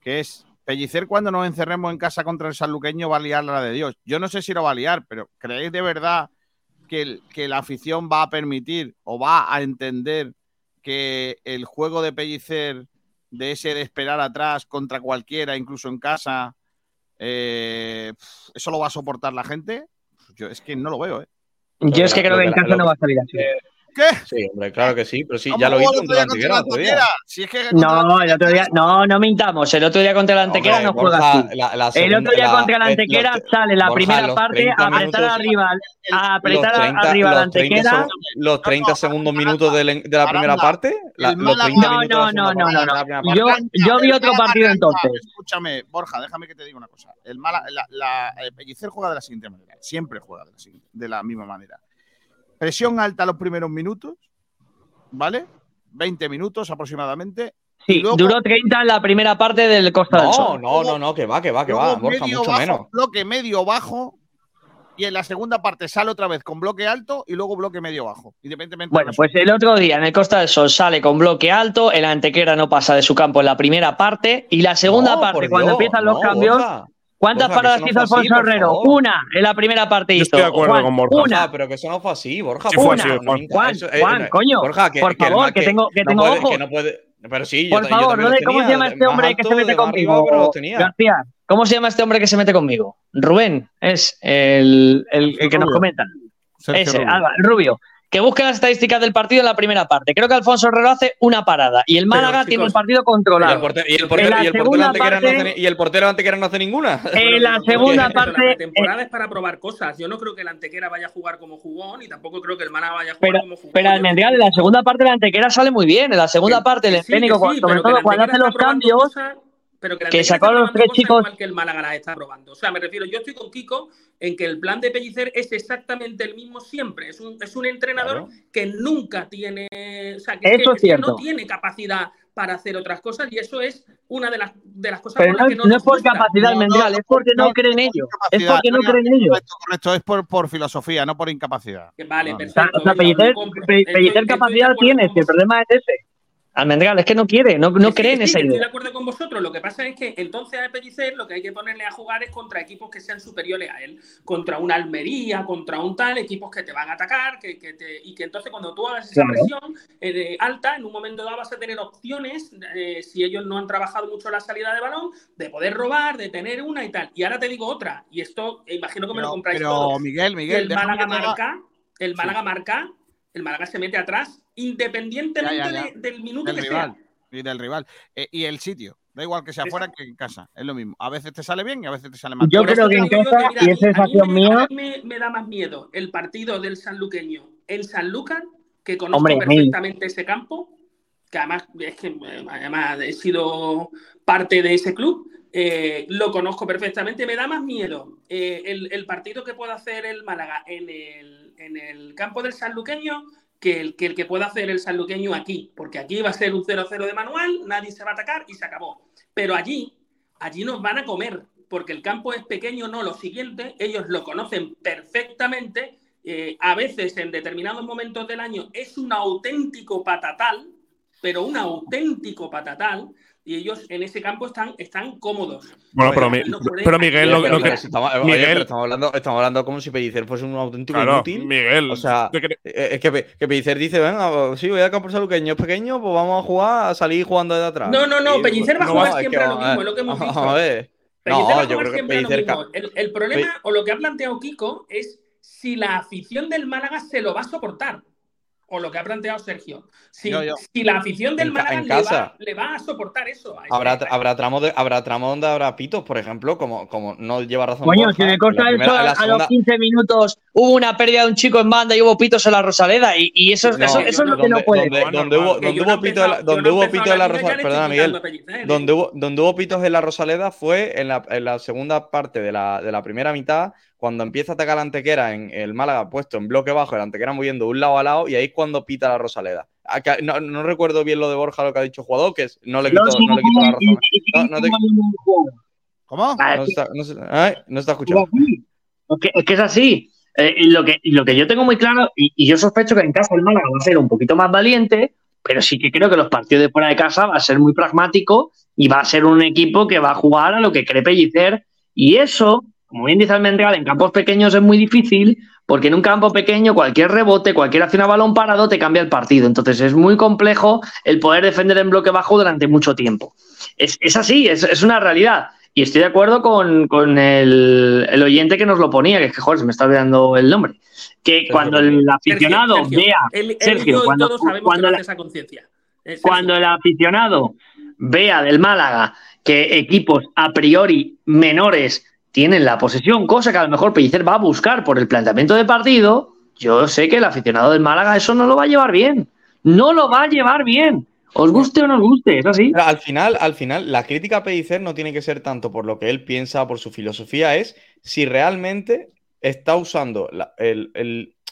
que es Pellicer cuando nos encerremos en casa contra el sanluqueño va a liar la de Dios. Yo no sé si lo va a liar, pero ¿creéis de verdad que, que la afición va a permitir o va a entender que el juego de Pellicer, de ese de esperar atrás contra cualquiera, incluso en casa, eh, eso lo va a soportar la gente? Yo es que no lo veo, ¿eh? Yo es que creo que en casa no va a salir así. ¿Qué? Sí, hombre, claro que sí, pero sí, ya lo vi contra la Antequera. no, el otro día, no, no mintamos. El otro día contra la Antequera no juega así. el otro día contra la Antequera sale la primima parte a apretar arriba, a apretar arriba la Antequera. Los 30 segundos minutos de la primera parte. no, no, no, no, no. Yo, yo vi otro partido entonces. Escúchame, Borja, déjame que te diga una cosa. El Mala, la, Pellicer juega de la siguiente manera. Siempre juega de la misma manera Presión alta los primeros minutos, ¿vale? 20 minutos aproximadamente. Sí, duró 30 en la primera parte del Costa no, del Sol. No, no, no, que va, que va, que va, Borja, mucho menos. Bloque medio bajo y en la segunda parte sale otra vez con bloque alto y luego bloque medio bajo, independientemente. Bueno, pues el otro día en el Costa del Sol sale con bloque alto, el Antequera no pasa de su campo en la primera parte y la segunda parte, cuando empiezan los cambios, ¿Cuántas paradas hizo Alfonso Herrero? Una en la primera parte hizo. estoy de acuerdo con Borja. Una. pero que eso no fue así, Borja. Sí fue así, Juan. Juan, Juan, coño. Borja, que, por favor, que, tengo, que tengo ojos. No puede, pero sí, Por yo, favor, yo no ¿cómo se llama este hombre que se mete conmigo? García, ¿cómo se llama este hombre que se mete conmigo? Rubén, es el, el, el que nos comenta. Ese, Alba, el rubio que busque las estadísticas del partido en la primera parte. Creo que Alfonso Herrero hace una parada y el Málaga tiene el partido controlado. Y el portero, y el portero, y el portero parte, no hace, y el portero Antequera no hace ninguna. En la segunda parte. La temporada es para probar cosas. Yo no creo que el Antequera vaya a jugar como jugón y tampoco creo que el Málaga vaya a jugar como jugón. Pero en la segunda parte el Antequera sale muy bien. En la segunda parte el escénico, sobre todo cuando hace los cambios pero que, que sacó a los tres chicos igual que el Málaga la está probando. O sea, me refiero, yo estoy con Kiko en que el plan de Pellicer es exactamente el mismo siempre. Es un, es un entrenador que nunca tiene, o sea, que, eso es cierto. no tiene capacidad para hacer otras cosas y eso es una de las, de las cosas Pero por las que no, no es por capacidad mental, es porque no, creen ellos. Es porque no, creen ellos. Correcto, es por, por filosofía, no por incapacidad. Vale, perfecto. O sea, Pellicer, Pellicer capacidad tiene, si el problema es ese. Almendral, es que no quiere, no, no cree en esa idea. Estoy de acuerdo con vosotros. Lo que pasa es que entonces a Pellicer lo que hay que ponerle a jugar es contra equipos que sean superiores a él. Contra una Almería, contra un tal, equipos que te van a atacar que, que te, y que entonces cuando tú hagas esa presión eh, alta, en un momento dado vas a tener opciones, eh, si ellos no han trabajado mucho la salida de balón, de poder robar, de tener una y tal. Y ahora te digo otra, y esto eh, imagino que me lo compráis pero, Miguel, Miguel, el Málaga marca, el Málaga marca, el Málaga se mete atrás independientemente del minuto del que rival, sea. Y del rival. Eh, y el sitio. Da igual que sea fuera que en casa. Es lo mismo. A veces te sale bien y a veces te sale mal. Yo Por creo que en casa, mira, y a es sensación me- mía, a mí me, me da más miedo el partido del sanluqueño en Sanlúcar, que conozco Hombre, mil. perfectamente ese campo, que además es que eh, además he sido parte de ese club, eh, lo conozco perfectamente. Me da más miedo eh, el, el partido que pueda hacer el Málaga en el, en el campo del sanluqueño que el, que pueda hacer el sanluqueño aquí, porque aquí va a ser un 0-0 de manual, nadie se va a atacar y se acabó. Pero allí, allí nos van a comer, porque el campo es pequeño, no lo siguiente, ellos lo conocen perfectamente, eh, a veces en determinados momentos del año es un auténtico patatal, pero un auténtico patatal, y ellos en ese campo están, están cómodos. Bueno, pero, mi- no pero Miguel, lo, Pero- lo pero que. estamos, oye, Miguel- pero estamos hablando, estamos hablando como si Pellicer fuese un auténtico Claro, inútil. Miguel. O sea, ¿tú crees- eh, es que, que Pellicer dice, venga, sí, voy a campo saluqueño, es pequeño, pues vamos a jugar, a salir jugando desde atrás. No, no, no, Y, Pellicer va a no, jugar es que siempre a lo mismo, es lo que hemos dicho. a ver. Pellicer va No, a yo jugar creo que siempre a lo Pellicer... mismo. el problema, o lo que ha planteado Kiko, es si la afición del Málaga se lo va a soportar. O lo que ha planteado Sergio. Si, Yo, yo. si la afición del Málaga en le, va, le va a soportar eso. a Habrá, habrá, tramos de, habrá tramos donde habrá pitos, por ejemplo, como, como no lleva razón. Coño, Borja, si la del primera- a los 15 minutos hubo una pérdida de un chico en banda y hubo pitos en la Rosaleda y, y eso, No, eso, eso es lo que no puede. Donde, donde no hubo pitos en la- Rosaleda. le Perdona, Miguel. ¿eh? Hubo, donde hubo pitos en la Rosaleda fue en la, en la segunda parte de la, de la primera mitad, cuando empieza a atacar la Antequera en el Málaga puesto en bloque bajo, el Antequera moviendo de un lado a lado, y ahí es cuando pita la Rosaleda. Acá- no, no recuerdo bien lo de Borja, lo que ha dicho el jugador, que es- no le quito, No, sí, no le quito la razón. y- y- No, no te- ¿Cómo? Ah, no está, no se- ay, está escuchando. Es que, es que es así. Eh, y lo, que, y lo que yo tengo muy claro, y, y yo sospecho que en casa el Málaga va a ser un poquito más valiente, pero sí que creo que los partidos de fuera de casa va a ser muy pragmático y va a ser un equipo que va a jugar a lo que cree Pellicer. Y eso, como bien dice Almendral, en campos pequeños es muy difícil, porque en un campo pequeño cualquier rebote, cualquier acción a balón parado te cambia el partido. Entonces es muy complejo el poder defender en bloque bajo durante mucho tiempo. Es, es así, es, es una realidad. Y estoy de acuerdo con, con el, el oyente que nos lo ponía, que es que, joder, se me está olvidando el nombre. Que cuando el aficionado Sergio, vea, y Sergio, cuando, todos sabemos cuando que la- esa conciencia. Eh, cuando el aficionado vea del Málaga que equipos a priori menores tienen la posesión, cosa que a lo mejor Pellicer va a buscar por el planteamiento de partido, yo sé que el aficionado del Málaga eso no lo va a llevar bien. No lo va a llevar bien. Os guste o no os guste, es así. Al final, al final, la crítica a Pellicer no tiene que ser tanto por lo que él piensa, por su filosofía, es si realmente está usando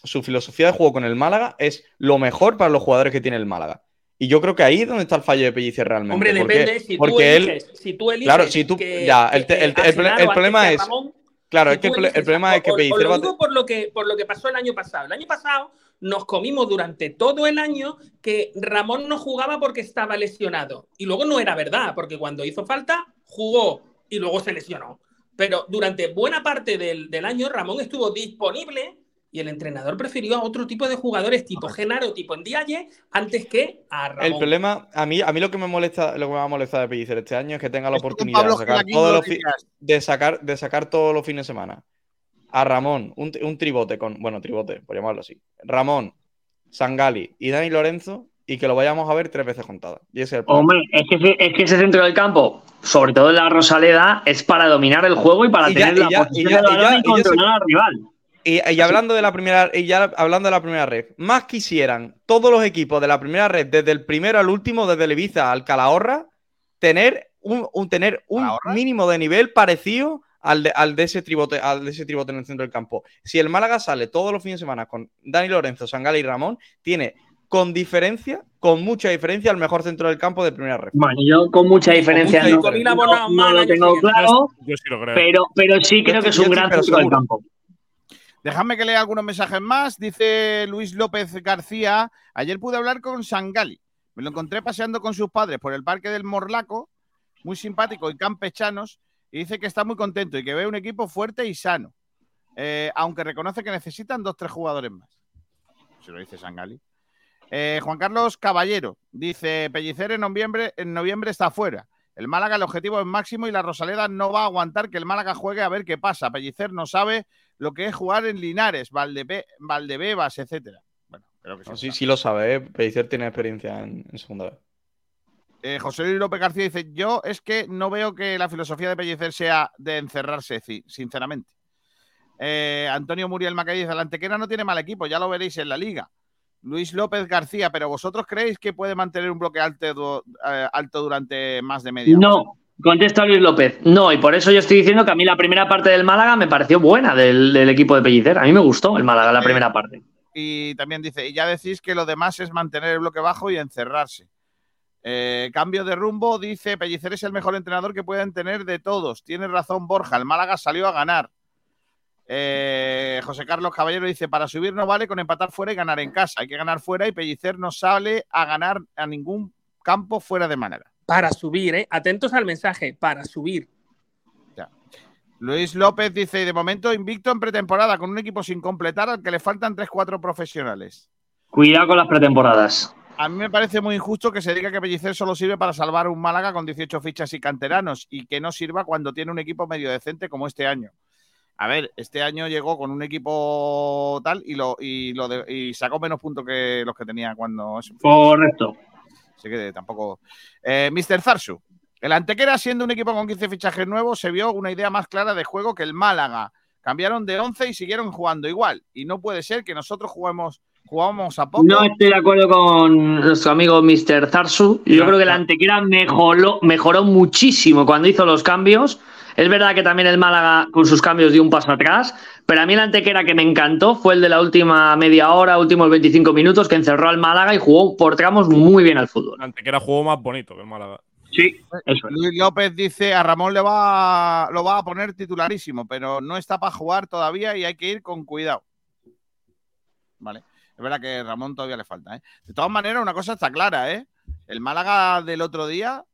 su filosofía de juego con el Málaga, es lo mejor para los jugadores que tiene el Málaga. Y yo creo que ahí es donde está el fallo de Pellicer realmente. Hombre, depende tú Porque él, eliges. Si tú eliges claro, si tú, que- ya, el, el- el problema es, Ramón, claro, si es que el, problema es que Pellicer lo digo por lo que por lo que pasó el año pasado. El año pasado nos comimos durante todo el año que Ramón no jugaba porque estaba lesionado. Y luego no era verdad, porque cuando hizo falta, jugó y luego se lesionó. Pero durante buena parte del, del año Ramón estuvo disponible y el entrenador prefirió a otro tipo de jugadores tipo Genaro, tipo Ndiaye, antes que a Ramón. El problema, a mí, a mí lo que me molesta, lo que me va a molestar de Pellicer este año es que tenga la oportunidad de sacar, todos lo los de sacar, de sacar todos los fines de semana. A Ramón, un, un tribote con, bueno, tribote, por llamarlo así. Ramón, Sangali y Dani Lorenzo, y que lo vayamos a ver tres veces contadas. Y ese es el. Hombre, es que, ese, es que ese centro del campo, sobre todo en la Rosaleda, es para dominar el juego y para Y ya- tener y la ya- posición y ya- del y balón ya- y ya controlar al rival. Y, y hablando de la primera, y ya hablando de la primera red, más quisieran todos los equipos de la primera red, desde el primero al último, desde el Ibiza al Calahorra, tener un, un- tener un mínimo de nivel parecido al de, al de ese tribote, al de ese tribote en el centro del campo. Si el Málaga sale todos los fines de semana con Dani Lorenzo, Sangala y Ramón, tiene con diferencia, con mucha diferencia, el mejor centro del campo de primera red. Bueno, yo con mucha diferencia mucha no, diferencia. no- no lo tengo claro, Yo sí lo creo. pero, pero sí creo Yo que es un gran centro del campo. Dejadme que lea algunos mensajes más. Dice Luis López García. Ayer pude hablar con Sangali. Me lo encontré paseando con sus padres por el parque del Morlaco, muy simpático y campechanos, y dice que está muy contento y que ve un equipo fuerte y sano. Eh, aunque reconoce que necesitan dos tres jugadores más. Se lo dice Sangali. Eh, Juan Carlos Caballero dice: Pellicer en noviembre, en noviembre está fuera. El Málaga, el objetivo es máximo y la Rosaleda no va a aguantar que el Málaga juegue a ver qué pasa. Pellicer no sabe lo que es jugar en Linares, Valdepe- Valdebebas, etcétera. Bueno, creo que sí. No, sí, sí lo sabe, ¿eh? Pellicer tiene experiencia en, en segunda vez. Eh, José Luis López García dice: Yo es que no veo que la filosofía de Pellicer sea de encerrarse, sinceramente. Eh, Antonio Muriel Macay dice: La Antequera no tiene mal equipo, ya lo veréis en la liga. Luis López García, pero vosotros creéis que puede mantener un bloque alto, eh, alto durante más de media hora? No, contesta Luis López. No, y por eso yo estoy diciendo que a mí la primera parte del Málaga me pareció buena del, del equipo de Pellicer. A mí me gustó el Málaga la primera parte. Y también dice, y ya decís que lo demás es mantener el bloque bajo y encerrarse. Eh, cambio de rumbo, dice, Pellicer es el mejor entrenador que pueden tener de todos. Tiene razón Borja, el Málaga salió a ganar. Eh, José Carlos Caballero dice, para subir no vale con empatar fuera y ganar en casa. Hay que ganar fuera y Pellicer no sale a ganar a ningún campo fuera de Málaga. Para subir, ¿eh? Atentos al mensaje, para subir. Luis López dice, y de momento invicto en pretemporada con un equipo sin completar al que le faltan 3-4 profesionales. Cuidado con las pretemporadas. A mí me parece muy injusto que se diga que Pellicer solo sirve para salvar un Málaga con 18 fichas y canteranos y que no sirva cuando tiene un equipo medio decente como este año. A ver, este año llegó con un equipo tal y lo, y lo de- y sacó menos puntos que los que tenía cuando. Correcto. Así que tampoco. Eh, Mr. Zarsu. El Antequera, siendo un equipo con 15 fichajes nuevos, se vio una idea más clara de juego que el Málaga. Cambiaron de 11 y siguieron jugando igual. Y no puede ser que nosotros juguemos, jugamos a poco. No estoy de acuerdo con nuestro amigo Mr. Zarsu. Yo creo que la Antequera mejoró, mejoró muchísimo cuando hizo los cambios. Es verdad que también el Málaga con sus cambios dio un paso atrás, pero a mí el Antequera que me encantó fue el de la última media hora, últimos 25 minutos, que encerró al Málaga y jugó por tramos muy bien al fútbol. Antequera jugó más bonito que el Málaga. Sí, Luis López dice a Ramón le va, lo va a poner titularísimo, pero no está para jugar todavía y hay que ir con cuidado. Vale. Es verdad que Ramón todavía le falta, ¿eh? De todas maneras, una cosa está clara, ¿eh? El Málaga del otro día,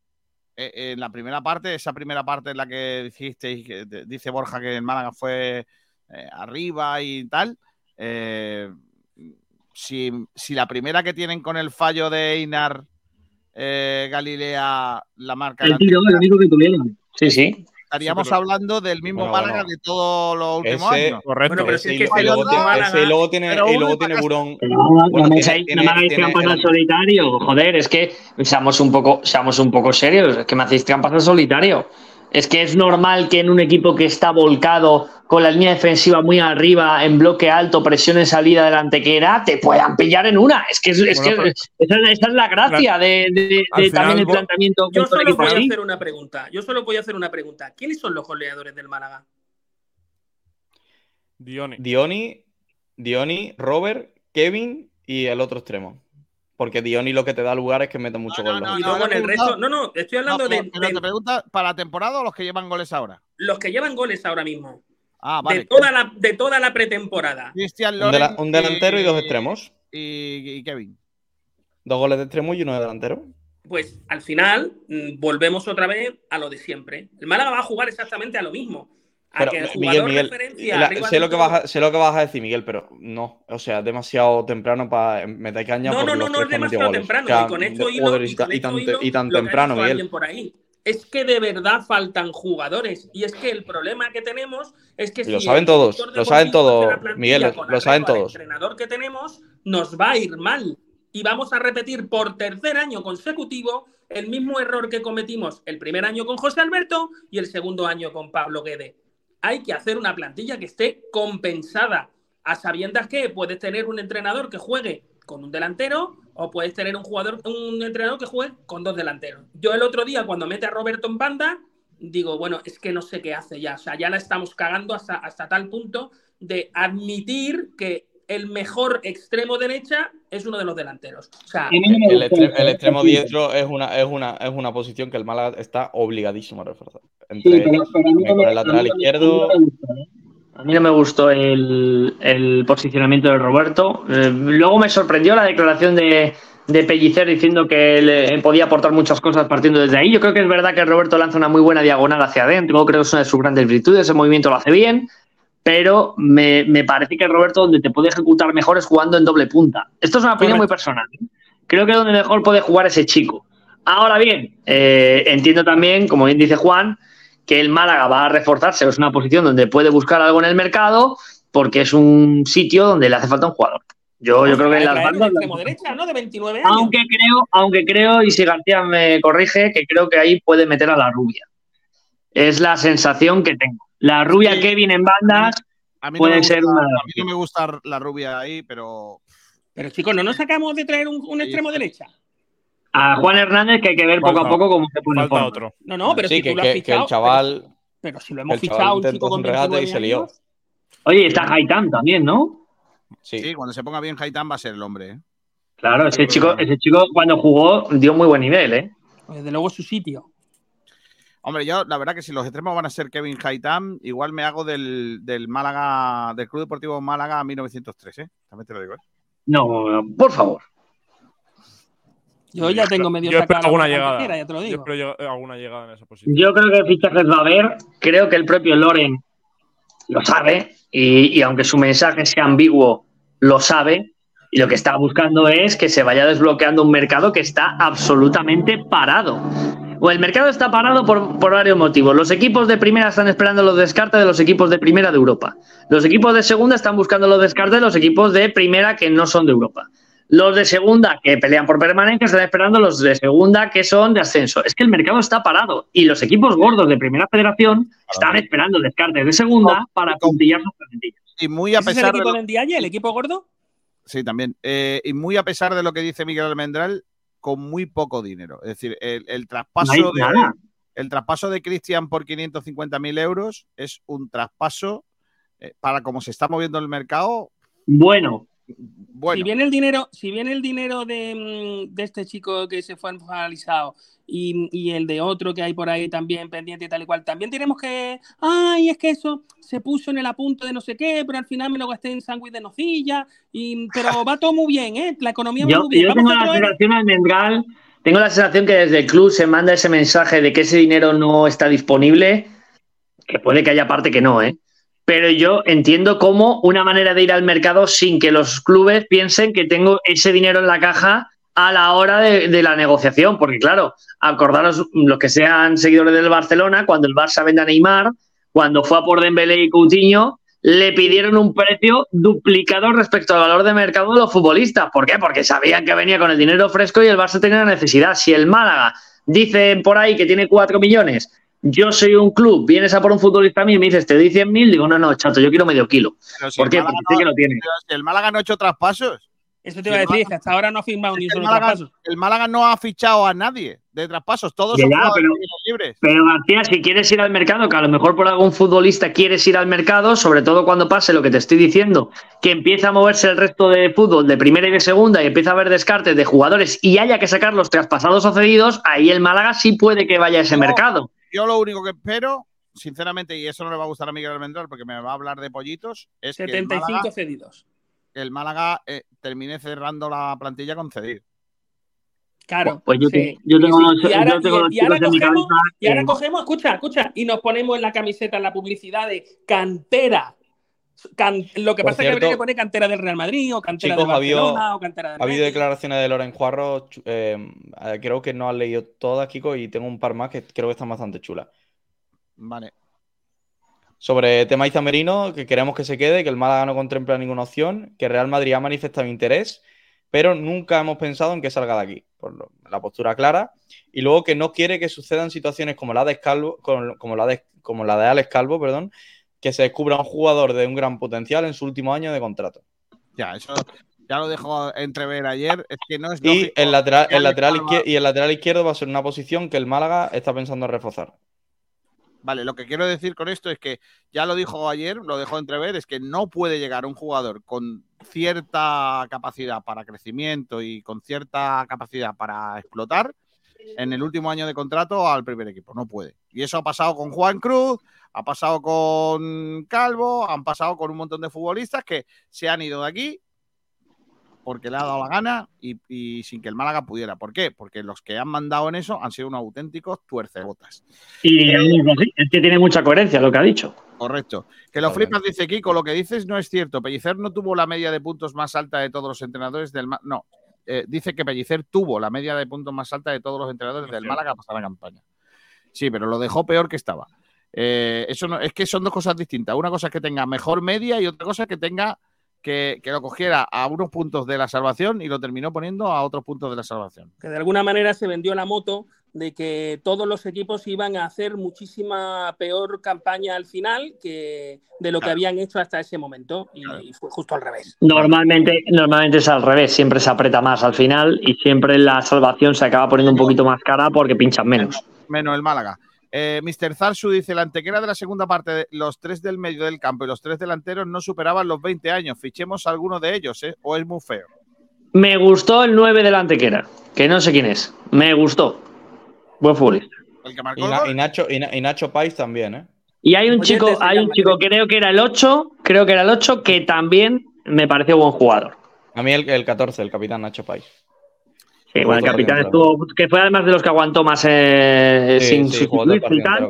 en la primera parte, esa primera parte en la que dijisteis, que dice Borja que el Málaga fue eh, arriba y tal. eh, si, si la primera que tienen con el fallo de Einar eh, Galilea la marca El la tiro, el único que tuvieron. Sí, sí. Estaríamos Sí, pero- hablando del mismo Bueno, Málaga bueno. de todos los últimos Ese, años. Correcto. Bueno, pero ese si y, es que tiene, Málaga- ese y luego tiene, y luego Burón. No, no Bueno, me tiene- hacéis- no tiene- me hagáis trampas al solitario. Joder, es que seamos un poco, seamos un poco serios. Es que me hacéis trampas al solitario. Es que es normal que en un equipo que está volcado con la línea defensiva muy arriba, en bloque alto, presión en salida de la antequera, te puedan pillar en una. Es que, es, es Bueno, que esa, es- esa es la gracia de, de- de al final también el planteamiento Yo solo voy a hacer una pregunta. Yo solo voy a hacer una pregunta. ¿Quiénes son los goleadores del Málaga? Dioni. Dioni, Dioni, Robert, Kevin y el otro extremo. Porque Dioni lo que te da lugar es que mete mucho No, gol. no, ¿no? y luego en el resto. No, no, estoy hablando de, pero de te pregunta, ¿para la temporada o los que llevan goles ahora? los que llevan goles ahora mismo. Ah, De, vale. toda la, de toda la pretemporada. Cristian un delantero y dos extremos. Y, y Kevin. Dos goles de extremo y uno de delantero. Pues al final mm, volvemos otra vez a lo de siempre. El Málaga va a jugar exactamente a lo mismo. Pero, que el Miguel, Miguel, referencia la- sé, lo que vas a, sé lo que vas a decir, Miguel, pero no. O sea, es demasiado temprano para meter caña No, por no, no, no es demasiado goles. temprano. O sea, y con esto hilo, y con y esto tan, hilo y tan temprano, Miguel. por ahí. Es que de verdad faltan jugadores. Y es que el problema que tenemos es que si lo saben el todos, lo saben todos, Miguel, lo- saben todos. entrenador que tenemos, nos va a ir mal. Y vamos a repetir por tercer año consecutivo el mismo error que cometimos el primer año con José Alberto y el segundo año con Pablo Guede. Hay que hacer una plantilla que esté compensada, a sabiendas que puedes tener un entrenador que juegue con un delantero o puedes tener un jugador, un entrenador que juegue con dos delanteros. Yo el otro día cuando mete a Roberto en banda, digo, bueno, es que no sé qué hace ya, o sea, ya la estamos cagando hasta, hasta tal punto de admitir que el mejor extremo derecha es uno de los delanteros. O sea, El, extre- el extremo diestro es una, es, una, es una posición que el Málaga está obligadísimo a reforzar. Entre Sí, pero- mí no con me- el lateral izquierdo. a mí no me gustó, ¿eh? A mí no me gustó el, el posicionamiento de Roberto. Eh, luego me sorprendió la declaración de, de Pellicer diciendo que le podía aportar muchas cosas partiendo desde ahí. Yo creo que es verdad que Roberto lanza una muy buena diagonal hacia adentro. Creo que es una de sus grandes virtudes. Ese movimiento lo hace bien. Pero me, me parece que Roberto, donde te puede ejecutar mejor es jugando en doble punta. Esto es una opinión muy personal. ¿eh? Creo que donde mejor puede jugar ese chico. Ahora bien, eh, entiendo también, como bien dice Juan, que el Málaga va a reforzarse, es una posición donde puede buscar algo en el mercado, porque es un sitio donde le hace falta un jugador. Yo, yo creo que en las bandas. extremo derecha, ¿no? De 29 años. Aunque creo, aunque creo, y si García me corrige, que creo que ahí puede meter a la rubia. Es la sensación que tengo. La rubia Sí. Kevin en bandas A mí, no puede me ser gusta, una. a mí no me gusta la rubia ahí, pero Pero chicos, ¿no nos sacamos de traer un, un extremo derecha? A Juan Hernández, que hay que ver poco a poco cómo se pone Falta forma. otro. No, no, pero sí, si que, tú lo has que- el chaval. Pero, pero si lo hemos fichado un chico intentó con un regate y 29 se lió. Oye, está Haitán también, ¿no? Sí. sí, cuando se ponga bien Haitán va a ser el hombre. ¿eh? Claro, ese chico, ese chico cuando jugó dio muy buen nivel, ¿eh? Desde luego es su sitio. Hombre, yo la verdad que si los extremos van a ser Kevin Haitán, igual me hago del, del Málaga, del Club Deportivo Málaga 1903, ¿eh? También te lo digo, ¿eh? No, por favor. Yo ya tengo medio Yo espero alguna llegada. ya te lo Yo digo. espero llega- alguna llegada en esa posición. Yo creo que fichajes va a haber. Creo que el propio Loren lo sabe. Y, y aunque su mensaje sea ambiguo, lo sabe. Y lo que está buscando es que se vaya desbloqueando un mercado que está absolutamente parado. O el mercado está parado por, por varios motivos. Los equipos de primera están esperando los descartes de los equipos de primera de Europa. Los equipos de segunda están buscando los descartes de los equipos de primera que no son de Europa. Los de segunda que pelean por permanencia están esperando los de segunda que son de ascenso. Es que el mercado está parado y los equipos gordos de primera federación están esperando descartes de segunda para puntillar sus plantillas. Y muy a ¿Ese es el pesar de equipo lo- de Ndiaye, el equipo gordo? Sí, también. Eh, y muy a pesar de lo que dice Miguel Almendral, con muy poco dinero. Es decir, el, el traspaso No de, el traspaso de Cristian por 550.000 euros es un traspaso eh, para como se está moviendo el mercado. Bueno, Bueno, Si viene el dinero, si viene el dinero de, mm, de este chico que se fue analizado y, y el de otro que hay por ahí también pendiente y tal y cual, también tenemos que, ay, es que eso se puso en el apunte de no sé qué, pero al final me lo gasté en sándwich de nocilla, y, pero <laughs> va todo muy bien, ¿eh? La economía va yo, muy bien. yo tengo la sensación almendral, tengo la sensación que desde el club se manda ese mensaje de que ese dinero no está disponible, que puede que haya parte que no, ¿eh? Pero yo entiendo como una manera de ir al mercado sin que los clubes piensen que tengo ese dinero en la caja a la hora de, la negociación, porque claro, acordaros los que sean seguidores del Barcelona, cuando el Barça vende a Neymar, cuando fue a por Dembélé y Coutinho, le pidieron un precio duplicado respecto al valor de mercado de los futbolistas. ¿Por qué? Porque sabían que venía con el dinero fresco y el Barça tenía la necesidad. Si el Málaga dicen por ahí que tiene 4 millones, yo soy un club, vienes a por un futbolista a mí y me dices, te doy 100 mil, digo, no, no, chato, yo quiero medio kilo. si ¿Por qué? Porque sé no- que lo tiene. si el Málaga no ha hecho traspasos. Eso te iba a decir, que hasta ahora no ha firmado ni un El solo Málaga, traspaso. el Málaga no ha fichado a nadie de traspasos. Todos Ya, son pero- libres. Pero García, si quieres ir al mercado, que a lo mejor por algún futbolista quieres ir al mercado, sobre todo cuando pase lo que te estoy diciendo, que empieza a moverse el resto de fútbol de primera y de segunda y empieza a haber descartes de jugadores y haya que sacar los traspasados o cedidos, ahí el Málaga sí puede que vaya a ese No. mercado. Yo lo único que espero, sinceramente, y eso no le va a gustar a Miguel Almendral porque me va a hablar de pollitos, es que el 75 Málaga, cedidos. que el Málaga, eh, termine cerrando la plantilla con cedir. Claro. Pues yo, sí. te- yo tengo Sí, unos, y ahora, yo tengo y- unos y ahora cogemos, cabeza. y ahora que- cogemos, escucha, escucha, y nos ponemos en la camiseta, en la publicidad de cantera. Can- lo que Por pasa es que habría que poner cantera del Real Madrid, o cantera Chicos, de ha habido- Barcelona, o cantera de Ha habido declaraciones de Loren Juarro, eh, eh, creo que no has leído todas, Kiko, y tengo un par más que creo que están bastante chulas. Vale. Sobre tema Izamerino, que queremos que se quede, que el Málaga no contempla ninguna opción, que Real Madrid ha manifestado interés, pero nunca hemos pensado en que salga de aquí, por lo- la postura clara, y luego que no quiere que sucedan situaciones como la de Calvo, con- como la de, como la de Alex Calvo, perdón, que se descubra un jugador de un gran potencial en su último año de contrato. Ya, eso ya lo dejó entrever ayer. Es que no es Y el lateral, el lateral y el lateral izquierdo va a ser una posición que el Málaga está pensando en reforzar. Vale, lo que quiero decir con esto es que ya lo dijo ayer, lo dejó entrever, es que no puede llegar un jugador con cierta capacidad para crecimiento y con cierta capacidad para explotar en el último año de contrato al primer equipo. No puede. Y eso ha pasado con Juan Cruz, ha pasado con Calvo, han pasado con un montón de futbolistas que se han ido de aquí porque le ha dado la gana y, y sin que el Málaga pudiera. ¿Por qué? Porque los que han mandado en eso han sido unos auténticos tuercebotas. Y es que tiene mucha coherencia lo que ha dicho. Correcto. Que lo flipas, dice Kiko, lo que dices no es cierto. Pellicer no tuvo la media de puntos más alta de todos los entrenadores del Ma- No, eh, dice que Pellicer tuvo la media de puntos más alta de todos los entrenadores del Málaga pasada la campaña. Sí, pero lo dejó peor que estaba. Eh, eso no, es que son dos cosas distintas. Una cosa es que tenga mejor media y otra cosa es que tenga que, que lo cogiera a unos puntos de la salvación y lo terminó poniendo a otros puntos de la salvación. Que de alguna manera se vendió la moto de que todos los equipos iban a hacer muchísima peor campaña al final que de lo que habían hecho hasta ese momento y, y fue justo al revés. Normalmente, normalmente es al revés, siempre se aprieta más al final y siempre la salvación se acaba poniendo un poquito más cara porque pinchan menos. Menos el Málaga. Eh, Mr. Zarsu dice, la antequera de la segunda parte, los tres del medio del campo y los tres delanteros no superaban los 20 años. Fichemos a alguno de ellos, ¿eh? O es muy feo. Me gustó el 9 de la antequera, que no sé quién es. Me gustó. Buen futbolista. El que marcó Y, Na- Nacho, y, Na- y Nacho Pais también, ¿eh? Y hay un chico, se hay un chico, creo que era el 8, creo que era el 8, que también me pareció buen jugador. A mí el, el 14, el capitán Nacho Pais. Sí, bueno, el capitán estuvo, que fue además de los que aguantó más eh, Sí, sin sí, sustituirse y tal.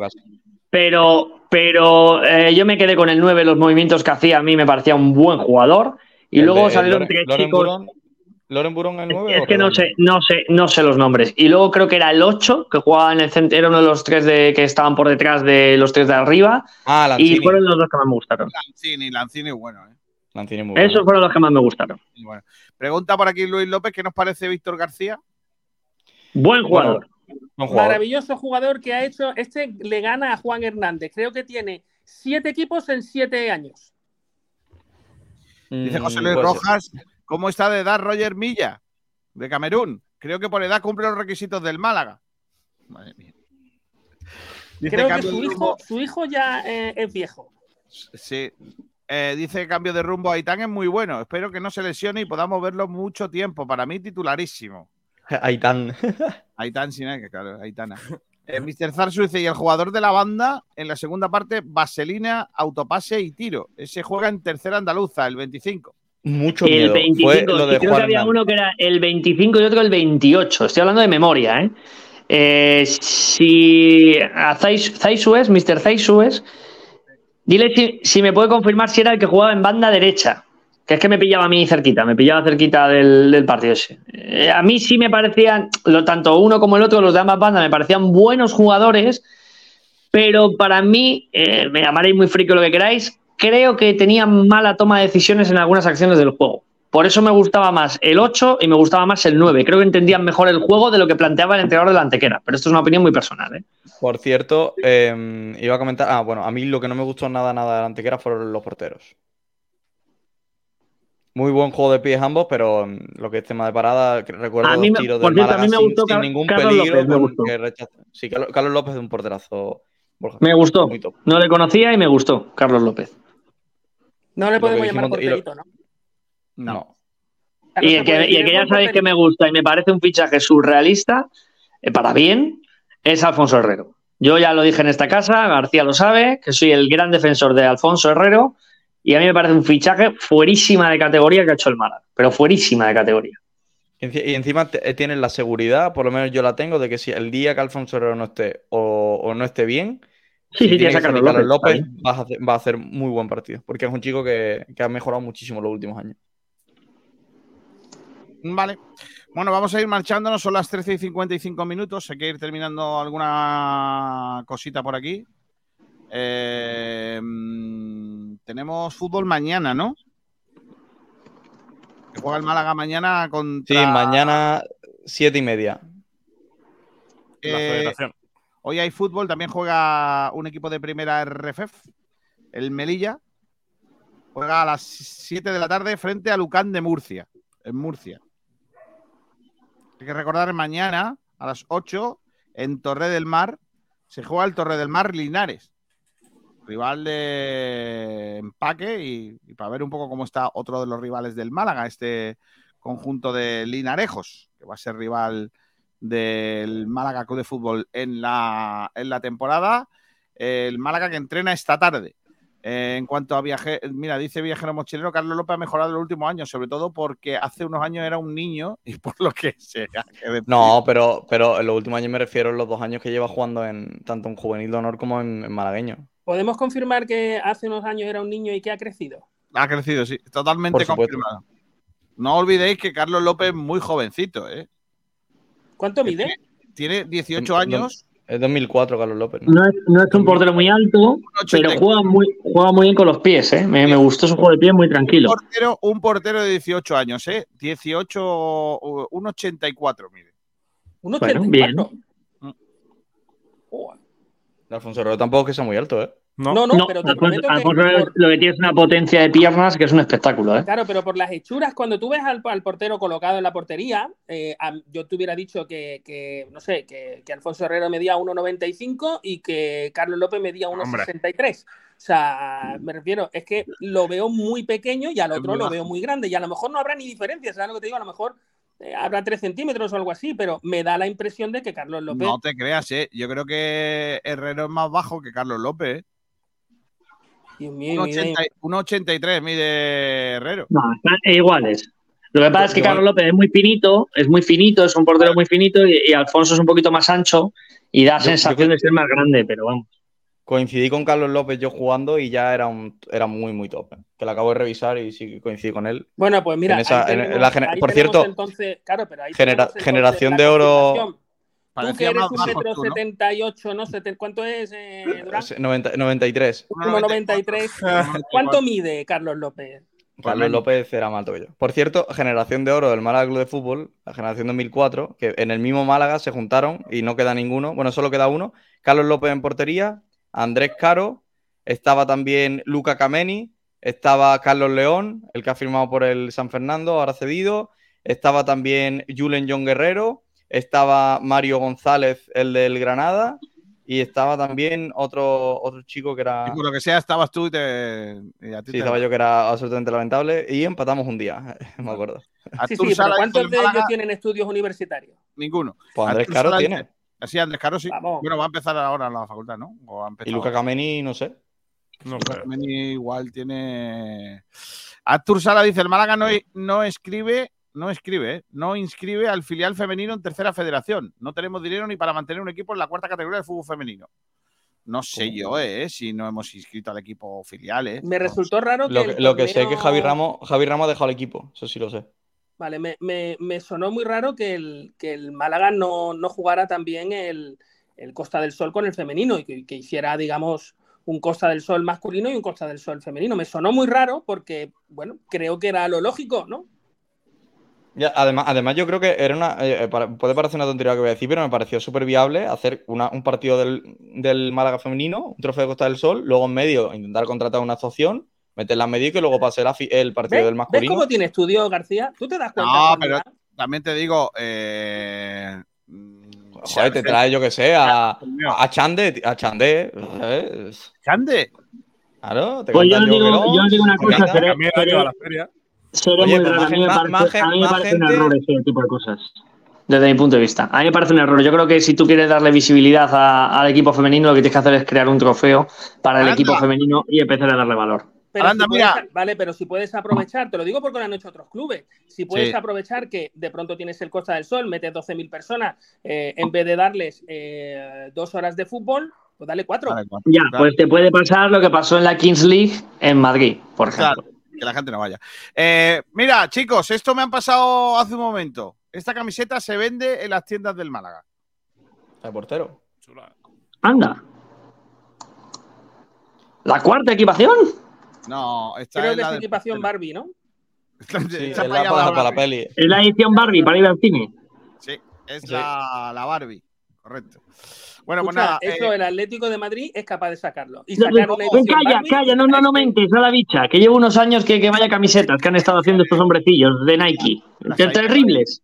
Pero, pero eh, yo me quedé con el 9, los movimientos que hacía a mí me parecía un buen jugador. Y El luego de- salieron Loren- tres Loren chicos. Burón- ¿Loren Burón el 9 Es que no sé, no sé, no sé los nombres. Y luego creo que era el 8, que jugaba en el centro, era uno de los tres de, que estaban por detrás de los tres de arriba. Ah, Y Lanzini. fueron los dos que más me gustaron. Lanzini, Lanzini, bueno, ¿eh? Lanzini muy bueno. Esos fueron los que más me gustaron. Bueno. Pregunta por aquí Luis López, ¿qué nos parece Víctor García? Buen jugador. Buen jugador. Maravilloso jugador que ha hecho. Este le gana a Juan Hernández. Creo que tiene siete equipos en siete años. Dice Mm, José Luis. Rojas, ¿cómo está de edad Roger Milla, de Camerún? Creo que por edad cumple los requisitos del Málaga. Madre mía. Dice Creo que hijo, su hijo ya eh, es viejo. Sí. Eh, dice que cambio de rumbo a Aitán es muy bueno. Espero que no se lesione y podamos verlo mucho tiempo. Para mí, titularísimo. <laughs> Aitán. <laughs> Aitán, sin que claro, Aitana. Eh, Mr. Zarsu dice, y el jugador de la banda, en la segunda parte, vaselina, autopase y tiro. Ese juega en tercera andaluza, el 25. Mucho El miedo. 25, Fue lo de y creo Juan que había uno que era el 25 y otro el 28. Estoy hablando de memoria, ¿eh? Eh, si a Zais- Zaisues, Mr. Zaisues, dile si, si me puede confirmar si era el que jugaba en banda derecha. Que es que me pillaba a mí cerquita, me pillaba cerquita del, del partido ese. Eh, a mí sí me parecían, lo, tanto uno como el otro, los de ambas bandas, me parecían buenos jugadores, pero para mí, eh, me llamaréis muy friki lo que queráis, creo que tenían mala toma de decisiones en algunas acciones del juego. Por eso me gustaba más el 8 y me gustaba más el 9. Creo que entendían mejor el juego de lo que planteaba el entrenador de la antequera. Pero esto es una opinión muy personal. ¿eh? Por cierto, eh, iba a comentar. Ah, bueno, a mí lo que no me gustó nada, nada de la antequera fueron los porteros. Muy buen juego de pies ambos, pero mm, lo que es tema de parada, recuerdo A mí dos me- tiros del a Málaga mí me sin, gustó sin Car- ningún Carlos peligro. López, me gustó. Sí, Carlos, Carlos López es un porterazo. Borja. Me gustó. No le conocía y me gustó, Carlos López. No le podemos llamar porterito, ¿no? No. Y el que, y el que ya sabéis que me gusta y me parece un fichaje surrealista, eh, para bien, es Alfonso Herrero. Yo ya lo dije en esta casa, García lo sabe, que soy el gran defensor de Alfonso Herrero y a mí me parece un fichaje fuerísima de categoría que ha hecho el Málaga, pero fuerísima de categoría. Y enci- y encima eh, tienes la seguridad, por lo menos yo la tengo, de que si el día que Alfonso Herrero no esté o, o no esté bien, Sí, tienes a Carlos López, López, vas a hacer- va a hacer muy buen partido, porque es un chico que, que ha mejorado muchísimo los últimos años. Vale. Bueno, vamos a ir marchándonos. Son las 13 y 55 minutos. Hay que ir terminando alguna cosita por aquí. Eh, mm, tenemos fútbol mañana, ¿no? Que juega el Málaga mañana Sí, contra. mañana siete y media. La Eh, federación. Hoy hay fútbol, también juega un equipo de primera RFF, el Melilla. Juega a las 7 de la tarde frente a Lucán de Murcia, en Murcia. Hay que recordar mañana a las 8 en Torre del Mar se juega el Torre del Mar Linares, rival de empaque y, para ver un poco cómo está otro de los rivales del Málaga, este conjunto de Linarejos, que va a ser rival del Málaga Club de Fútbol en la, en la temporada. El Málaga que entrena esta tarde. Eh, en cuanto a viaje, mira, dice viajero mochilero, Carlos López ha mejorado en los últimos años, sobre todo porque hace unos años era un niño y <laughs> por lo que sea. que decir. No, pero, pero en los últimos años me refiero a los dos años que lleva jugando en tanto en juvenil de honor como en, en malagueño. ¿Podemos confirmar que hace unos años era un niño y que ha crecido? Ha crecido, sí, totalmente confirmado. No olvidéis que Carlos López es muy jovencito, ¿eh? ¿Cuánto mide? Tiene 18 No- años Es 2004, Carlos López. ¿no? No es, no es un portero muy alto, pero juega muy, juega muy bien con los pies, ¿eh? Me, me gustó su juego de pies muy tranquilo. Un portero, un portero de 18 años, ¿eh? 18, uh, un 84, mire. Un Bueno, 84. bien. Alfonso Herrero tampoco es que sea muy alto, ¿eh? No, no, No, pero te Alfonso- prometo que Alfonso Herrero por- lo que tiene es una potencia de piernas que es un espectáculo, ¿eh? Claro, pero por las hechuras, cuando tú ves al, al portero colocado en la portería, eh, a- yo te hubiera dicho que, que, no sé, que, que Alfonso Herrero medía 1,95 y que Carlos López medía 1,63. O sea, me refiero, es que lo veo muy pequeño y al otro lo veo muy grande. Y a lo mejor no habrá ni diferencia, ¿sabes lo que te digo? A lo mejor eh, habrá 3 centímetros o algo así, pero me da la impresión de que Carlos López. No te creas, ¿eh? Yo creo que Herrero es más bajo que Carlos López, ¿eh? Dios mío, Un mide- 80 un 83 mide Herrero. No, están iguales. Lo que pasa es que Igual. Carlos López es muy finito, es muy finito, es un portero muy finito y, y Alfonso es un poquito más ancho y da Yo- sensación yo- de ser más grande, pero vamos. Coincidí con Carlos López yo jugando y ya era, un, era muy, muy top. ¿eh? Que lo acabo de revisar y sí coincidí con él. Bueno, pues mira, En esa- ahí en- en tenemos- la ahí por tenemos cierto, entonces, claro, pero ahí genera- tenemos entonces generación la de oro-. Tú que eres un metro tú, ¿no? setenta y ocho, ¿no? Seten- ¿Cuánto es, eh, Durán? 90 93. 1,93. ¿Cuánto mide Carlos López? Carlos López era más yo. Por cierto, generación de oro del Málaga Club de Fútbol, la generación 2004, que en el mismo Málaga se juntaron y no queda ninguno. Bueno, solo queda uno. Carlos López en portería, Andrés Caro, estaba también Luca Cameni, estaba Carlos León, el que ha firmado por el San Fernando, ahora cedido. Estaba también Julen John Guerrero, estaba Mario González, el del Granada, y estaba también otro, otro chico que era. Y por lo que sea, estabas tú y, te, y a ti Sí, te- estaba yo que era absolutamente lamentable y empatamos un día, <laughs> me acuerdo. <laughs> Sí, Artur sí, pero ¿cuántos de el ellos tienen estudios universitarios? Ninguno. Pues Andrés Artur Caro Sala tiene. Sí, Andrés Caro sí. Vamos. Bueno, va a empezar ahora en la facultad, ¿no? O ha Y Luca. Cameni, no sé. No Luca. Cameni igual tiene. Artur Sala dice: el Málaga no, no escribe, no escribe, ¿eh? no inscribe al filial femenino en tercera federación. No tenemos dinero ni para mantener un equipo en la cuarta categoría del fútbol femenino. No sé yo, ¿eh? Si no hemos inscrito al equipo filial, ¿eh? Me resultó raro que. Lo, el que- lo que sé es que Javi Ramos, Javi Ramos ha dejado el equipo, eso sí lo sé. Vale, me, me- me sonó muy raro que el, que el Málaga no, no jugara también el, el Costa del Sol con el femenino y que, que hiciera, digamos, un Costa del Sol masculino y un Costa del Sol femenino. Me sonó muy raro porque, bueno, creo que era lo lógico, ¿no? Ya, además, además, yo creo que era una. eh, para- puede parecer una tontería lo que voy a decir, pero me pareció súper viable hacer una- un partido del, del Málaga femenino, un trofeo de Costa del Sol, luego en medio intentar contratar una asociación, meterla en medio y que luego pase la el partido ¿Ves, del ¿Ves masculino. cómo tiene estudio, García? ¿Tú te das cuenta? No, pero también te digo. Eh, Joder, te trae, yo que sé, a, a Chande, a Chande. ¿sabes? ¿Chande? Claro, te Pues yo digo, yo os digo una cosa, canta- seré, Oye, muy raro. A mí me parece, más gen- a mí me más parece un error ese tipo de cosas. Desde mi punto de vista. A mí me parece un error. Yo creo que si tú quieres darle visibilidad a- al equipo femenino, lo que tienes que hacer es crear un trofeo para el equipo femenino y empezar a darle valor. Pero si puedes- mira. vale, pero si puedes aprovechar, te lo digo porque lo han hecho otros clubes, si puedes Sí. aprovechar que de pronto tienes el Costa del Sol, metes 12.000 personas, eh, en vez de darles eh, dos horas de fútbol, pues dale cuatro. Ya, pues te puede pasar lo que pasó en la Kings League en Madrid, por ejemplo. claro, que la gente no vaya. Eh, mira, chicos, esto me han pasado hace un momento. Esta camiseta se vende en las tiendas del Málaga. De portero. Chula. Anda. ¿La cuarta equipación? No, esta Creo es que la es equipación. Barbie, ¿no? Sí, es la para, para la peli. Es la edición Barbie para ir al cine. Sí, es Sí. La, la Barbie, correcto. Bueno, pues nada. eso eh, el Atlético de Madrid es capaz de sacarlo. Y No, sacar no, una edición calla, Barbie, calla, no, no, no mentes, a la bicha, que llevo unos años que, que vaya camisetas que han estado haciendo estos hombrecillos de Nike. Nike. terribles.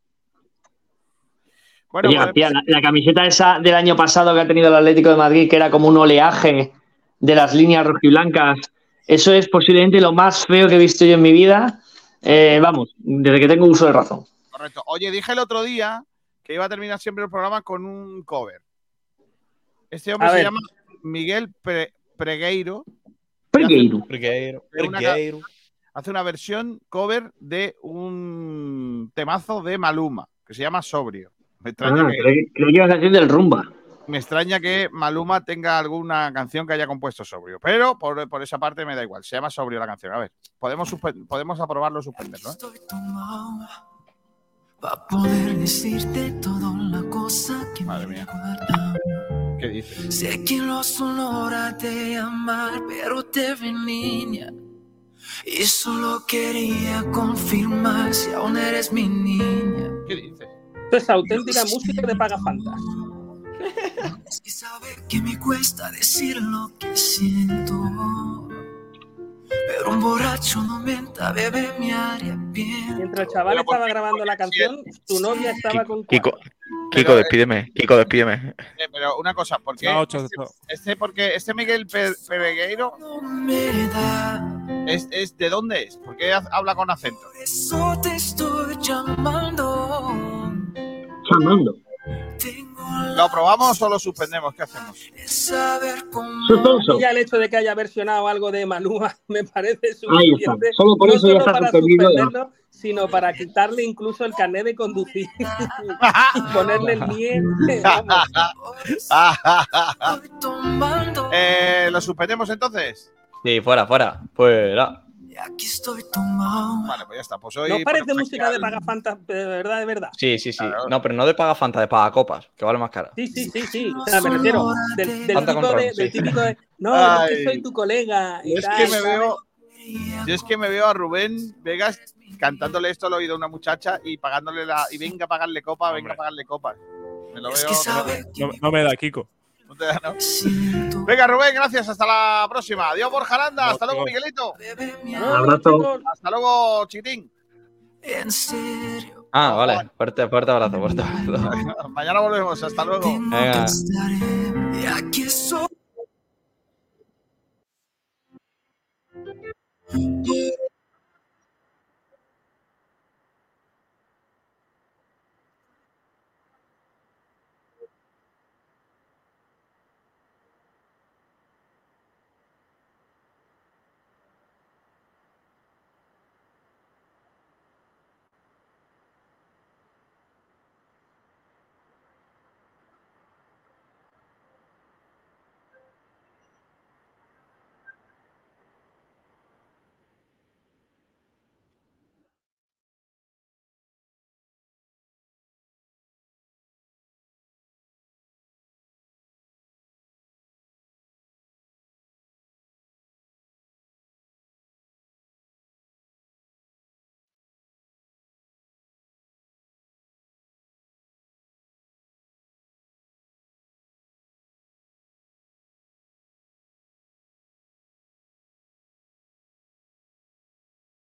bueno, Oye, pues- García, la, la camiseta esa del año pasado que ha tenido el Atlético de Madrid, que era como un oleaje de las líneas rojiblancas, eso es posiblemente lo más feo que he visto yo en mi vida. Eh, vamos, desde que tengo uso de razón. correcto. Oye, dije el otro día que iba a terminar siempre el programa con un cover. Este hombre A se ver. llama Miguel Pre- Pregueiro. Una Brigueiro. Hace una versión cover de un temazo de Maluma, que se llama Sobrio. Me extraña, Ah, que, creí que ibas a decir del rumba. me extraña que Maluma tenga alguna canción que haya compuesto Sobrio. Pero por, por esa parte me da igual. Se llama Sobrio la canción. A ver, podemos, podemos aprobarlo o suspenderlo. ¿eh? Estoy tomado para poder decirte toda la cosa que Madre me mía. guarda. ¿Qué dices? Sé que no son hora de amar, pero te vi niña. Y solo quería confirmar si aún eres mi niña. ¿Qué dices? Esto es auténtica música de Pagafantas. Es que sabe que me cuesta decir lo que siento. Pero un borracho no menta, bebé, me haría bien. Mientras el chaval estaba grabando la canción, tu novia estaba con. Kiko, Kiko, despídeme. Kiko, despídeme. Eh, pero una cosa, ¿por qué? Este, este, porque este Miguel Pe- Peregueiro es, es- ¿de dónde es? ¿Por qué ha- habla con acento? eso te estoy llamando. ¿Lo aprobamos o lo suspendemos? ¿Qué hacemos? Suspenso. Y ya el hecho de que haya versionado algo de Malúa <laughs> me parece suficiente. Solo por no eso ya solo está suspendido. sino para quitarle incluso el carnet de conducir <laughs> y ponerle el NIE. <laughs> Vamos. Eh, ¿Lo suspendemos entonces? Sí, fuera, fuera. Fuera. Aquí estoy tomado. Vale, pues ya está. Pues hoy ¿No parece música de al- Pagafantas de verdad, de verdad? Sí, sí, sí. No, pero no de paga Fanta, de paga copas, que vale más cara. Sí, sí, sí, sí. O sea, me refiero del, del Fanta tipo con de, ron, del sí. típico de <laughs> no, yo es Ay. que soy tu colega. y es tal, que me ¿sabes? veo, yo es que me veo a Rubén Vegas cantándole esto al oído a una muchacha y pagándole la y venga a pagarle copa, venga a pagarle copa. Me lo veo. me lo- No, no me da, Kiko. No te da, ¿no? Venga, Rubén, gracias. Hasta la próxima. Adiós, Borja Aranda. Hasta luego, Miguelito. Abrazo. Hasta luego, Chitín. En serio. Ah, vale. Fuerte, fuerte abrazo, fuerte abrazo. <laughs> Mañana volvemos. Hasta luego. Venga.